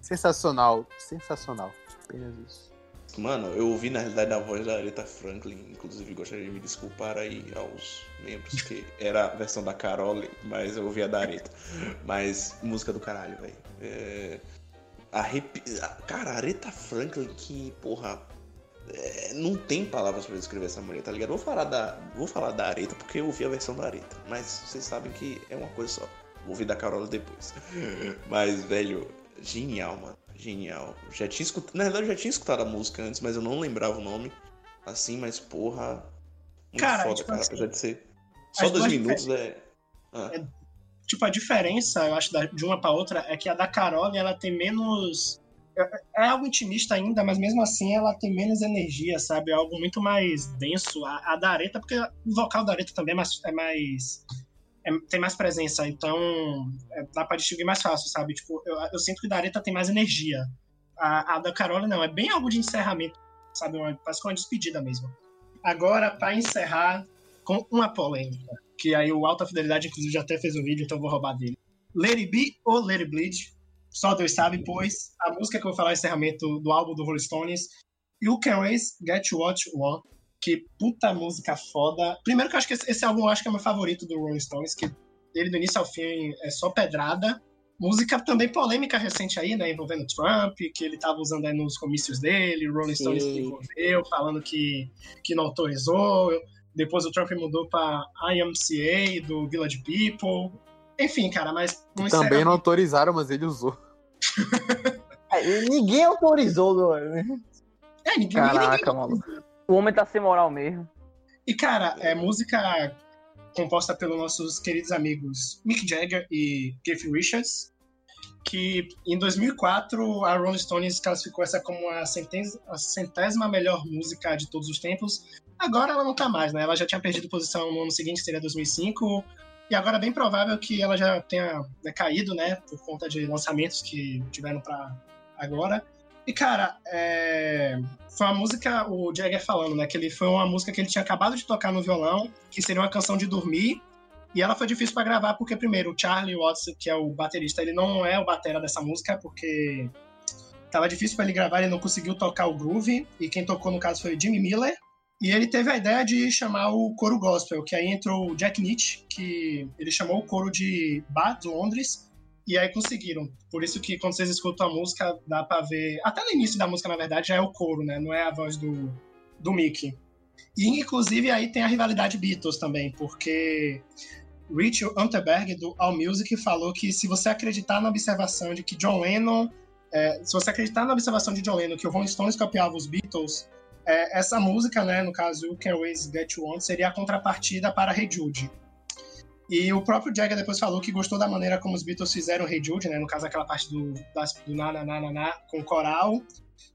Sensacional, sensacional. Apenas isso. Mano, eu ouvi na realidade a voz da Aretha Franklin, inclusive gostaria de me desculpar aí aos membros, que era a versão da Carole, mas eu ouvi a da Aretha. Mas música do caralho, velho. É... Arrepi... Cara, a Aretha Franklin, que, porra, é, não tem palavras pra descrever essa mulher, tá ligado? Vou falar da, vou falar da Aretha porque eu ouvi a versão da Aretha, mas vocês sabem que é uma coisa só. Vou ouvir da Carole depois. Mas, velho, genial, mano. Genial. Já tinha escutado, na verdade, eu já tinha escutado a música antes, mas eu não lembrava o nome. Assim, mas porra. Muito Cara, foda, tipo cara. assim, apesar de ser. Só dois minutos é. Ah, Tipo, a diferença, eu acho, de uma pra outra é que a da Carol, ela tem menos. é- É algo intimista ainda, mas mesmo assim ela tem menos energia, sabe? É algo muito mais denso. A, a da Areta, porque o vocal da Areta também é mais. É mais é- tem mais presença, então é, dá pra distinguir mais fácil, sabe? Tipo, eu, eu sinto que da Areta tem mais energia. A, a da Carol não, é bem algo de encerramento, sabe? Uma, parece que uma despedida mesmo. Agora, pra encerrar, com uma polêmica, que aí o Alta Fidelidade, inclusive, já até fez um vídeo, então vou roubar dele. It Be ou It Bleed, só Deus sabe, pois a música que eu vou falar é o encerramento do álbum do Rolling Stones, You Can Raise Get What You Want, que puta música foda. Primeiro que eu acho que esse, esse álbum eu acho que é o meu favorito do Rolling Stones, que ele do início ao fim é só pedrada. Música também polêmica recente aí, né, envolvendo Trump, que ele tava usando aí nos comícios dele, Rolling Sim. Stones se envolveu, falando que, que não autorizou. Depois o Trump mudou pra IMCA, do Village People. Enfim, cara, mas... Também não autorizaram, mas ele usou. é, ninguém autorizou, né? É, ninguém, Caraca, ninguém... mano. O homem tá sem moral mesmo. E, cara, é música composta pelos nossos queridos amigos Mick Jagger e Keith Richards, que em 2004 a Rolling Stones classificou essa como a centésima melhor música de todos os tempos. Agora ela não tá mais, né? Ela já tinha perdido posição no ano seguinte, seria 2005, e agora é bem provável que ela já tenha né, caído, né, por conta de lançamentos que tiveram para agora. E, cara, é... foi uma música, o Jagger falando, né? Que ele foi uma música que ele tinha acabado de tocar no violão, que seria uma canção de dormir. E ela foi difícil para gravar, porque, primeiro, o Charlie Watts, que é o baterista, ele não é o batera dessa música, porque tava difícil para ele gravar, ele não conseguiu tocar o groove. E quem tocou, no caso, foi o Jimmy Miller. E ele teve a ideia de chamar o coro gospel, que aí entrou o Jack Nietzsche, que ele chamou o coro de Bar de Londres, e aí conseguiram. Por isso que quando vocês escutam a música, dá pra ver. Até no início da música, na verdade, já é o coro, né? Não é a voz do, do Mickey. E inclusive aí tem a rivalidade Beatles também, porque Rich Unterberg, do AllMusic, falou que se você acreditar na observação de que John Lennon. É, se você acreditar na observação de John Lennon que o Rolling Stones copiava os Beatles, é, essa música, né, no caso You Can Always Get You On, seria a contrapartida para Hey Jude. E o próprio Jagger depois falou que gostou da maneira como os Beatles fizeram Hey Jude, né? No caso, aquela parte do, das, do na, na, na, na, na com coral.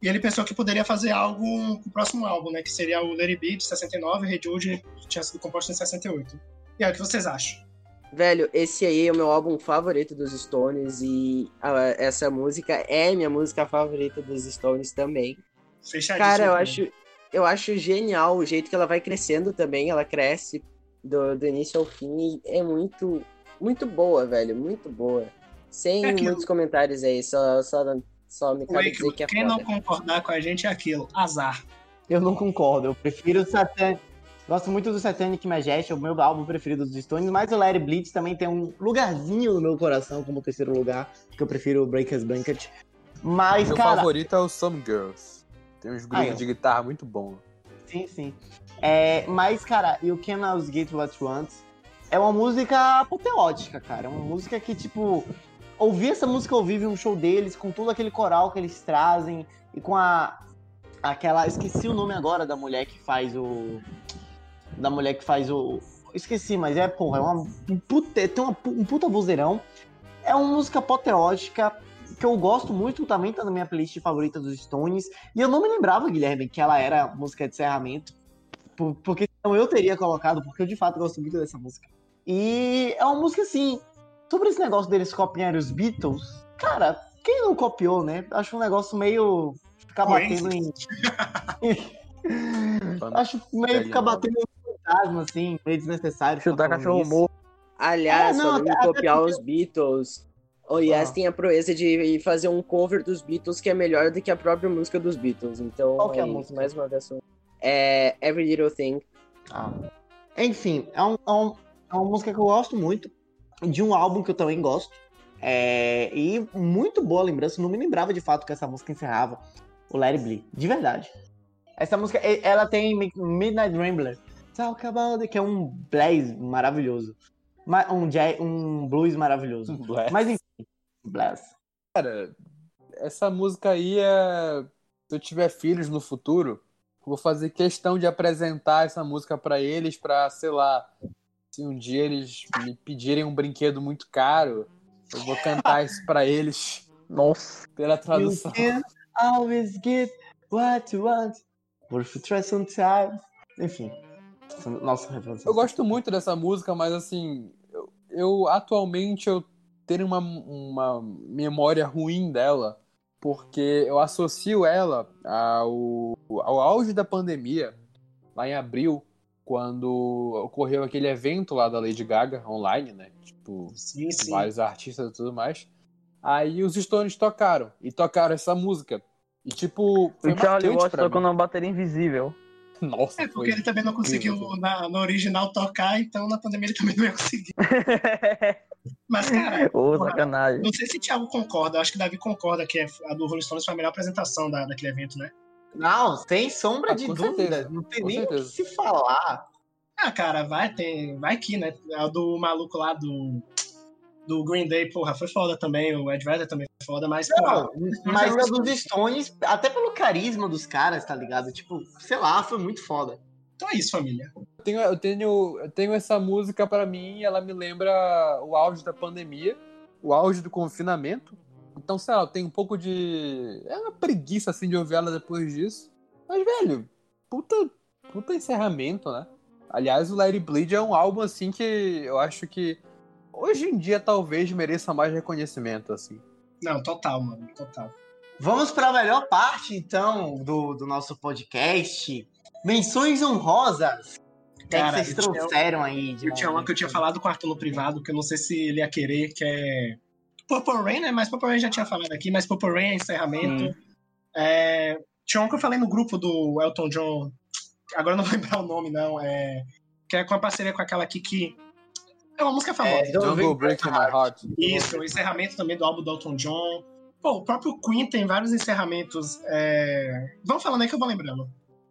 E ele pensou que poderia fazer algo com o próximo álbum, né? Que seria o Larry B, de 69, Hey Jude tinha sido composto em 68. E aí, o que vocês acham? Velho, esse aí é o meu álbum favorito dos Stones e essa música é minha música favorita dos Stones também. Fechadíssimo. Cara, eu acho, eu acho genial o jeito que ela vai crescendo também. Ela cresce do, do início ao fim é muito, muito boa, velho. Muito boa. Sem é muitos comentários aí, só, só, só me cabe dizer que é Quem foda. não concordar com a gente é aquilo, azar. Eu não concordo, eu prefiro o Satan. Gosto muito do Satanic Majestic, é o meu álbum preferido dos Stones, mas o Larry Blitz também tem um lugarzinho no meu coração como terceiro lugar, que eu prefiro o Breakers Blanket. Mas, meu cara... favorito é o Some Girls. Tem uns grooves ah, é. de guitarra muito bons. Sim, sim. É, mas, cara, You Can Always Get What é uma música apoteótica, cara. É uma música que, tipo, ouvir essa música ao vivo em um show deles, com todo aquele coral que eles trazem, e com a. aquela. Esqueci o nome agora da mulher que faz o. Da mulher que faz o. Esqueci, mas é, porra, é uma. Um puta, tem uma, um puta vozeirão. É uma música apoteótica que eu gosto muito, também tá na minha playlist favorita dos Stones. E eu não me lembrava, Guilherme, que ela era música de encerramento porque então eu teria colocado, porque eu de fato gosto muito dessa música. E é uma música assim, sobre esse negócio deles copiarem os Beatles, cara, quem não copiou, né? Acho um negócio meio ficar batendo em. Acho meio ficar batendo em fantasma, assim, meio desnecessário. Chutar cachorro morto. Aliás, é, não, falando em copiar os Beatles, o Yes ah. tem a proeza de fazer um cover dos Beatles que é melhor do que a própria música dos Beatles. Então, Qual que é a música? mais uma vez é Every Little Thing. Ah. Enfim, é, um, é, um, é, uma música que eu gosto muito, de um álbum que eu também gosto. É, e muito boa lembrança, não me lembrava de fato que essa música encerrava o Larry Blee, de verdade. Essa música, ela tem Midnight Rambler, Talk About It, que é um blues maravilhoso. Um, jazz, um blues maravilhoso. Mas enfim, blues. Cara, essa música aí é. Se eu tiver filhos no futuro, vou fazer questão de apresentar essa música para eles, para sei lá, se um dia eles me pedirem um brinquedo muito caro, eu vou cantar isso para eles. Nossa, pela tradução. You can always get what you want, but if you try sometimes. Enfim, nossa. Eu gosto muito dessa música, mas assim, eu, eu atualmente eu tenho uma, uma memória ruim dela porque eu associo ela ao, ao auge da pandemia, lá em abril, quando ocorreu aquele evento lá da Lady Gaga online, né? Tipo, sim, sim. vários artistas e tudo mais. Aí os Stones tocaram. E tocaram essa música. E tipo. Foi o Charlie Watts tocou numa bateria invisível. Nossa, é porque ele também não conseguiu na, no original tocar, então na pandemia ele também não ia conseguir. Mas, cara, Ô, sacanagem. não sei se o Thiago concorda, acho que o Davi concorda que a do Rolling Stones foi a melhor apresentação da, daquele evento, né? Não, sem sombra ah, de dúvida. Não tem com nem o que se falar. Ah, cara, vai, tem, vai que, né? A do maluco lá do do Green Day, porra, foi foda também, o Ed Vedder também foi foda, mas... Não, mas a dos Stones, até pelo carisma dos caras, tá ligado? Tipo, sei lá, foi muito foda. Então é isso, família. Eu tenho, eu tenho, eu tenho essa música para mim, ela me lembra o auge da pandemia, o auge do confinamento. Então, sei lá, eu tenho um pouco de... É uma preguiça, assim, de ouvir ela depois disso. Mas, velho, puta, puta encerramento, né? Aliás, o Larry Bleed é um álbum, assim, que eu acho que hoje em dia talvez mereça mais reconhecimento, assim. Não, total, mano, total. Vamos para a melhor parte, então, do, do nosso podcast. Menções honrosas. O que, é que vocês trouxeram tinha, aí? eu tinha uma que eu tinha falado com o Arthur no privado, que eu não sei se ele ia querer, que é. Purple Rain, né? Mas Purple Rain já tinha falado aqui, mas Purple Rain é encerramento. É... Tinha uma que eu falei no grupo do Elton John, agora não vou lembrar o nome, não. É... Que é com a parceria com aquela aqui que é uma música famosa. É, Jungle Breaking My Heart. Isso, o encerramento também do álbum do Elton John. Pô, o próprio Queen tem vários encerramentos. É... Vamos falando aí que eu vou lembrando.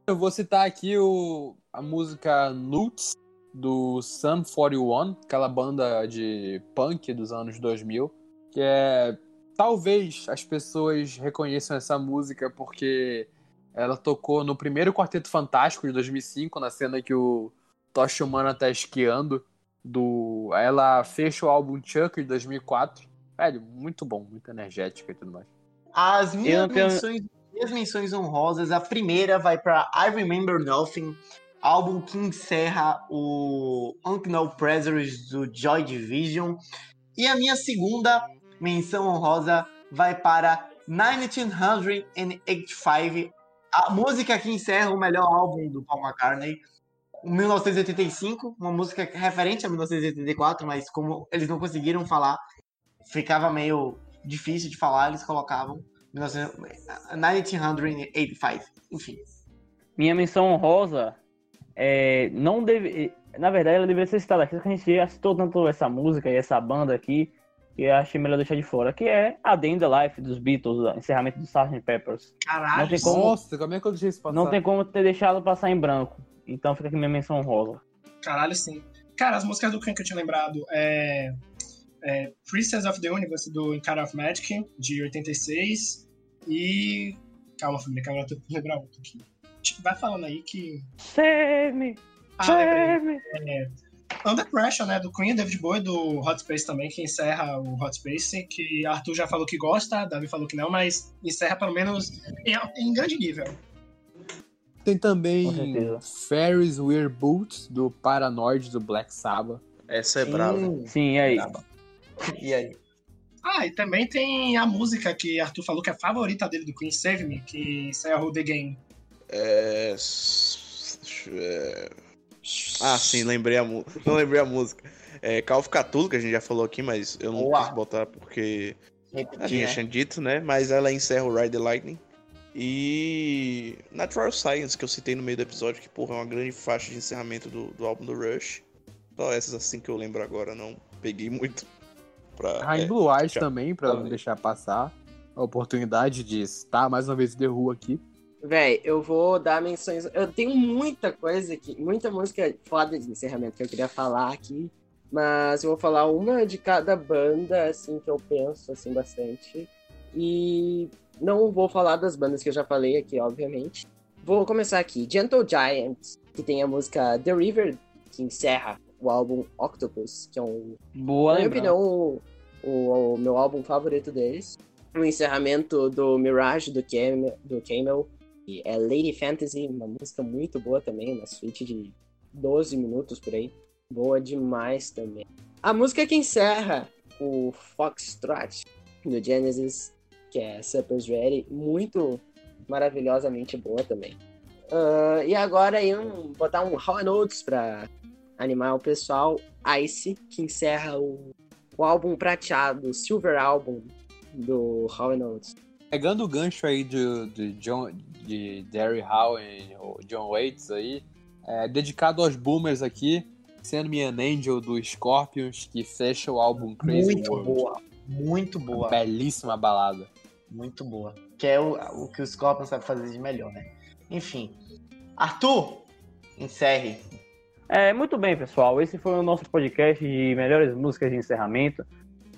Eu vou citar aqui o, a música Newts, do Sun 41, aquela banda de punk dos anos 2000, que é... Talvez as pessoas reconheçam essa música porque ela tocou no primeiro Quarteto Fantástico de 2005, na cena que o Tocha Humana tá esquiando do. Ela fecha o álbum Chuck de 2004. Velho, muito bom, muito energética e tudo mais. As minhas, tenho... menções, minhas menções honrosas, a primeira vai para I Remember Nothing, álbum que encerra o Unknown Pleasures do Joy Division. E a minha segunda menção honrosa vai para 1985, a música que encerra o melhor álbum do Paul McCartney, 1985, uma música referente a 1984, mas como eles não conseguiram falar, ficava meio difícil de falar, eles colocavam 1985, enfim. Minha menção honrosa é, não deve, na verdade ela deveria ser citada aqui, porque a gente já citou tanto essa música e essa banda aqui, que eu achei melhor deixar de fora, que é a Day in the Life dos Beatles, o encerramento do Sgt. Peppers. Caralho, não tem como, nossa, como é que eu deixei isso passar? Não tem como ter deixado passar em branco. Então fica aqui minha menção rosa. Caralho, sim. Cara, as músicas do Queen que eu tinha lembrado é, é Princess of the Universe do Cara of Magic, de 86. E. Calma, família, calma, eu tô lembrar outro aqui. Vai falando aí que. Save ah, Save é, Under Pressure, né? Do Queen, David Bowie, do Hot Space também, que encerra o Hot Space, que Arthur já falou que gosta, Davi falou que não, mas encerra pelo menos em, em grande nível. Tem também Ferris Wear Boots, do Paranoid, do Black Sabbath. Essa é Sim. brava. Sim, e aí? E aí? Ah, e também tem a música que Arthur falou que é a favorita dele do Queen, Save Me, que encerra o The Game. É... é... Ah, sim, lembrei a música. Não lembrei a música. É Call of Cthulhu, que a gente já falou aqui, mas eu não Boa. quis botar porque Repetir, a gente né? tinha dito, né? Mas ela encerra o Ride the Lightning. E Natural Science, que eu citei no meio do episódio, que porra, é uma grande faixa de encerramento do, do álbum do Rush. Só essas assim que eu lembro agora, não peguei muito pra. Ah, em é, Blue Eyes também, pra não deixar passar a oportunidade de estar mais uma vez de rua aqui. Véi, eu vou dar menções. Eu tenho muita coisa aqui, muita música foda de encerramento que eu queria falar aqui. Mas eu vou falar uma de cada banda, assim, que eu penso, assim, bastante. E não vou falar das bandas que eu já falei aqui, obviamente. Vou começar aqui. Gentle Giant, que tem a música The River, que encerra o álbum Octopus, que é um. Boa, na minha opinião, o, o, o, meu álbum favorito deles. O encerramento do Mirage do Camel, do Camel que é Lady Fantasy, uma música muito boa também, uma suíte de 12 minutos por aí. Boa demais também. A música que encerra o Foxtrot do Genesis que é Supper's Ready, muito maravilhosamente boa também. Uh, e agora aí um, botar um Hall Notes pra animar o pessoal. Ice, que encerra o, o álbum prateado, Silver Album do Hall Notes. Pegando o gancho aí de, de, John, de Derry Howe e John Waits aí, é, dedicado aos boomers aqui, sendo Me an Angel do Scorpions, que fecha o álbum Crazy Muito World. boa, muito boa. Belíssima balada. Muito boa. Que é o, o que o Scorpions sabe fazer de melhor, né? Enfim. Arthur, encerre. É, muito bem, pessoal. Esse foi o nosso podcast de melhores músicas de encerramento.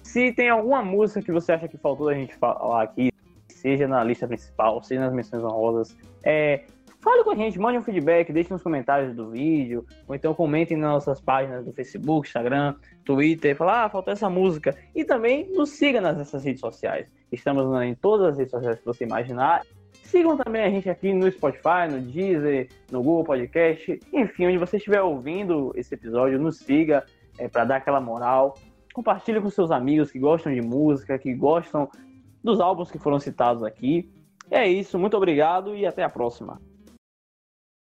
Se tem alguma música que você acha que faltou a gente falar aqui, seja na lista principal, seja nas menções honrosas, é, fale com a gente, mande um feedback, deixe nos comentários do vídeo, ou então comentem nas nossas páginas do Facebook, Instagram, Twitter, fala, ah, faltou essa música. E também nos siga nas nossas redes sociais. Estamos em todas as redes sociais que você imaginar. Sigam também a gente aqui no Spotify, no Deezer, no Google Podcast, enfim, onde você estiver ouvindo esse episódio, nos siga é, para dar aquela moral. Compartilhe com seus amigos que gostam de música, que gostam dos álbuns que foram citados aqui. É isso, muito obrigado e até a próxima.